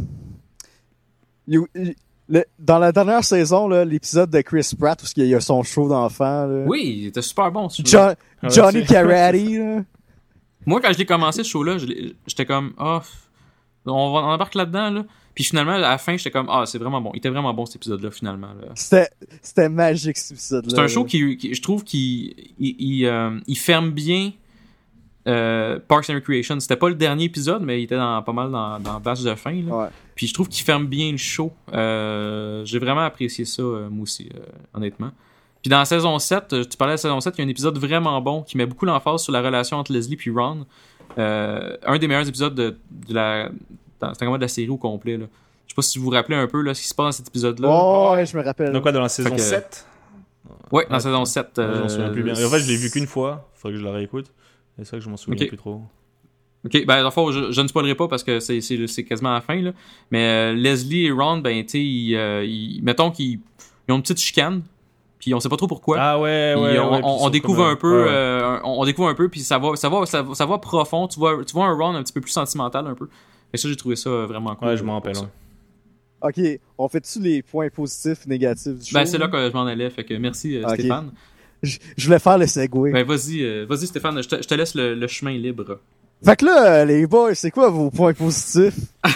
Mais. you- you- le- dans la dernière saison, là, l'épisode de Chris Pratt, où il y a son show d'enfant, là. Oui, il était super bon. ce. John- Ah, Johnny Karate, là. Moi, quand je l'ai commencé, ce show-là, j'étais comme, ah, on, va, on embarque là-dedans, là. Puis finalement, à la fin, j'étais comme, ah, c'est vraiment bon. Il était vraiment bon, cet épisode-là, finalement. là. C'était, c'était magique, cet épisode-là. C'est un show qui, qui- je trouve, qu'il il, il, euh, il ferme bien euh, Parks and Recreation. C'était pas le dernier épisode, mais il était dans, pas mal dans, dans de fin. là. Ouais. Puis je trouve qu'il ferme bien le show. Euh, J'ai vraiment apprécié ça, euh, moi aussi, euh, honnêtement. Puis dans la saison 7, euh, tu parlais de la saison 7, il y a un épisode vraiment bon qui met beaucoup l'emphase sur la relation entre Leslie et Ron. Euh, un des meilleurs épisodes de, de la, c'était de la série au complet. Là. Je sais pas si vous vous rappelez un peu là, ce qui se passe dans cet épisode-là. Oh, ouais, je me rappelle. Donc quoi, dans la saison que- 7 Ouais, dans la Ouais. saison 7. Je euh, m'en souviens plus bien. Et en fait, je l'ai vu qu'une fois. Faudrait que je la réécoute. C'est vrai que je m'en souviens Ok. plus trop. Ok, ben, dans le fond, je, je ne spoilerai pas parce que c'est, c'est, c'est quasiment à la fin, là. Mais euh, Leslie et Ron, ben, tu sais, ils, euh, ils- mettons qu'ils ils ont une petite chicane, puis on sait pas trop pourquoi. Ah ouais, Puis ouais. on, ouais, on- découvre comme, un peu, ouais, ouais. euh, on, on découvre un peu, puis ça va, ça va, ça, va- ça va profond. Tu vois, tu vois un Ron un petit peu plus sentimental, un peu. Et ça, j'ai trouvé ça vraiment cool. Ouais, je m'en rappelle. ça. Ok, on fait-tu les points positifs, négatifs du show? Ben, c'est là que je m'en allais, fait que merci. Stéphane. Je, je voulais faire le segway. Ben, vas-y, euh, vas-y, Stéphane, je te, je te laisse le, le chemin libre. Fait que là, euh, les boys, c'est quoi vos points positifs?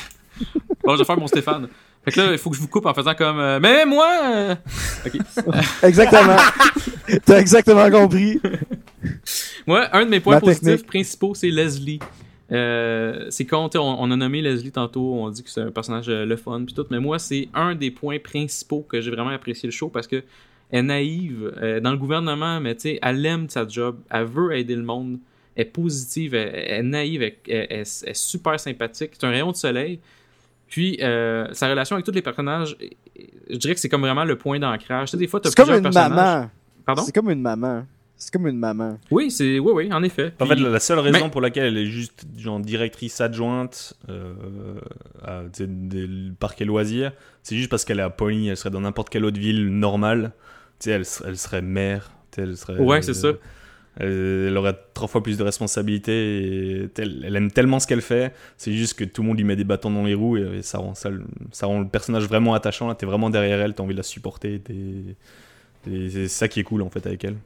Bon, je vais faire mon Stéphane. Fait que là, il faut que je vous coupe en faisant comme, euh, mais moi, euh, ok. Exactement. T'as exactement compris. Moi, un de mes points Ma positifs technique. principaux, c'est Leslie. Euh, c'est sais, on, on a nommé Leslie tantôt, on dit que c'est un personnage le fun puis tout, mais moi c'est un des points principaux que j'ai vraiment apprécié le show parce que elle est naïve euh, dans le gouvernement, mais tu sais, elle aime sa job, elle veut aider le monde, elle est positive, elle, elle est naïve, elle, elle- elle- elle est super sympathique, c'est un rayon de soleil. Puis euh, sa relation avec tous les personnages, je dirais que c'est comme vraiment le point d'ancrage. Tu sais, des fois, C'est comme plusieurs une personnages. maman. Pardon? C'est comme une maman. C'est comme une maman. Oui, c'est oui, oui, en effet. En fait, la seule raison Mais- pour laquelle elle est juste genre directrice adjointe euh, à tu sais, des parcs et loisirs, c'est juste parce qu'elle est à Pony. Elle serait dans n'importe quelle autre ville normale. Tu sais, elle, ser- elle serait mère. Elle serait, Ouais, c'est ça. Elle, elle aurait trois fois plus de responsabilités. Et, elle, elle aime tellement ce qu'elle fait. C'est juste que tout le monde lui met des bâtons dans les roues et, ça, rend, ça, rend le personnage vraiment attachant. Là, t'es vraiment derrière elle, t'as envie de la supporter. c'est ça qui est cool en fait avec elle.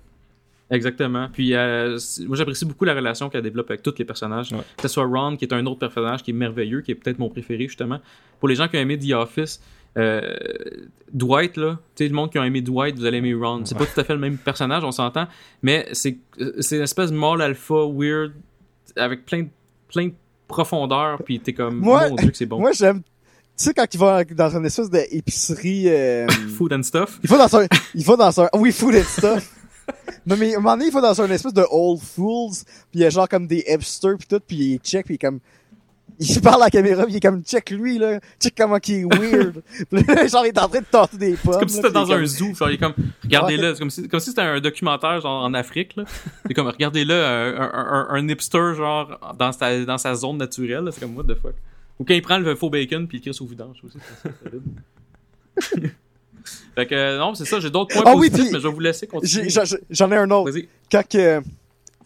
Exactement. Puis euh, moi j'apprécie beaucoup la relation qu'elle développe avec tous les personnages. Ouais. Que ce soit Ron, qui est un autre personnage qui est merveilleux, qui est peut-être mon préféré justement. Pour les gens qui ont aimé The Office, euh, Dwight, là, tu sais, le monde qui a aimé Dwight, vous allez aimer Ron. C'est pas tout à fait le même personnage, on s'entend, mais c'est une espèce de mâle alpha weird avec plein de, plein de profondeur, puis t'es comme, Moi- mon dieu que c'est bon. Moi, j'aime. Tu sais, quand il va dans une espèce d'épicerie. Euh... Food and stuff? il va dans un. Il va dans un. Oui, food and stuff. Non, mais à un moment donné, il va dans un espèce de Old Fools. Puis il y a genre comme des hipsters, puis tout. Puis il check, puis il est comme. Il parle à la caméra, il est comme check lui, là. Check comment il est weird. Genre, il est en train de tenter des pommes. C'est comme si c'était dans un comme- zoo. Genre, il est comme, regardez-le. C'est comme si, comme si c'était un documentaire, genre, en Afrique, là. C'est comme, regardez-le, un, un, un, un hipster, genre, dans sa, dans sa zone naturelle. C'est comme, what the fuck. Ou quand il prend le faux bacon, puis il crie au vidange aussi. fait que, euh, non, c'est ça. J'ai d'autres points Ah oui, positifs, puis mais je vais vous laisser continuer. J'en- J'en ai un autre. Vas-y. Quand que.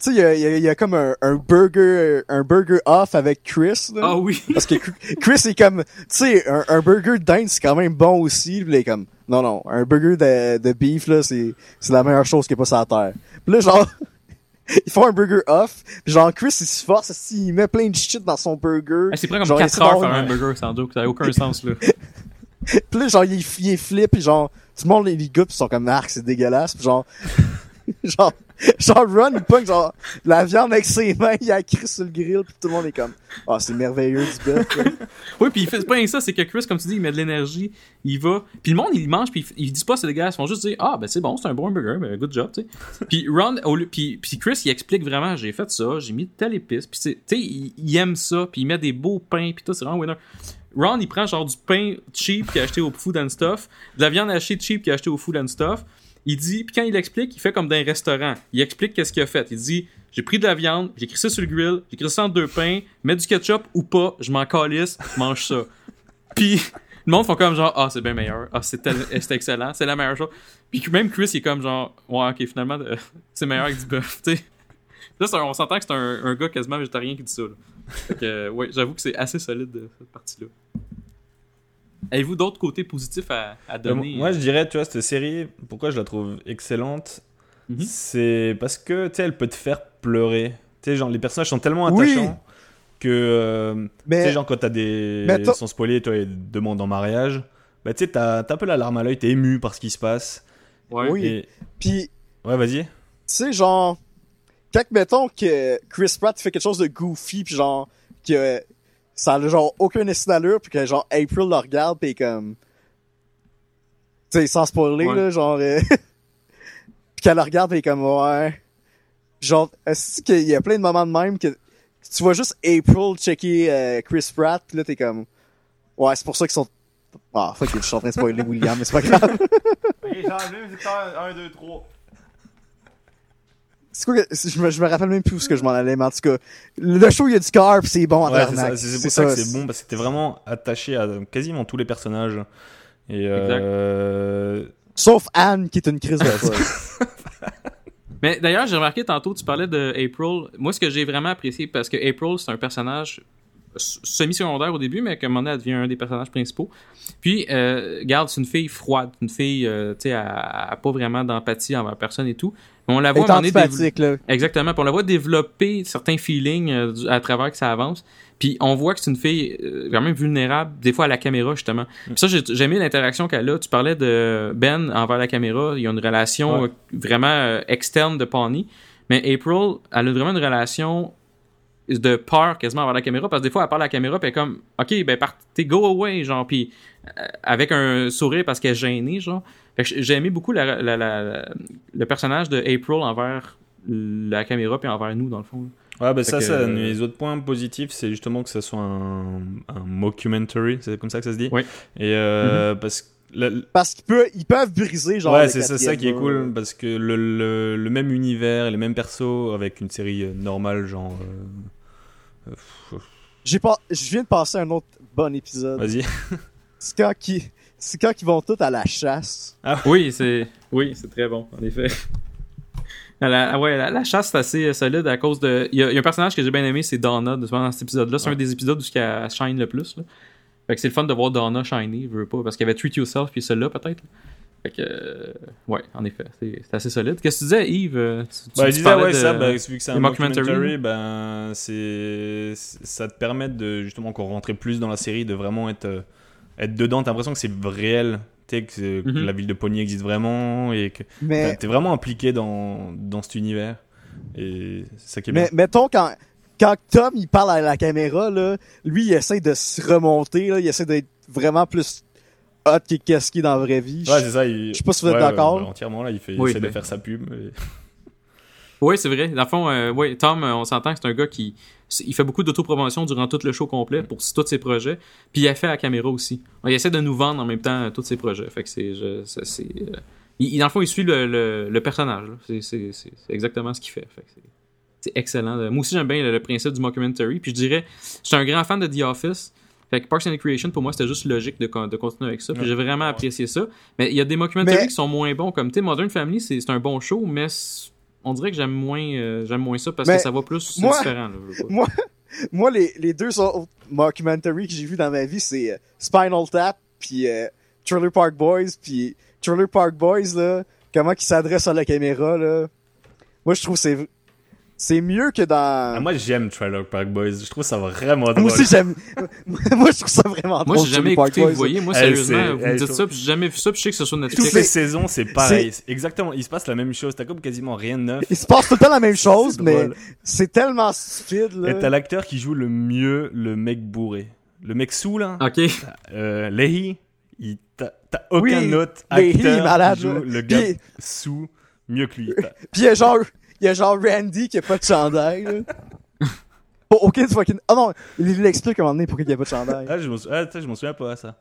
Tu sais, il y a, y a- y a comme un, un burger, un burger off avec Chris, là. Ah oui. Parce que Chris est comme, tu sais, un, un burger de dinde, c'est quand même bon aussi. Puis là, il est comme, non, non, un burger de, de beef, là, c'est, c'est la meilleure chose qui est pas sur la terre. Puis là, genre, ils font un burger off. Puis genre, Chris, il se force, il met plein de shit dans son burger. Ah, c'est prend comme Genre, 4 essaie heures faire un burger, sans doute. Ça n'a aucun sens, là. Puis là, genre, il, il est flip, puis genre, tout le monde, les, les gars, pis ils sont comme, arc, c'est dégueulasse. Puis genre, genre, genre, Ron, il pogne, genre, la viande avec ses mains, il a crie sur le grill, puis tout le monde est comme, ah, c'est merveilleux du bœuf. Oui, puis il fait pas rien ça, c'est que Chris, comme tu dis, il met de l'énergie, il va, puis le monde il mange, puis ils disent pas c'est dégueulasse, ils font juste dire ah ben c'est bon, c'est un bon burger, ben good job, tu sais. Puis Ron, au puis, Chris il explique vraiment, j'ai fait ça, j'ai mis telle épice, puis tu sais, il, il aime ça, puis il met des beaux pains, puis tout, c'est vraiment winner. Ron il prend genre du pain cheap qu'il a acheté au Food and Stuff, de la viande hachée cheap qu'il a acheté au Food and Stuff. Il dit, puis quand il explique, il fait comme dans un restaurant. Il explique qu'est-ce qu'il a fait. Il dit, j'ai pris de la viande, j'ai ça sur le grill, j'ai ça en deux pains, mets du ketchup ou pas, je m'en calisse, mange ça. Puis le monde font comme genre, ah, c'est bien meilleur. Ah, c'est tel- c'est excellent. C'est la meilleure chose. Puis même Chris, il est comme genre, ouais, ok, finalement, euh, c'est meilleur avec du bœuf, tu sais. Là, un- on s'entend que c'est un, un gars quasiment végétarien qui dit ça. Là. Fait que, ouais, j'avoue que c'est assez solide, euh, cette partie-là. Avez-vous d'autres côtés positifs à, à Euh, donner? Moi, je dirais, tu vois, cette série, pourquoi je la trouve excellente, Mhm. c'est parce que, tu sais, elle peut te faire pleurer. Tu sais, genre, les personnages sont tellement Oui. attachants que, euh, tu sais, genre, quand t'as des. Mais attends- sans spoiler, toi, des demandes en mariage, bah, tu sais, t'as t'as un peu la larme à l'œil, t'es ému par ce qui se passe. Ouais. oui. Et... puis Ouais, vas-y. tu sais genre quand mettons que Chris Pratt fait quelque chose de goofy puis genre que ça a genre aucun estime d'allure puis que genre April le regarde puis comme tu sais sans spoiler Ouais. là genre euh, puis qu'elle le regarde puis comme ouais genre est-ce qu'il y a plein de moments de même que tu vois juste April checker euh, Chris Pratt puis là t'es comme ouais c'est pour ça qu'ils sont ah fuck je suis en train de spoiler William mais c'est pas grave Ok, j'ai enlevé mes secteurs 1, 2, 3. C'est quoi que, je me, je me rappelle même plus où ce que je m'en allais, mais en tout cas, le show, il y a du cœur, c'est bon en Ouais, c'est ça. Pour ça, que c'est bon parce que t'es vraiment attaché à quasiment tous les personnages. Et euh, Sauf Anne, qui est une crise de folle. Mais d'ailleurs, j'ai remarqué tantôt, tu parlais de April. Moi, ce que j'ai vraiment apprécié, parce que April, c'est un personnage semi-secondaire au début, mais qu'à un moment donné, elle devient un des personnages principaux. Puis, euh, garde, c'est une fille froide, une fille, euh, tu sais, elle a pas vraiment d'empathie envers personne et tout. Mais on la voit est moment donné dév-. Exactement. Puis on la voit développer certains feelings euh, à travers que ça avance. Puis on voit que c'est une fille euh, quand même vulnérable, des fois à la caméra, justement. Puis ça, j'ai aimé l'interaction qu'elle a. Tu parlais de Ben envers la caméra. Il y a une relation Ouais. euh, vraiment euh, externe de Pawnee. Mais April, elle a vraiment une relation de peur quasiment envers la caméra parce que des fois elle parle à la caméra puis elle est comme ok ben partez go away genre puis euh, avec un sourire parce qu'elle est gênée genre j'ai aimé beaucoup la- la- la- le personnage de April envers la caméra puis envers nous dans le fond Ouais, bah ça, que- ça, les autres points positifs, c'est justement que ça soit un, un mockumentary, c'est comme ça que ça se dit. Oui. Et euh, parce Parce qu'ils peuvent, ils peuvent briser, genre. ouais, c'est ça, qui est cool parce que le, le, le même univers, et les mêmes persos avec une série euh, normale, genre. euh, euh, J'ai pas, je viens de passer un autre bon épisode. Vas-y. C'est quand qui, c'est quand ils vont tous à la chasse. oui c'est oui c'est très bon en effet la, ouais, la, la chasse c'est assez solide à cause de il y, a il y a un personnage que j'ai bien aimé c'est Donna de- dans cet épisode là c'est un des épisodes où elle shine le plus là. Fait que c'est le fun de voir Donna shiner je veux pas parce qu'il y avait Treat Yourself puis celui-là peut-être fait que euh, ouais en effet c'est c'est assez solide qu'est-ce que tu disais Yves? Euh, tu, tu- Bah, je disais, ouais, de- ça, bah, vu que c'est un mockumentary? mockumentary, ben, c'est, ça te permet de, justement, qu'on rentrer plus dans la série, de vraiment être, euh, être dedans. T'as l'impression que c'est réel, tu sais, que, c'est- que Mhm. la ville de Pony existe vraiment et que Mais, t'es- t'es vraiment impliqué dans, dans cet univers. Et c'est ça qui est mais bien. mettons quand, quand Tom il parle à la caméra là, lui il essaie de se remonter là, il essaie d'être vraiment plus hot que qu'est-ce qu'il est dans la vraie vie. Ouais, c'est ça. Il... je sais pas si vous êtes ouais, d'accord. entièrement, là, il, fait, il essaie de faire sa pub. Oui, c'est vrai. Dans le fond, euh, ouais, Tom, euh, on s'entend que c'est un gars qui il fait beaucoup d'autopromotion durant tout le show complet pour tous ses projets. Puis il a fait à la caméra aussi. Il essaie de nous vendre en même temps euh, tous ses projets. Fait que c'est, euh, il, dans le fond, il suit le, le, le personnage. C'est, exactement ce qu'il fait. Fait que c'est, excellent. Moi aussi, j'aime bien le, le principe du mockumentary. Puis je dirais, je suis un grand fan de The Office. Fait que Parks and Recreation, pour moi, c'était juste logique de, de continuer avec ça. Puis Ouais. j'ai vraiment apprécié ça. Mais il y a des mockumentaries Mais- qui sont moins bons. Comme, tu sais, Modern Family, c'est, un bon show, mais on dirait que j'aime moins, euh, j'aime moins ça parce Mais que ça va plus moi- différent. Là. Moi, moi les, les deux autres mockumentaries que j'ai vu dans ma vie, c'est euh, Spinal Tap puis euh, Trailer Park Boys puis Trailer Park Boys là, comment ils s'adressent à la caméra là. Moi je trouve que c'est c'est mieux que dans Ah, moi, j'aime Trailer Park Boys. Je trouve ça vraiment drôle. Moi aussi j'aime moi je trouve ça vraiment Moi, drôle, j'ai jamais écouté, Boys, vous voyez. Moi, Elle, sérieusement, c'est- vous me dites je ça, puis j'ai jamais vu ça, puis je sais que sur Toutes Netflix. les saisons, c'est pareil. C'est Exactement. Il se passe la même chose. T'as comme quasiment rien de neuf. Il se passe tout le temps la même chose C'est mais drôle. c'est tellement stupide Et t'as là. l'acteur qui joue le mieux le mec bourré. Le mec sous, là. Ok. Euh, Leahy, il- t'as t'as aucun Oui, autre Leahy, acteur malade, qui joue là. le gars Puis- sous mieux que lui. T'as- Puis genre il y a genre Randy qui a pas de chandail là. Pour aucun fucking Oh non, il l'explique à un moment donné pourquoi il y a pas de chandail. Ah, je m'en sou- ah, t'sais, je m'en souviens pas à ça.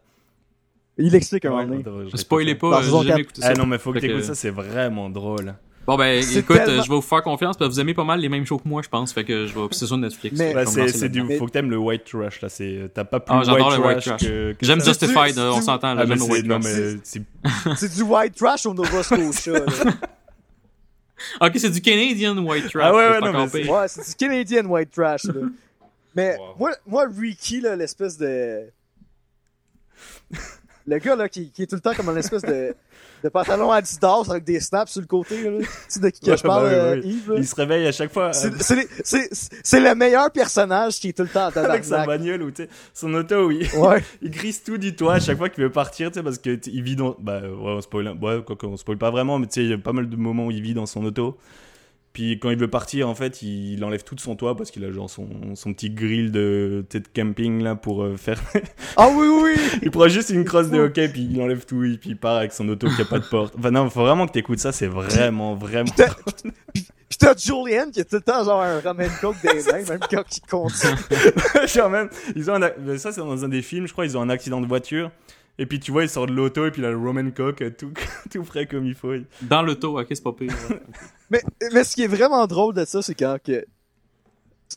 Il l'explique à un moment donné. Spoilez pas, euh, j'ai jamais écouté ça. Ah non, mais faut que t'écoutes ça, c'est vraiment drôle. Bon, ben, écoute, tellement- euh, je vais vous faire confiance parce que vous aimez pas mal les mêmes shows que moi, je pense. Fait que je vais. C'est sur Netflix. Mais- c'est, du. Mais- faut que t'aimes le white trash là. C'est, t'as pas plus Ah, j'adore white, le white trash trash. que, que J'aime. Justified, euh, on s'entend. là, Ah, J'aime le c'est, white non, trash. mais c'est, C'est du white trash au Nova Scotia. Ok, c'est du Canadian white trash. Ah ouais, ouais, non, mais. Ouais, c'est du Canadian white trash, là. Mais Wow. moi, moi, Ricky, là, l'espèce de... Le gars, là, qui, qui est tout le temps comme un espèce de, de pantalon Adidas avec des snaps sur le côté, là. Tu sais de qui que Ouais, je parle, oui, euh, oui. Yves, là? il se réveille à chaque fois C'est- euh, C'est le meilleur personnage qui est tout le temps en avec sa bagnole ou tu sais, son auto où il, Ouais. il grise tout du toit à chaque fois qu'il veut partir, tu sais, parce que t- il vit dans, bah ouais, on spoil, ouais, quoi qu'on spoil pas vraiment, mais tu sais, il y a pas mal de moments où il vit dans son auto. Puis quand il veut partir, en fait, il, il enlève tout de son toit parce qu'il a genre son, son petit grill de, de camping là pour euh, faire. Ah oui, oui, oui. il prend juste une crosse de hockey puis il enlève tout et puis il part avec son auto qui a pas de porte. Enfin non, faut vraiment que t'écoutes ça, c'est vraiment vraiment. Pis t'as Julian qui est tout le temps genre un ramen coke des mains, même quand il conduit. genre même, ils ont un, mais ça c'est dans un des films, je crois, ils ont un accident de voiture. Et puis tu vois, il sort de l'auto et puis il a le Roman Coke euh, tout, tout frais comme il faut. Dans l'auto, ok, c'est pas pire. ouais. Mais, mais ce qui est vraiment drôle de ça, c'est quand que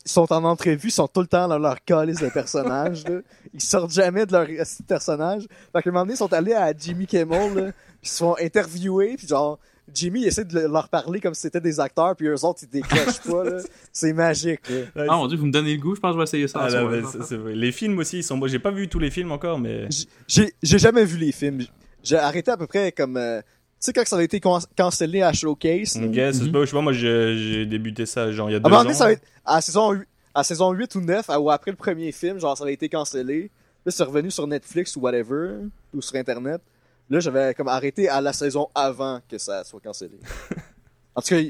ils sont en entrevue, ils sont tout le temps dans leur calice de personnages, là. Ils sortent jamais de leur personnage. Fait qu'à un moment donné, ils sont allés à Jimmy Kimmel, là, ils se font interviewer, puis genre, Jimmy il essaie de leur parler comme si c'était des acteurs, puis eux autres, ils décrochent pas, là. C'est magique, Ah mon dieu, vous me donnez le goût, je pense que je vais essayer ça. Ah, ce là, soir. mais c'est- c'est vrai. Les films aussi, ils sont. J'ai pas vu tous les films encore, mais. J'ai j'ai jamais vu les films. J'ai arrêté à peu près comme... euh, tu sais, quand ça a été con- cancellé à Showcase, Ok, c'est Mhm. pas, je sais pas, moi j'ai j'ai débuté ça genre il y a deux ans. ça à la saison 8, à saison 8 ou 9, à- ou après le premier film, genre ça avait été cancellé. Là, c'est revenu sur Netflix ou whatever, ou sur Internet. Là, j'avais comme arrêté à la saison avant que ça soit cancellé. en tout cas,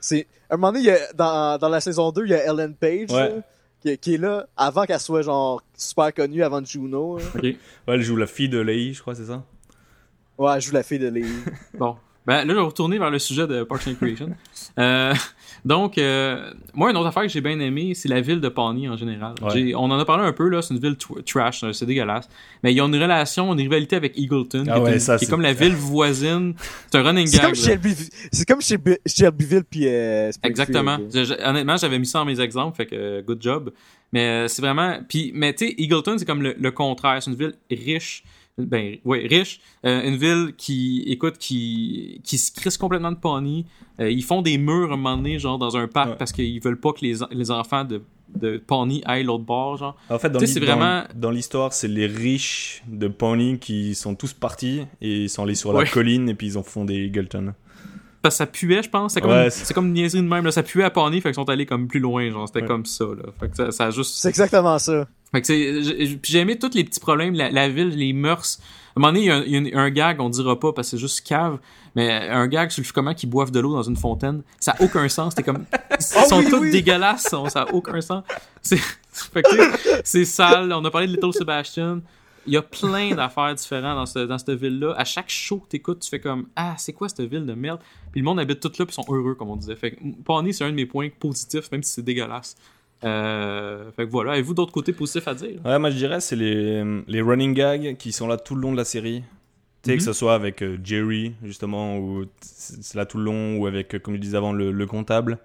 c'est... À un moment donné, il y a, dans, dans la saison 2, il y a Ellen Page, Ouais. là, qui, qui est là avant qu'elle soit genre super connue avant Juno. là. Ok. Ouais, elle joue la fille de Lei, je crois, c'est ça? Ouais, elle joue la fille de Lee. Bon. Ben, là, je vais retourner vers le sujet de Parks and Recreation. Euh, donc, euh, moi, une autre affaire que j'ai bien aimé, c'est la ville de Pawnee en général. Ouais. On en a parlé un peu, là, c'est une ville tr- trash, c'est dégueulasse. Mais ils ont une relation, une rivalité avec Eagleton, Ah qui, est, ouais, une- ça, qui est c'est- comme la ville voisine. C'est un running C'est gag. Shelby, c'est comme chez Bi- Shelbyville puis euh, Exactement. là. Je- je- honnêtement, j'avais mis ça dans mes exemples, fait que euh, good job. Mais euh, c'est vraiment. Puis, mais tu sais, Eagleton, c'est comme le, le contraire. C'est une ville riche. Ben, ouais, riche. Euh, une ville qui, écoute, qui, qui se crisse complètement de Pawnee. Euh, ils font des murs à un moment donné, genre dans un parc, Ouais. parce qu'ils veulent pas que les, les enfants de, de Pawnee aillent l'autre bord, genre. En fait, dans vraiment- dans- dans l'histoire, c'est les riches de Pawnee qui sont tous partis et ils sont allés sur Ouais. la colline et puis ils ont fondé Eagleton. Parce que ça puait, je pense. C'est comme, Ouais, une- c'est- c'est comme une niaiserie de même. Là. Ça puait à Pawnee, fait qu'ils sont allés comme plus loin, genre. C'était Ouais. comme ça, là. Fait que ça, ça a juste. C'est exactement ça. Fait que c'est, j'ai puis j'ai aimé tous les petits problèmes, la, la ville, les mœurs. À un moment donné, il y a un, il y a une- un gag, on dira pas parce que c'est juste cave, mais un gag sur le comment qu'ils boivent de l'eau dans une fontaine, ça a aucun sens. C'était comme, ils sont oui, tous oui. dégueulasses, ça a aucun sens. C'est, fait que, tu sais, c'est sale. On a parlé de Little Sebastian. Il y a plein d'affaires différentes dans, ce, dans cette ville-là. À chaque show que t'écoutes, tu fais comme Ah, c'est quoi cette ville de merde? Puis le monde habite tout là, puis ils sont heureux, comme on disait. Fait que Pawnee, c'est un de mes points positifs, même si c'est dégueulasse. Euh, fait que voilà. Avez-vous d'autres côtés positifs à dire? Ouais, moi je dirais c'est les, les running gags qui sont là tout le long de la série. Tu sais, Mhm. que ce soit avec euh, Jerry, justement, ou c'est là tout le long, ou avec, euh, comme je disais avant, le, le comptable.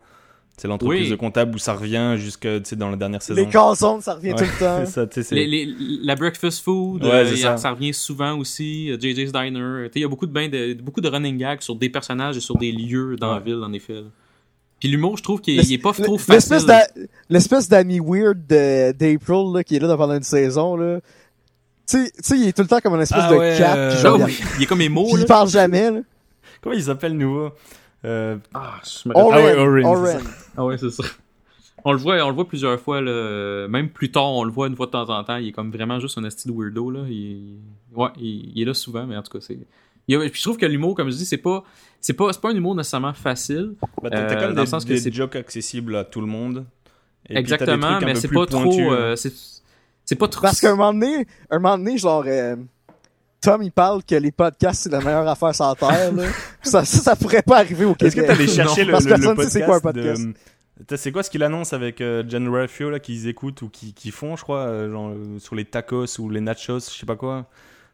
C'est l'entreprise Oui. de comptable où ça revient jusque tu sais, dans la dernière saison. Les calzones, ça revient Ouais, tout le temps. c'est ça, Les, les- la breakfast food, Ouais, euh, ça. ça. revient souvent aussi. euh, JJ's Diner. Tu sais, Il y a beaucoup de, ben de, beaucoup de running gags sur des personnages et sur des lieux dans la ville, en effet. Puis l'humour, je trouve qu'il est pas trop facile. L'espèce d'ami weird d'April là, qui est là pendant une saison. Là. Tu sais- tu sais, il est tout le temps comme une espèce Ah de ouais, cap. euh, Ah oui, il est comme émo, il, là. il parle jamais. Là. Comment il s'appelle nouveau? Euh, Ah, je me Oren, Ah ouais, Oren, Oren. c'est Ah ouais, c'est ça. On le voit, on le voit plusieurs fois là. Même plus tard, on le voit une fois de temps en temps. Il est comme vraiment juste un style weirdo là. Il... Ouais, il... il est là souvent, mais en tout cas c'est. Il y a- Puis je trouve que l'humour, comme je dis, c'est pas, c'est pas, c'est pas un humour nécessairement facile. bah, t'as Euh, des, le sens que des jokes accessibles à tout le monde. Et puis t'as des Exactement, trucs un mais peu c'est plus pas trop. hein. euh, c'est, c'est pas trop. Parce qu'à un moment donné, un moment donné, genre, euh, Tom, il parle que les podcasts, c'est la meilleure affaire sur la Terre. Là. ça, ça, ça pourrait pas arriver au Québec. Est-ce que t'allais Non, chercher le, parce que le- le personne sait c'est quoi un podcast podcast. de- C'est quoi ce qu'il annonce avec euh, Jen Raffio là qu'ils écoutent ou qu'ils qu'ils font, je crois, euh, genre euh, sur les tacos ou les nachos, je sais pas quoi.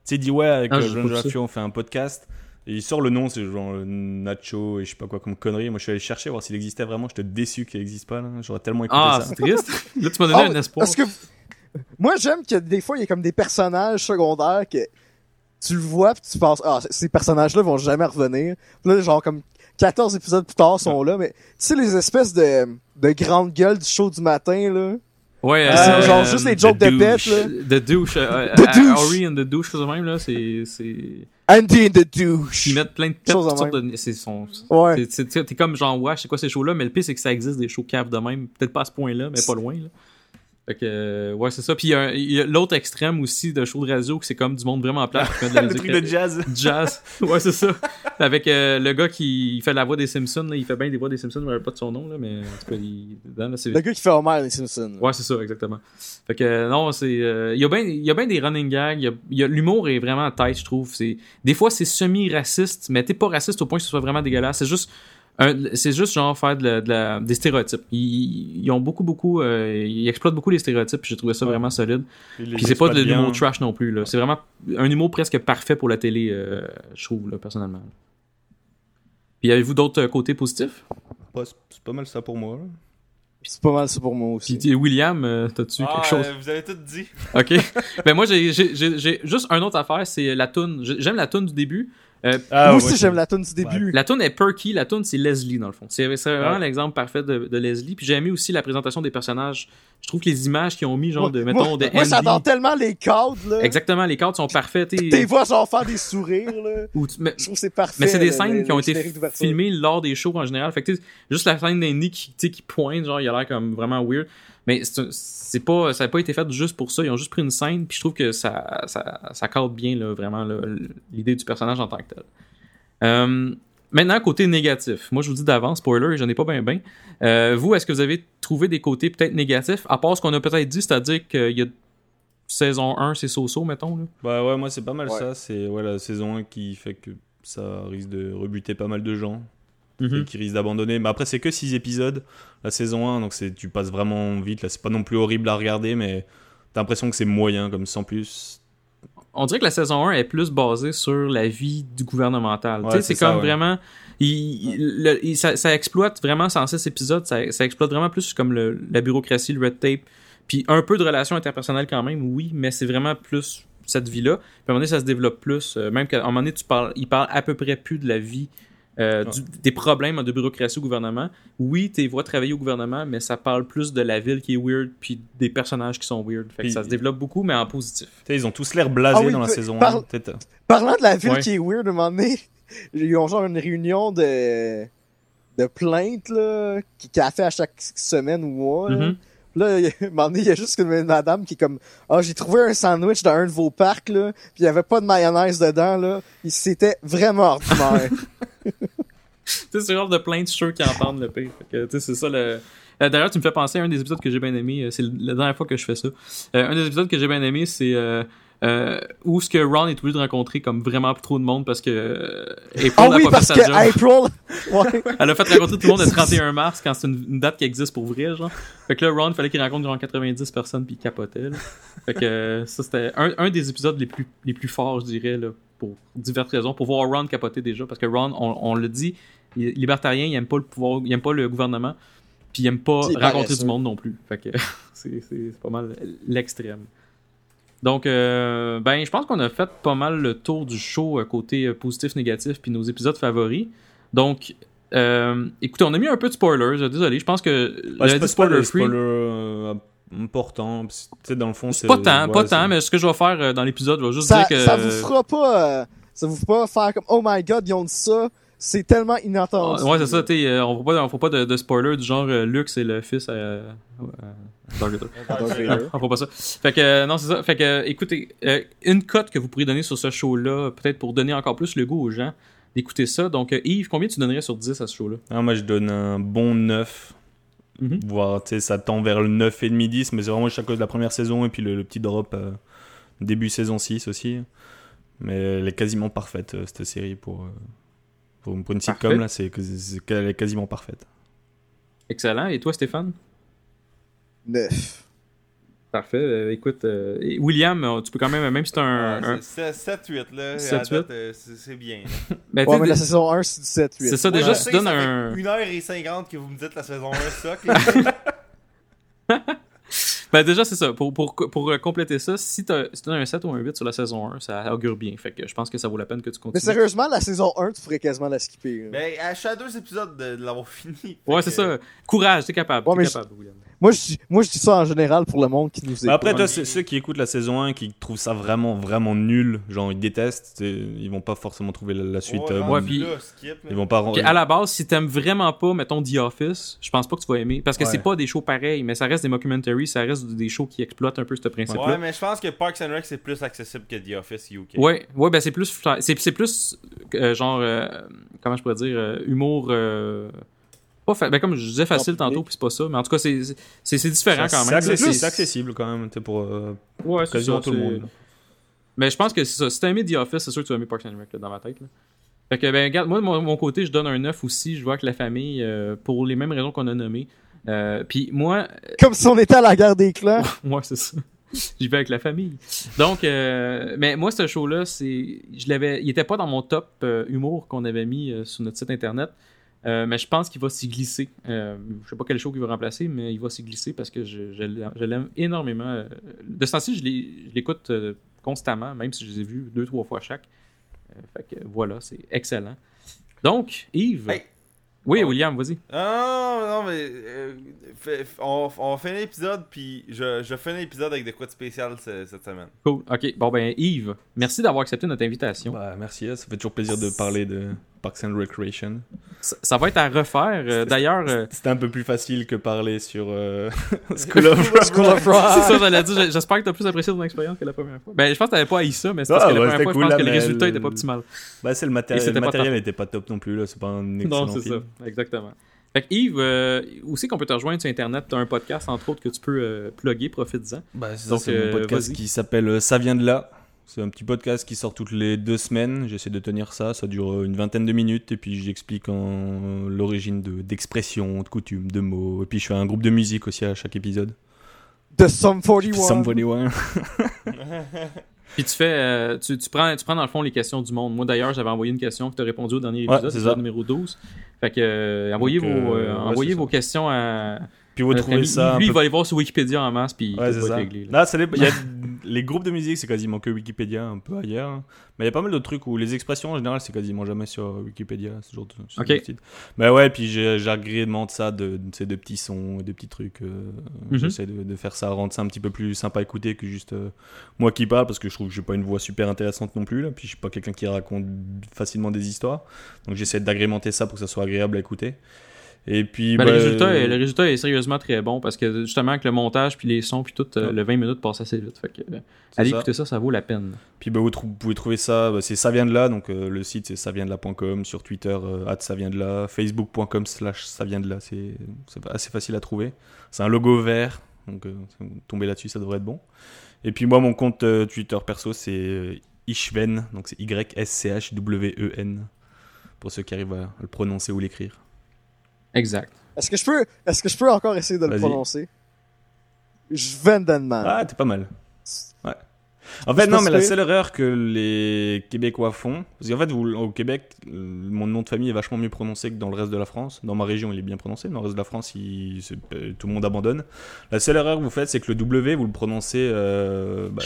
Tu sais, il dit ouais avec Ah, euh, vu ça. Raffio on fait un podcast Et il sort le nom, c'est genre euh, Nacho et je sais pas quoi comme connerie. Moi, je suis allé chercher voir s'il existait vraiment. J'étais déçu qu'il n'existe pas. là. J'aurais tellement écouté Ah, ça. c'est triste. Là, tu m'as donné Ah, un espoir. Parce que moi j'aime que des fois il y a comme des personnages secondaires que tu le vois pis tu penses ah ces personnages là vont jamais revenir. Puis là genre comme 14 épisodes plus tard sont là mais tu sais les espèces de de grandes gueules du show du matin là? Ouais, euh, C'est genre euh, juste les jokes de pète là. The douche. euh, The euh, douche. Ori and the douche, chose de même, là, c'est. c'est... Andy and the douche. Ils mettent plein de pets, toutes sortes de. C'est son. Ouais. T'es comme genre, ouais, c'est quoi ces shows-là, mais le pire, c'est que ça existe des shows caves de même. Peut-être pas à ce point-là, mais pas loin, là. Fait que, euh, ouais, c'est ça. Puis il y a, l'autre extrême aussi de show de radio, que c'est comme du monde vraiment plat le musique. truc de jazz. Jazz. Ouais, c'est ça. Avec euh, le gars qui fait la voix des Simpsons, là, il fait bien des voix des Simpsons, je me rappelle pas de son nom, là, mais en tout cas, il. dedans, là, c'est- Le gars qui fait Homer les Simpsons. Ouais, c'est ça, exactement. Fait que euh, non, c'est euh, il y a bien il y a bien des running gags, il y a, il y a- l'humour est vraiment tight, je trouve, c'est des fois c'est semi-raciste, mais t'es pas raciste au point que ce soit vraiment dégueulasse, c'est juste c'est juste genre faire de la, de la- des stéréotypes. Ils, ils ont beaucoup beaucoup euh, ils exploitent beaucoup les stéréotypes, puis j'ai trouvé ça Ouais. vraiment solide. Puis c'est pas de l'humour trash non plus là, c'est vraiment un humour presque parfait pour la télé euh, je trouve là personnellement. Puis avez-vous d'autres euh, côtés positifs? Ouais, c'est- pas mal ça pour moi. là. C'est pas mal ça pour moi aussi. Puis William, euh, t'as-tu Ah, quelque chose? euh, vous avez tout dit. OK. ben moi j'ai juste un autre affaire, c'est la tune. J'aime la tune du début. Euh, Ah, moi aussi j'aime la tune du début. la tune est perky, la tune c'est Leslie dans le fond. C'est vraiment Ouais. l'exemple parfait de, de Leslie. Puis j'ai aimé aussi la présentation des personnages. Je trouve que les images qu'ils ont mis genre de Moi- mettons de Moi j'adore tellement les cadres là. Exactement, les cartes sont parfaites. T'es Et, vois genre faire des sourires là. ou tu- mais Je trouve que c'est parfait. mais c'est des scènes qui ont été filmées lors des shows en général. Fait que juste la scène d'Andy qui, qui pointe, genre, il a l'air comme vraiment weird. Mais c'est pas, ça n'a pas été fait juste pour ça. Ils ont juste pris une scène, puis je trouve que ça, ça, ça cadre bien, là, vraiment, l'idée du personnage en tant que tel. Euh, maintenant, côté négatif. Moi, je vous dis d'avance, spoiler, j'en ai pas bien, bien. Euh, vous, est-ce que vous avez trouvé des côtés peut-être négatifs, à part ce qu'on a peut-être dit, c'est-à-dire qu'il y a saison 1, c'est so-so, mettons, là? Bah ouais, moi c'est pas mal Ouais. ça. C'est ouais, la saison 1 qui fait que ça risque de rebuter pas mal de gens. Mhm. et qui risque d'abandonner. Mais après, c'est que 6 épisodes, la saison 1, donc c'est tu passes vraiment vite. Là, c'est pas non plus horrible à regarder, mais t'as l'impression que c'est moyen, comme sans plus. on dirait que la saison 1 est plus basée sur la vie du gouvernemental. Ouais, c'est c'est ça, comme ouais. vraiment. il- il- le- il- ça, ça exploite vraiment, sans 6 épisodes, ça, ça exploite vraiment plus comme le- la bureaucratie, le red tape. Puis un peu de relations interpersonnelles quand même, oui, mais c'est vraiment plus cette vie-là. Puis à un moment donné, ça se développe plus. euh, même qu'à un moment donné, tu parles, il parle à peu près plus de la vie. Euh, du- des problèmes de bureaucratie au gouvernement. Oui, tu vois travailler au gouvernement, mais ça parle plus de la ville qui est weird, puis des personnages qui sont weird. Fait que Puis- ça se développe beaucoup, mais en positif. Ils ont tous l'air blasés Ah oui, dans la pe- saison parle- 1. Peut-être. Parlant de la ville Ouais. qui est weird, à un moment donné, ils ont genre une réunion de, de plaintes, là, qui, qui a fait à chaque semaine ou mois. Là, il y a- à un moment donné, il y a juste une madame qui est comme, ah, j'ai trouvé un sandwich dans un de vos parcs, là, pis il y avait pas de mayonnaise dedans, là. Il- C'était vraiment ordinaire. Tu sais, c'est le genre de plainte sûr qui entendent le pire. Fait que, tu sais, c'est ça le. Euh, D'ailleurs, tu me fais penser à un des épisodes que j'ai bien aimé. euh, C'est la dernière fois que je fais ça. Euh, un des épisodes que j'ai bien aimé, c'est euh, euh, où ce que Ron est obligé de rencontrer comme vraiment trop de monde parce que euh, April Ah a oui, pas parce fait que sa job. April, ouais. Elle a fait rencontrer tout le monde le 31 mars quand c'est une, une date qui existe pour vrai, genre. Fait que là, Ron, fallait qu'il rencontre genre 90 personnes puis il capotait. là. Fait que euh, ça, c'était un, un des épisodes les plus, les plus forts, je dirais, là, pour diverses raisons. Pour voir Ron capoter déjà, parce que Ron, on, on le dit, il est libertarien, il aime pas le pouvoir, il aime pas le gouvernement, puis il aime pas rencontrer du monde non plus. Fait que c'est pas mal l'extrême. Donc, euh, ben, je pense qu'on a fait pas mal le tour du show euh, côté euh, positif, négatif, puis nos épisodes favoris. Donc, euh, écoutez, on a mis un peu de spoilers. Désolé, je pense que Ouais, le c'est pas, spoiler free. Tu sais, dans le fond, C'est pas tant, ouais, pas tant, mais ce que je vais faire dans l'épisode, je vais juste ça, dire que. ça vous fera pas, euh, ça vous fera pas faire comme, oh my god, ils ont dit ça. C'est tellement inattendu. Ouais, c'est ça, tu sais, euh, on fera pas, on fera pas de, de spoilers du genre euh, Luke, c'est le fils à. euh, à Dark Vader. Darth Vader. on fera pas ça. Fait que, euh, non, c'est ça. Fait que, euh, écoutez, euh, une cote que vous pourriez donner sur ce show-là, peut-être pour donner encore plus le goût aux gens d'écouter ça. Donc, euh, Yves, combien tu donnerais sur 10 à ce show-là? Ah, moi, je donne un bon 9. Mhm. Voire, tu sais, ça tend vers le 9,5-10, mais c'est vraiment juste à cause de la première saison et puis le, le petit drop euh, début saison 6 aussi. Mais elle est quasiment parfaite, euh, cette série, pour, euh, pour, pour une sitcom, Parfait. là, c'est qu'elle est quasiment parfaite. Excellent. Et toi, Stéphane? Neuf. Parfait. Euh, écoute, euh, William, euh, tu peux quand même, même si c'est un. un- 7-8 là. 7-8. à date, euh, c'est bien. Ben, Ouais, mais la saison 1, c'est du 7, 8. C'est ça, déjà, Moi, tu donnes un. 1h50 que vous me dites la saison 1 soc. là. Ben déjà, c'est ça. Pour, pour, pour compléter ça, si tu si t'as un 7 ou un 8 sur la saison 1, ça augure bien. Fait que je pense que ça vaut la peine que tu Mais continues. sérieusement, la saison 1, tu ferais quasiment la skipper. là. ben, à chaque deux épisodes de, de l'avoir fini. Ouais, c'est que- ça. Courage, t'es capable. Ouais, t'es mais capable, William. Moi, je dis, moi, je dis ça en général pour le monde qui nous écoute. Après, toi, ceux qui écoutent la saison 1 qui trouvent ça vraiment, vraiment nul, genre ils détestent, ils vont pas forcément trouver la, la suite. Euh, Ouais, puis- là, skip, là. Ils vont pas. À la base, si t'aimes vraiment pas, mettons, The Office, je pense pas que tu vas aimer. Parce que Ouais. c'est pas des shows pareils, mais ça reste des mockumentaries, ça reste des shows qui exploitent un peu ce principe-là. Ouais, mais je pense que Parks and Rec c'est plus accessible que The Office UK. Ouais, ouais, ben c'est plus, c'est, c'est plus euh, genre, euh, comment je pourrais dire, euh, humour, euh, pas fa- ben comme je disais facile tantôt, puis c'est pas ça, mais en tout cas c'est, c'est, c'est différent quand même. accessible, c'est accessible quand même, pour euh, Ouais, quasiment ça, tout le monde. Mais je pense que c'est ça. Si t'as aimé The Office, c'est sûr que tu vas aimer Parks and Rec là, dans ma tête. Là. Fait que, ben, regarde, moi, de mon, mon côté, je donne un 9 aussi. Je vois que la famille, euh, pour les mêmes raisons qu'on a nommées. Euh, Puis moi, Comme si on était à la guerre des clans. moi, c'est ça. J'y vais avec la famille. Donc, euh, mais moi, ce show-là, c'est, je l'avais, il était pas dans mon top euh, humour qu'on avait mis euh, sur notre site internet. Euh, mais je pense qu'il va s'y glisser. Euh, je sais pas quel show il va remplacer, mais il va s'y glisser parce que je, je l'aime- je l'aime énormément. Euh, De ce temps-ci, je l'écoute euh, constamment, même si je les ai vus deux, trois fois chaque. Euh, fait que voilà, c'est excellent. Donc, Yves. Hey. Oui, Oh. William, vas-y. Ah, non, mais euh, fait- on, on fait un épisode, puis je, je fais un épisode avec de quoi de spécial ce- cette semaine. Cool. Ok, bon ben Yves, merci d'avoir accepté notre invitation. Bah, merci, ça fait toujours plaisir de parler de Parks and Recreation. Ça, ça va être à refaire. euh, D'ailleurs, euh, C'était un peu plus facile que parler sur euh, School of Rock. School of c'est Rock. ça, j'allais dire. J'espère que t'as plus apprécié ton expérience que la première fois. Ben, je pense que t'avais pas haï ça, mais c'est parce Ah, que la ouais, première fois, c'était je pense cool, que le là, résultat mais- était pas optimal. Bah, c'est le c'était Le pas matériel top. était pas top non plus, là. C'est pas un excellent Non, c'est ça. Exactement. Fait que Yves, euh, où c'est qu'on peut te rejoindre sur Internet? T'as un podcast, entre autres, que tu peux euh, plugger, profites-en. Bah, c'est c'est euh, mon podcast qui s'appelle euh, Ça vient de là. C'est un petit podcast qui sort toutes les deux semaines. J'essaie de tenir ça. Ça dure euh, une vingtaine de minutes. Et puis j'explique en l'origine de- d'expressions, de, coutumes, de mots. Et puis je fais un groupe de musique aussi à chaque épisode. De Sum 41. Somebody One. Puis tu fais, euh, tu, tu prends, tu prends dans le fond les questions du monde. Moi d'ailleurs, j'avais envoyé une question que tu as répondu au dernier Ouais, épisode, c'est ça. numéro 12. Fait que euh, envoyez, Donc, vos, euh, euh, ouais, envoyez vos ça. questions à, Puis vous notre trouvez ça. Lui, il va aller voir sur Wikipédia en masse, puis Ouais, c'est ça. être réglé, là. Là, c'est les... il y a les groupes de musique, c'est quasiment que Wikipédia, un peu ailleurs. hein. Mais il y a pas mal d'autres trucs où les expressions en général, c'est quasiment jamais sur Wikipédia, ce genre de, ce Ok. genre de site. Mais ouais, puis j'agrémente ça de, de, ces- de petits sons, des petits trucs. euh, Mhm. J'essaie de, de faire ça, rendre ça un petit peu plus sympa à écouter que juste euh, moi qui parle, parce que je trouve que j'ai pas une voix super intéressante non plus. Là, puis je suis pas quelqu'un qui raconte facilement des histoires. Donc j'essaie d'agrémenter ça pour que ça soit agréable à écouter. Et puis. Ben, bah, le, résultat est, le résultat est sérieusement très bon parce que justement avec le montage puis les sons puis tout, euh, Ouais. le 20 minutes passe assez vite. Fait que, euh, allez ça. écouter ça, ça vaut la peine. Puis bah, vous, pouvez trouver ça, bah, c'est ça vient de là, donc euh, le site c'est ça vient de là.com, sur Twitter euh, at ça vient de là, facebook.com slash ça vient de là, c'est assez facile à trouver. C'est un logo vert, donc euh, tombez là-dessus ça devrait être bon. Et puis moi mon compte euh, Twitter perso c'est euh, Ishven, donc c'est Y-S-C-H-W-E-N, pour ceux qui arrivent à le prononcer ou l'écrire. Exact. Est-ce que je peux, est-ce que je peux encore essayer de le prononcer? Je Vendenman. Ah, t'es pas mal. Ouais. En C'est fait, non, pas mais la seule erreur que les Québécois font, parce qu'en fait, vous, au Québec, euh, mon nom de famille est vachement mieux prononcé que dans le reste de la France. Dans ma région, il est bien prononcé, mais dans le reste de la France, il, euh, tout le monde abandonne. La seule erreur que vous faites, c'est que le W, vous le prononcez euh, bah,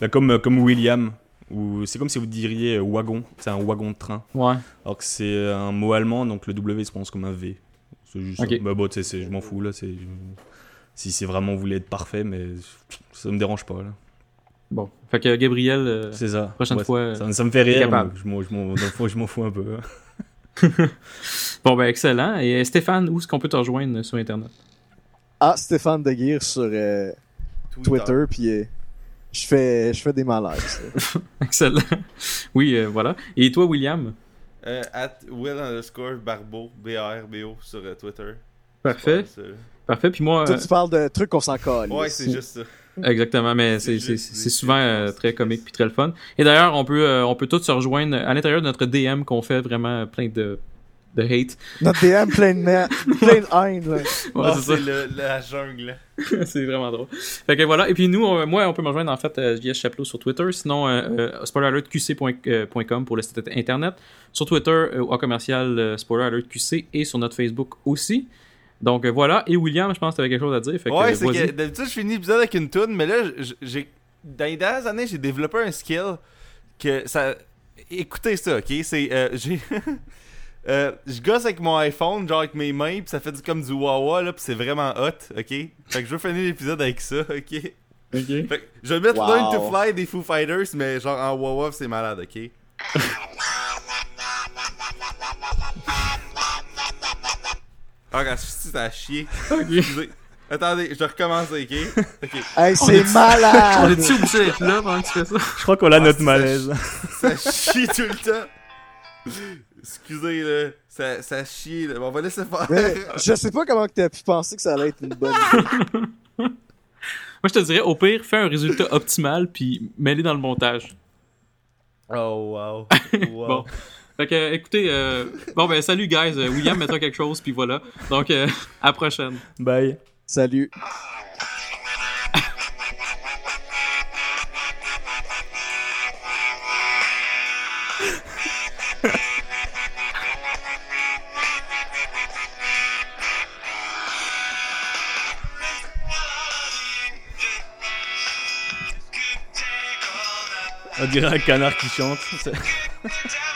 bah, comme, comme William. Ou c'est comme si vous diriez euh, wagon, c'est un wagon de train. Ouais. Alors que c'est un mot allemand, donc le W se prononce comme un V. C'est juste Ok. ça. Bah bon, tu sais, c'est- je m'en fous là. C'est si c'est vraiment voulez être parfait, mais ça me dérange pas là. Bon. Fait que Gabriel, euh, C'est ça. prochaine Ouais, fois, Ça, ça me fait rire. capable. mais Je m'en, je m'en- dans le fond, je m'en fous un peu. hein. bon ben excellent. Et euh, Stéphane, où est-ce qu'on peut te rejoindre sur Internet? Ah, Stéphane Deguire sur euh, Twitter, puis euh, je fais, je fais des malaises. Excellent. oui, euh, voilà. Et toi, William? Euh, at Will underscore Barbeau, B-A-R-B-O sur euh, Twitter. Parfait. Mal, Parfait. Puis moi, Toi, euh, tu parles de trucs qu'on s'en colle. Ouais, c'est juste ça. Exactement, mais c'est souvent euh, très comique puis très le fun. Et d'ailleurs, on peut euh, on peut tous se rejoindre à l'intérieur de notre DM qu'on fait vraiment plein de de hate. Notre DM plein de, ma- plein de haine, là. Ouais, Ah, c'est le- la jungle. c'est vraiment drôle. Fait que voilà. Et puis nous, on- moi, on peut me rejoindre en fait euh, via Chapelot sur Twitter. Sinon, euh, euh, spoileralertqc.com pour le site internet. Sur Twitter, euh, au commercial euh, spoileralertqc et sur notre Facebook aussi. Donc euh, voilà. Et William, je pense que t'avais quelque chose à dire. Fait Ouais, euh, c'est que d'habitude, je finis l'épisode avec une tune, mais là, j'ai. Dans les dernières années, j'ai développé un skill que ça. Écoutez ça, ok? C'est. euh, j'ai. Euh, je gosse avec mon iPhone, genre avec mes mains, puis ça fait du, comme du wah là, puis c'est vraiment hot, ok? Fait que je veux finir l'épisode avec ça, ok? Fait que je vais mettre Wow. Learn to Fly des Foo Fighters, mais genre en wah c'est malade, ok? Ah, quand ça a chié. Excusez. Attendez, je recommence, ok? Ok. Hey, c'est est- On malade! est-tu obligé d'être là pendant que tu fais ça? Je crois qu'on a Ah, notre ça- malaise. Ça chie tout le temps. Excusez, là. Ça, ça chie, là. Bon, on va laisser faire. Mais je sais pas comment que t'as pu penser que ça allait être une bonne idée. Moi, je te dirais, au pire, fais un résultat optimal puis mets-les dans le montage. Oh, wow. wow. Bon. Fait que, euh, écoutez, euh, bon ben salut guys, Euh, William mettra quelque chose puis voilà. Donc euh, à la prochaine. Bye. Salut. On dirait un canard qui chante.